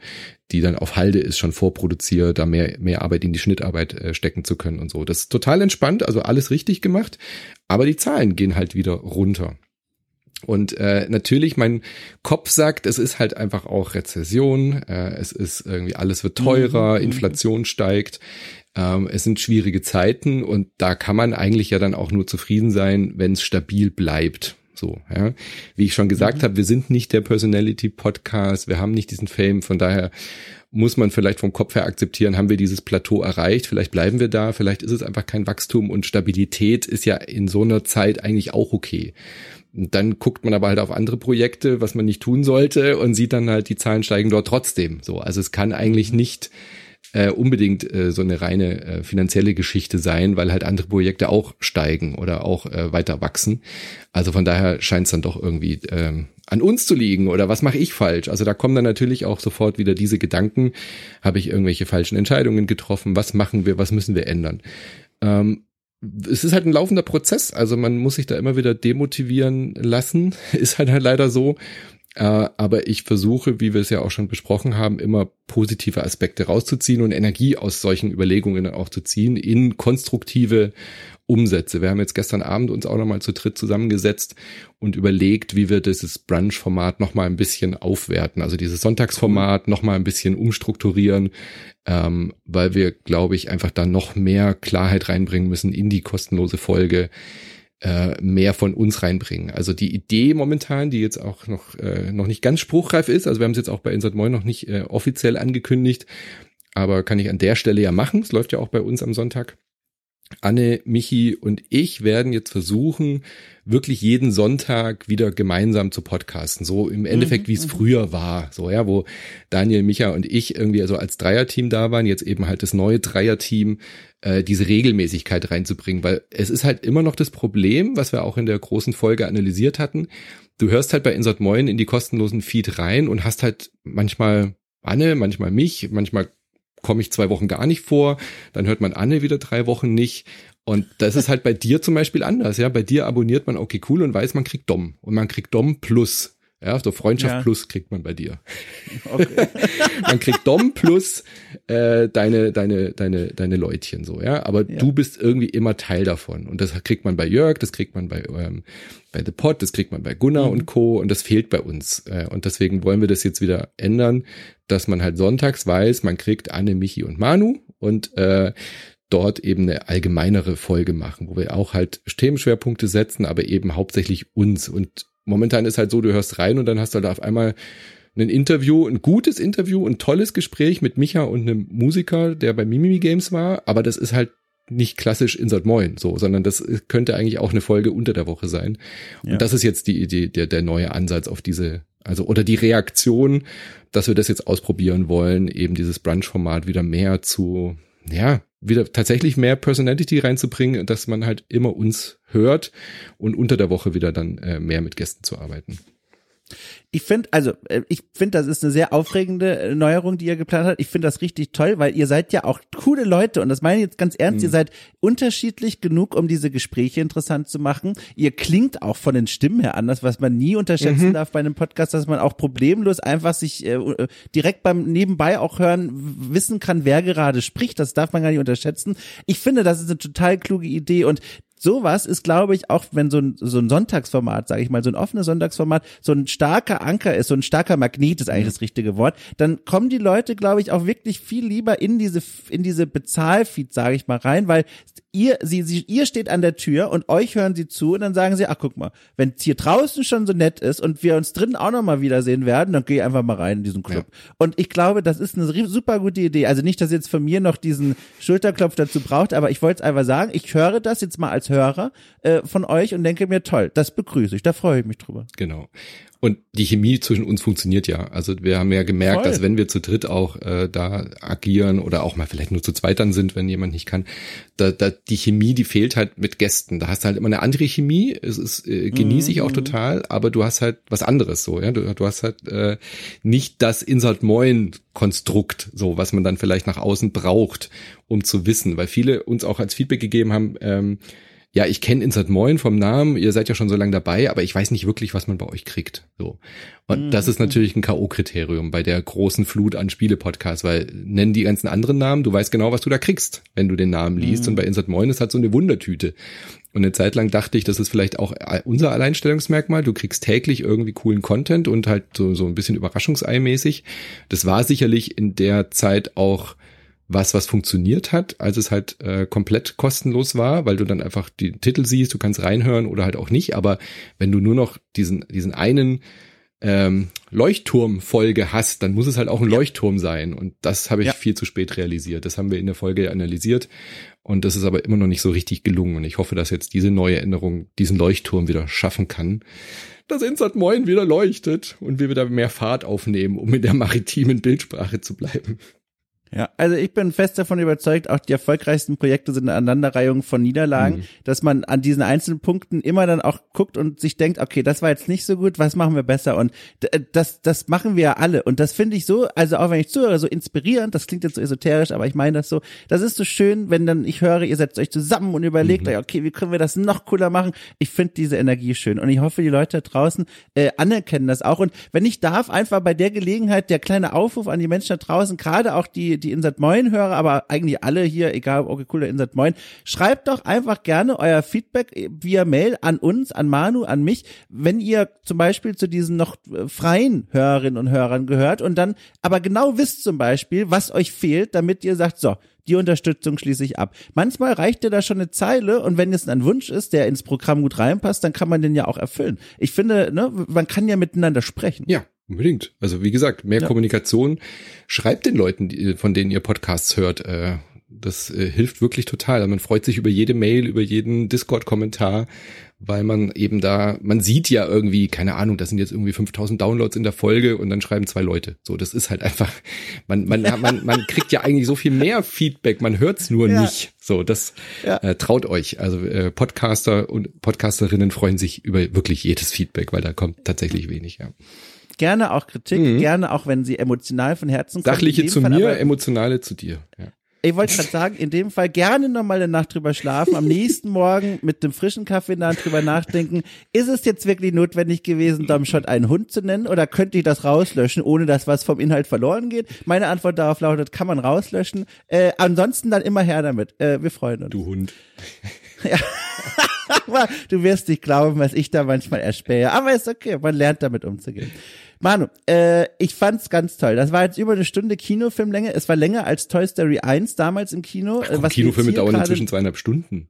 die dann auf Halde ist, schon vorproduziert, da mehr, mehr Arbeit in die Schnittarbeit äh, stecken zu können und so. Das ist total entspannt, also alles richtig gemacht. Aber die Zahlen gehen halt wieder runter. Und äh, natürlich, mein Kopf sagt, es ist halt einfach auch Rezession, äh, es ist irgendwie alles wird teurer, mhm. Inflation steigt, ähm, es sind schwierige Zeiten und da kann man eigentlich ja dann auch nur zufrieden sein, wenn es stabil bleibt. So, ja. Wie ich schon gesagt mhm. habe, wir sind nicht der Personality Podcast, wir haben nicht diesen Fame, von daher muss man vielleicht vom Kopf her akzeptieren, haben wir dieses Plateau erreicht, vielleicht bleiben wir da, vielleicht ist es einfach kein Wachstum und Stabilität ist ja in so einer Zeit eigentlich auch okay. Und dann guckt man aber halt auf andere Projekte, was man nicht tun sollte und sieht dann halt, die Zahlen steigen dort trotzdem. So, also es kann eigentlich mhm. nicht äh, unbedingt äh, so eine reine äh, finanzielle Geschichte sein, weil halt andere Projekte auch steigen oder auch äh, weiter wachsen. Also von daher scheint es dann doch irgendwie ähm, an uns zu liegen oder was mache ich falsch? Also da kommen dann natürlich auch sofort wieder diese Gedanken, habe ich irgendwelche falschen Entscheidungen getroffen, was machen wir, was müssen wir ändern? Ähm, es ist halt ein laufender Prozess, also man muss sich da immer wieder demotivieren lassen, ist halt, halt leider so. Äh, aber ich versuche, wie wir es ja auch schon besprochen haben, immer positive Aspekte rauszuziehen und Energie aus solchen Überlegungen auch zu ziehen in konstruktive Umsätze. Wir haben jetzt gestern Abend uns auch nochmal zu dritt zusammengesetzt und überlegt, wie wir dieses Brunch-Format nochmal ein bisschen aufwerten. Also dieses Sonntagsformat nochmal ein bisschen umstrukturieren, ähm, weil wir, glaube ich, einfach da noch mehr Klarheit reinbringen müssen in die kostenlose Folge äh, mehr von uns reinbringen. Also die Idee momentan, die jetzt auch noch, äh, noch nicht ganz spruchreif ist, also wir haben es jetzt auch bei Insert Moin noch nicht äh, offiziell angekündigt, aber kann ich an der Stelle ja machen. Es läuft ja auch bei uns am Sonntag. Anne, Michi und ich werden jetzt versuchen, wirklich jeden Sonntag wieder gemeinsam zu podcasten. So im Endeffekt, mhm, wie es mhm. früher war. So, ja, wo Daniel, Micha und ich irgendwie also als Dreierteam da waren, jetzt eben halt das neue Dreierteam, äh, diese Regelmäßigkeit reinzubringen. Weil es ist halt immer noch das Problem, was wir auch in der großen Folge analysiert hatten. Du hörst halt bei Insert Moin in die kostenlosen Feed rein und hast halt manchmal Anne, manchmal mich, manchmal komme ich zwei Wochen gar nicht vor, dann hört man Anne wieder drei Wochen nicht. Und das ist halt bei dir zum Beispiel anders, ja. Bei dir abonniert man okay cool und weiß, man kriegt Dom. Und man kriegt Dom plus. Ja, so Freundschaft ja. plus kriegt man bei dir. Okay. man kriegt Dom plus äh, deine, deine, deine, deine Leutchen so, ja. Aber ja. du bist irgendwie immer Teil davon. Und das kriegt man bei Jörg, das kriegt man bei, ähm, bei The Pot, das kriegt man bei Gunnar mhm. und Co. Und das fehlt bei uns. Äh, und deswegen wollen wir das jetzt wieder ändern, dass man halt sonntags weiß, man kriegt Anne, Michi und Manu und äh, dort eben eine allgemeinere Folge machen, wo wir auch halt Themenschwerpunkte setzen, aber eben hauptsächlich uns. Und momentan ist halt so, du hörst rein und dann hast du halt auf einmal ein Interview, ein gutes Interview, ein tolles Gespräch mit Micha und einem Musiker, der bei Mimimi Games war, aber das ist halt nicht klassisch Insert Moin, so, sondern das könnte eigentlich auch eine Folge unter der Woche sein. Und ja. das ist jetzt die Idee, der, der neue Ansatz auf diese, also, oder die Reaktion, dass wir das jetzt ausprobieren wollen, eben dieses Brunch-Format wieder mehr zu, ja, wieder tatsächlich mehr Personality reinzubringen, dass man halt immer uns hört und unter der Woche wieder dann äh, mehr mit Gästen zu arbeiten. Ich finde, also äh, ich finde, das ist eine sehr aufregende äh, Neuerung, die ihr geplant habt. Ich finde das richtig toll, weil ihr seid ja auch coole Leute und das meine ich jetzt ganz ernst. Mhm. Ihr seid unterschiedlich genug, um diese Gespräche interessant zu machen. Ihr klingt auch von den Stimmen her anders, was man nie unterschätzen mhm. darf bei einem Podcast, dass man auch problemlos einfach sich äh, äh direkt beim Nebenbei auch hören wissen kann, wer gerade spricht. Das darf man gar nicht unterschätzen. Ich finde, das ist eine total kluge Idee und sowas ist, glaube ich, auch wenn so ein, so ein Sonntagsformat, sage ich mal, so ein offenes Sonntagsformat, so ein starker Anker ist, so ein starker Magnet ist eigentlich mhm. das richtige Wort, dann kommen die Leute, glaube ich, auch wirklich viel lieber in diese in diese Bezahlfeed, sage ich mal, rein, weil ihr sie, sie ihr steht an der Tür und euch hören sie zu und dann sagen sie, ach guck mal, wenn es hier draußen schon so nett ist und wir uns drinnen auch noch mal wiedersehen werden, dann geh einfach mal rein in diesen Club. Ja. Und ich glaube, das ist eine super gute Idee. Also nicht, dass jetzt von mir noch diesen Schulterklopf dazu braucht, aber ich wollte es einfach sagen, ich höre das jetzt mal als Hörer äh, von euch und denke mir, toll, das begrüße ich, da freue ich mich drüber. Genau. Und die Chemie zwischen uns funktioniert ja. Also wir haben ja gemerkt, Voll. dass wenn wir zu dritt auch äh, da agieren oder auch mal vielleicht nur zu zweit dann sind, wenn jemand nicht kann, da, da die Chemie, die fehlt halt mit Gästen. Da hast du halt immer eine andere Chemie. Es ist äh, genieße ich auch mhm. total, aber du hast halt was anderes so. Ja, du, du hast halt äh, nicht das Insert Moin Konstrukt, so was man dann vielleicht nach außen braucht, um zu wissen, weil viele uns auch als Feedback gegeben haben. Ähm, ja, ich kenne Insert Moin vom Namen, ihr seid ja schon so lange dabei, aber ich weiß nicht wirklich, was man bei euch kriegt. So. Und mhm. das ist natürlich ein K.O.-Kriterium bei der großen Flut an Spiele-Podcasts, weil nennen die ganzen anderen Namen, du weißt genau, was du da kriegst, wenn du den Namen liest. Mhm. Und bei Insert Moin ist halt so eine Wundertüte. Und eine Zeit lang dachte ich, das ist vielleicht auch unser Alleinstellungsmerkmal. Du kriegst täglich irgendwie coolen Content und halt so, so ein bisschen Überraschungsei mäßig. Das war sicherlich in der Zeit auch was, was funktioniert hat, als es halt äh, komplett kostenlos war, weil du dann einfach die Titel siehst, du kannst reinhören oder halt auch nicht. Aber wenn du nur noch diesen, diesen einen ähm, Leuchtturmfolge hast, dann muss es halt auch ein. Leuchtturm sein. Und das habe ich ja. viel zu spät realisiert. Das haben wir in der Folge analysiert. Und das ist aber immer noch nicht so richtig gelungen. Und ich hoffe, dass jetzt diese neue Änderung diesen Leuchtturm wieder schaffen kann. Dass Insert Moin wieder leuchtet und wir wieder mehr Fahrt aufnehmen, um in der maritimen Bildsprache zu bleiben. Ja, also ich bin fest davon überzeugt, auch die erfolgreichsten Projekte sind eine Aneinanderreihung von Niederlagen, mhm. dass man an diesen einzelnen Punkten immer dann auch guckt und sich denkt, okay, das war jetzt nicht so gut, was machen wir besser? Und äh, das, das machen wir ja alle. Und das finde ich so, also auch wenn ich zuhöre, so inspirierend, das klingt jetzt so esoterisch, aber ich meine das so, das ist so schön, wenn dann ich höre, ihr setzt euch zusammen und überlegt mhm. euch, okay, wie können wir das noch cooler machen? Ich finde diese Energie schön. Und ich hoffe, die Leute da draußen äh, anerkennen das auch. Und wenn ich darf, einfach bei der Gelegenheit der kleine Aufruf an die Menschen da draußen, gerade auch die die, Insert Moin höre, aber eigentlich alle hier, egal, okay, cool, der Insert Moin, schreibt doch einfach gerne euer Feedback via Mail an uns, an Manu, an mich, wenn ihr zum Beispiel zu diesen noch äh, freien Hörerinnen und Hörern gehört und dann aber genau wisst zum Beispiel, was euch fehlt, damit ihr sagt, so, die Unterstützung schließe ich ab. Manchmal reicht dir da schon eine Zeile und wenn es ein Wunsch ist, der ins Programm gut reinpasst, dann kann man den ja auch erfüllen. Ich finde, ne, man kann ja miteinander sprechen. Ja, Unbedingt. Also wie gesagt, mehr ja. Kommunikation. Schreibt den Leuten, die, von denen ihr Podcasts hört. Äh, das äh, hilft wirklich total. Also man freut sich über jede Mail, über jeden Discord-Kommentar, weil man eben da, man sieht ja irgendwie, keine Ahnung, das sind jetzt irgendwie 5000 Downloads in der Folge und dann schreiben zwei Leute. So, das ist halt einfach, man, man, man, man kriegt ja eigentlich so viel mehr Feedback, man hört's nur ja. nicht. So, das ja. äh, traut euch. Also äh, Podcaster und Podcasterinnen freuen sich über wirklich jedes Feedback, weil da kommt tatsächlich wenig, ja gerne auch Kritik, mhm. gerne auch, wenn sie emotional von Herzen kommt. Sachliche zu Fall mir, aber, emotionale zu dir. Ja. Ich wollte gerade sagen, in dem Fall gerne nochmal eine Nacht drüber schlafen, am nächsten Morgen mit dem frischen Kaffee in der Hand drüber nachdenken, ist es jetzt wirklich notwendig gewesen, Domshot einen Hund zu nennen oder könnte ich das rauslöschen, ohne dass was vom Inhalt verloren geht? Meine Antwort darauf lautet, kann man rauslöschen. Äh, ansonsten dann immer her damit. Äh, wir freuen uns. Du Hund. Ja. du wirst nicht glauben, was ich da manchmal erspähe. Aber ist okay, man lernt damit umzugehen. Manu, äh, ich fand's ganz toll. Das war jetzt über eine Stunde Kinofilmlänge. Es war länger als Toy Story 1 damals im Kino. Ach, komm, Kinofilme dauern inzwischen zweieinhalb Stunden.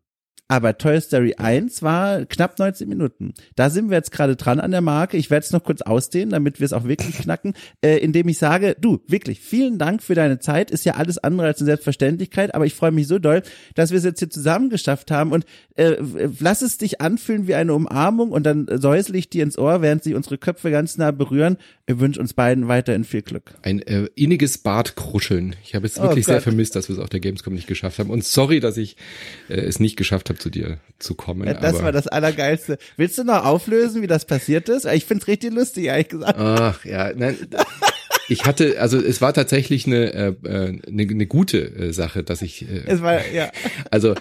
Aber Toy Story 1 war knapp 19 Minuten. Da sind wir jetzt gerade dran an der Marke. Ich werde es noch kurz ausdehnen, damit wir es auch wirklich knacken, äh, indem ich sage, du, wirklich, vielen Dank für deine Zeit. Ist ja alles andere als eine Selbstverständlichkeit, aber ich freue mich so doll, dass wir es jetzt hier zusammen geschafft haben und äh, lass es dich anfühlen wie eine Umarmung und dann säusel ich dir ins Ohr, während sich unsere Köpfe ganz nah berühren. Ich wünsche uns beiden weiterhin viel Glück. Ein äh, inniges Bartkruscheln. Ich habe es wirklich oh sehr vermisst, dass wir es auf der Gamescom nicht geschafft haben. Und sorry, dass ich äh, es nicht geschafft habe, zu dir zu kommen. Ja, das war das Allergeilste. Willst du noch auflösen, wie das passiert ist? Ich find's richtig lustig, ehrlich gesagt. Ach ja, nein. ich hatte, also es war tatsächlich eine, äh, eine, eine gute äh, Sache, dass ich. Äh, es war, ja. Also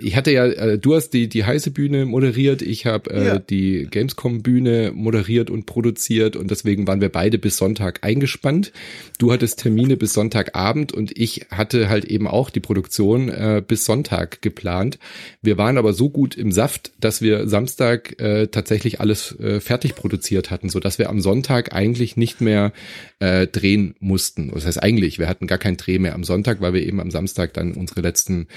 ich hatte ja, äh, du hast die, die heiße Bühne moderiert, ich habe äh, ja. die Gamescom-Bühne moderiert und produziert und deswegen waren wir beide bis Sonntag eingespannt. Du hattest Termine bis Sonntagabend und ich hatte halt eben auch die Produktion äh, bis Sonntag geplant. Wir waren aber so gut im Saft, dass wir Samstag äh, tatsächlich alles äh, fertig produziert hatten, so dass wir am Sonntag eigentlich nicht mehr äh, drehen mussten. Das heißt eigentlich, wir hatten gar keinen Dreh mehr am Sonntag, weil wir eben am Samstag dann unsere letzten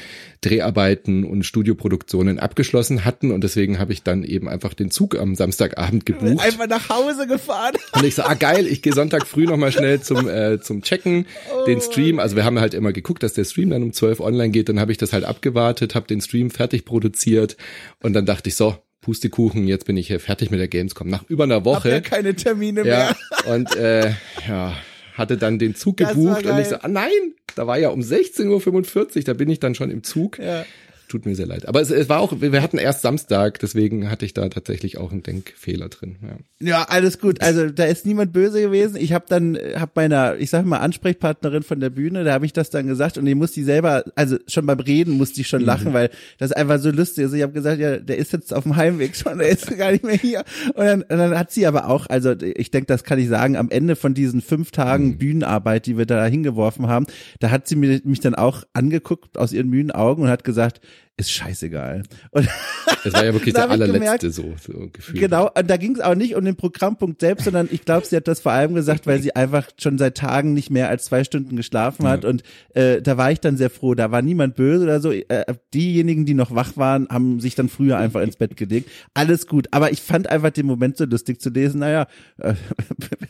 Dreharbeiten und Studioproduktionen abgeschlossen hatten und deswegen habe ich dann eben einfach den Zug am Samstagabend gebucht. Einfach nach Hause gefahren. Und ich so, ah geil, ich gehe Sonntag früh nochmal schnell zum, äh, zum Checken, oh. den Stream. Also wir haben halt immer geguckt, dass der Stream dann um 12 online geht. Dann habe ich das halt abgewartet, habe den Stream fertig produziert und dann dachte ich so, Pustekuchen, jetzt bin ich hier fertig mit der Gamescom. Nach über einer Woche. Hab ja keine Termine mehr. Ja, und äh, ja, hatte dann den Zug gebucht und ich so, ah nein, da war ja um 16.45 Uhr, da bin ich dann schon im Zug. Ja tut mir sehr leid. Aber es, es war auch, wir hatten erst Samstag, deswegen hatte ich da tatsächlich auch einen Denkfehler drin. Ja, ja alles gut. Also da ist niemand böse gewesen. Ich habe dann, habe meiner, ich sag mal Ansprechpartnerin von der Bühne, da habe ich das dann gesagt und ich musste selber, also schon beim Reden musste ich schon mhm. lachen, weil das einfach so lustig ist. Ich habe gesagt, ja, der ist jetzt auf dem Heimweg schon, der ist gar nicht mehr hier. Und dann, und dann hat sie aber auch, also ich denke, das kann ich sagen, am Ende von diesen fünf Tagen mhm. Bühnenarbeit, die wir da hingeworfen haben, da hat sie mich dann auch angeguckt aus ihren müden Augen und hat gesagt, ist scheißegal. Und das war ja wirklich der allerletzte gemerkt, so, so Gefühl. Genau, und da ging es auch nicht um den Programmpunkt selbst, sondern ich glaube, sie hat das vor allem gesagt, weil sie einfach schon seit Tagen nicht mehr als zwei Stunden geschlafen hat. Und äh, da war ich dann sehr froh. Da war niemand böse oder so. Äh, diejenigen, die noch wach waren, haben sich dann früher einfach ins Bett gelegt. Alles gut. Aber ich fand einfach den Moment so lustig zu lesen. Naja, äh,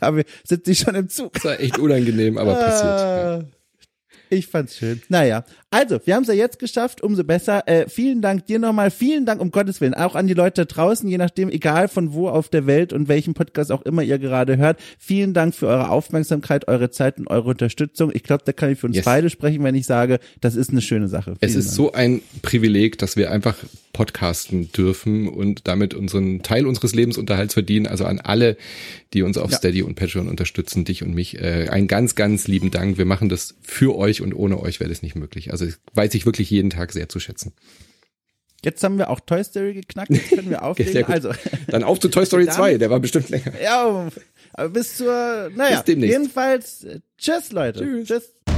wir sie schon im Zug. Das war echt unangenehm, aber passiert. Ja. Ah. Ich fand's schön. Naja, also, wir haben es ja jetzt geschafft, umso besser. Äh, vielen Dank dir nochmal, vielen Dank um Gottes Willen, auch an die Leute draußen, je nachdem, egal von wo auf der Welt und welchen Podcast auch immer ihr gerade hört. Vielen Dank für eure Aufmerksamkeit, eure Zeit und eure Unterstützung. Ich glaube, da kann ich für uns yes. beide sprechen, wenn ich sage, das ist eine schöne Sache. Vielen es ist Dank. so ein Privileg, dass wir einfach podcasten dürfen und damit unseren Teil unseres Lebensunterhalts verdienen. Also an alle, die uns auf ja. Steady und Patreon unterstützen, dich und mich, äh, einen ganz, ganz lieben Dank. Wir machen das für euch und ohne euch wäre das nicht möglich. Also weiß ich wirklich jeden Tag sehr zu schätzen. Jetzt haben wir auch Toy Story geknackt, jetzt können wir auflegen. also. Dann auf zu Toy Story 2, der war bestimmt länger. Ja, aber bis zur, naja, bis demnächst. jedenfalls, tschüss Leute. Tschüss. tschüss.